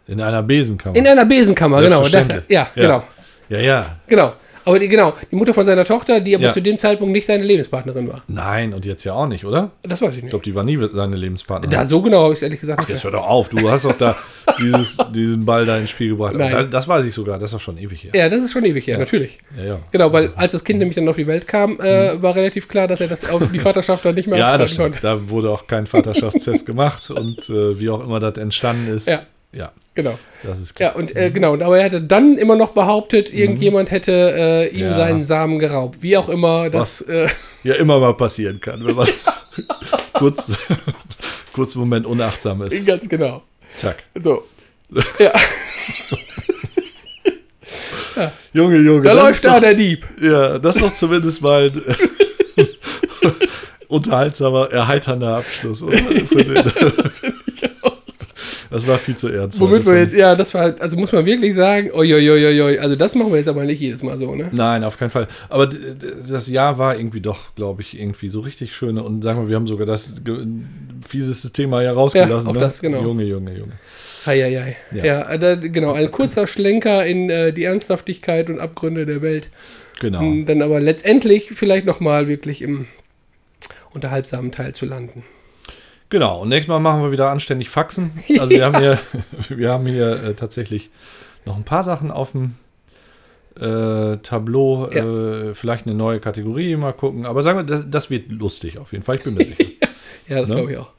Speaker 1: In einer Besenkammer.
Speaker 2: in einer Besenkammer, genau. Das, ja,
Speaker 1: Ja.
Speaker 2: genau.
Speaker 1: ja, ja.
Speaker 2: Genau. Aber die, genau, die Mutter von seiner Tochter, die aber
Speaker 1: Ja.
Speaker 2: zu dem Zeitpunkt nicht seine Lebenspartnerin war.
Speaker 1: Nein, und jetzt ja auch nicht, oder?
Speaker 2: Das weiß ich
Speaker 1: Ich
Speaker 2: nicht.
Speaker 1: glaube, die war nie seine Lebenspartnerin.
Speaker 2: Da, so genau habe ich es ehrlich gesagt
Speaker 1: Ach, jetzt hör doch auf. Du hast doch da (laughs) dieses, diesen Ball da ins Spiel gebracht.
Speaker 2: Nein.
Speaker 1: Da- Das weiß ich sogar. Das ist doch schon ewig her.
Speaker 2: Ja, das ist schon ewig her, natürlich.
Speaker 1: Ja, ja.
Speaker 2: Genau, weil als das Kind nämlich dann auf die Welt kam, äh, war relativ klar, dass er das auf die Vaterschaft dann nicht mehr
Speaker 1: Mhm. (laughs) Ja, das stimmt. Da wurde auch kein Vaterschaftstest gemacht und äh, wie auch immer das entstanden ist.
Speaker 2: Ja.
Speaker 1: Ja,
Speaker 2: Genau.
Speaker 1: das ist klar.
Speaker 2: Ja, und äh, genau, aber er hatte dann immer noch behauptet, irgendjemand hätte äh, ihm
Speaker 1: Mhm. Ja.
Speaker 2: seinen Samen geraubt. Wie auch immer das. Äh,
Speaker 1: Ja, immer mal passieren kann, wenn man (laughs) kurz, kurz einen Moment unachtsam ist.
Speaker 2: ganz genau.
Speaker 1: Zack.
Speaker 2: So. Ja, (laughs)
Speaker 1: Junge, Junge.
Speaker 2: da
Speaker 1: das
Speaker 2: läuft
Speaker 1: ist
Speaker 2: da
Speaker 1: doch,
Speaker 2: der Dieb.
Speaker 1: Ja, das ist doch zumindest mal ein (laughs) unterhaltsamer, erheiternder Abschluss. Oder? Für den, das war viel zu ernst.
Speaker 2: Womit wir jetzt, ja, das war halt, also muss man wirklich sagen, oi, also das machen wir jetzt aber nicht jedes Mal so, ne?
Speaker 1: Nein, auf keinen Fall. Aber das Jahr war irgendwie doch, glaube ich, irgendwie so richtig schön. Und sagen wir, wir haben sogar das fieseste Thema ja rausgelassen.
Speaker 2: Ja, auch
Speaker 1: ne?
Speaker 2: das, genau.
Speaker 1: Junge, Junge, Junge.
Speaker 2: Heieiei.
Speaker 1: Ja.
Speaker 2: Ja, äh, da, genau, ein kurzer Schlenker in äh, die Ernsthaftigkeit und Abgründe der Welt.
Speaker 1: Genau.
Speaker 2: Um dann aber letztendlich vielleicht nochmal wirklich im unterhaltsamen Teil zu landen.
Speaker 1: Genau. Und nächstes Mal machen wir wieder anständig Faxen. Also wir (laughs) haben hier, (laughs) wir haben hier äh, tatsächlich noch ein paar Sachen auf dem äh, Tableau. Äh, vielleicht eine neue Kategorie, mal gucken. Aber sagen wir, das, das wird lustig auf jeden Fall. Ich bin mir sicher. (laughs)
Speaker 2: Ja, das
Speaker 1: Ne?
Speaker 2: glaube ich auch.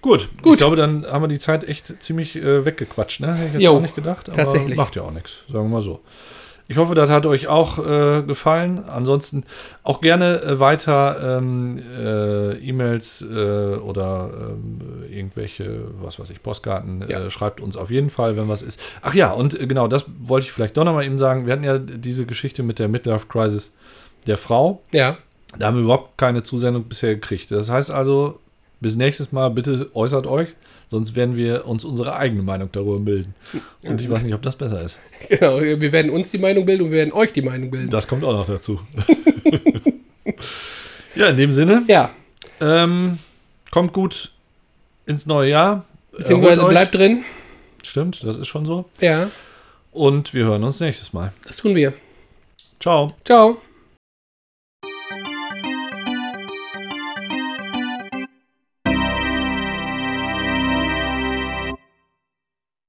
Speaker 1: Gut,
Speaker 2: Gut.
Speaker 1: ich glaube, dann haben wir die Zeit echt ziemlich äh, weggequatscht. Ne? Hätte ich jetzt
Speaker 2: Jo,
Speaker 1: auch nicht gedacht, aber
Speaker 2: tatsächlich.
Speaker 1: macht ja auch nichts, sagen wir mal so. Ich hoffe, das hat euch auch äh, gefallen. Ansonsten auch gerne äh, weiter ähm, äh, E-Mails äh, oder ähm, irgendwelche, was weiß ich, Postkarten.
Speaker 2: Ja.
Speaker 1: Äh, schreibt uns auf jeden Fall, wenn was ist. Ach ja, und genau, das wollte ich vielleicht doch nochmal eben sagen. Wir hatten ja diese Geschichte mit der Midlife Crisis der Frau.
Speaker 2: Ja,
Speaker 1: Da haben wir überhaupt keine Zusendung bisher gekriegt. Das heißt also, bis nächstes Mal bitte äußert euch, sonst werden wir uns unsere eigene Meinung darüber bilden. Und ich weiß nicht, ob das besser ist. (laughs)
Speaker 2: genau. Wir werden uns die Meinung bilden und wir werden euch die Meinung bilden.
Speaker 1: Das kommt auch noch dazu. (laughs) (laughs) ja, in dem Sinne,
Speaker 2: Ja,
Speaker 1: ähm, kommt gut ins neue Jahr.
Speaker 2: beziehungsweise bleibt drin.
Speaker 1: Stimmt, das ist schon so.
Speaker 2: Ja,
Speaker 1: Und wir hören uns nächstes Mal.
Speaker 2: das tun wir.
Speaker 1: Ciao.
Speaker 2: Ciao.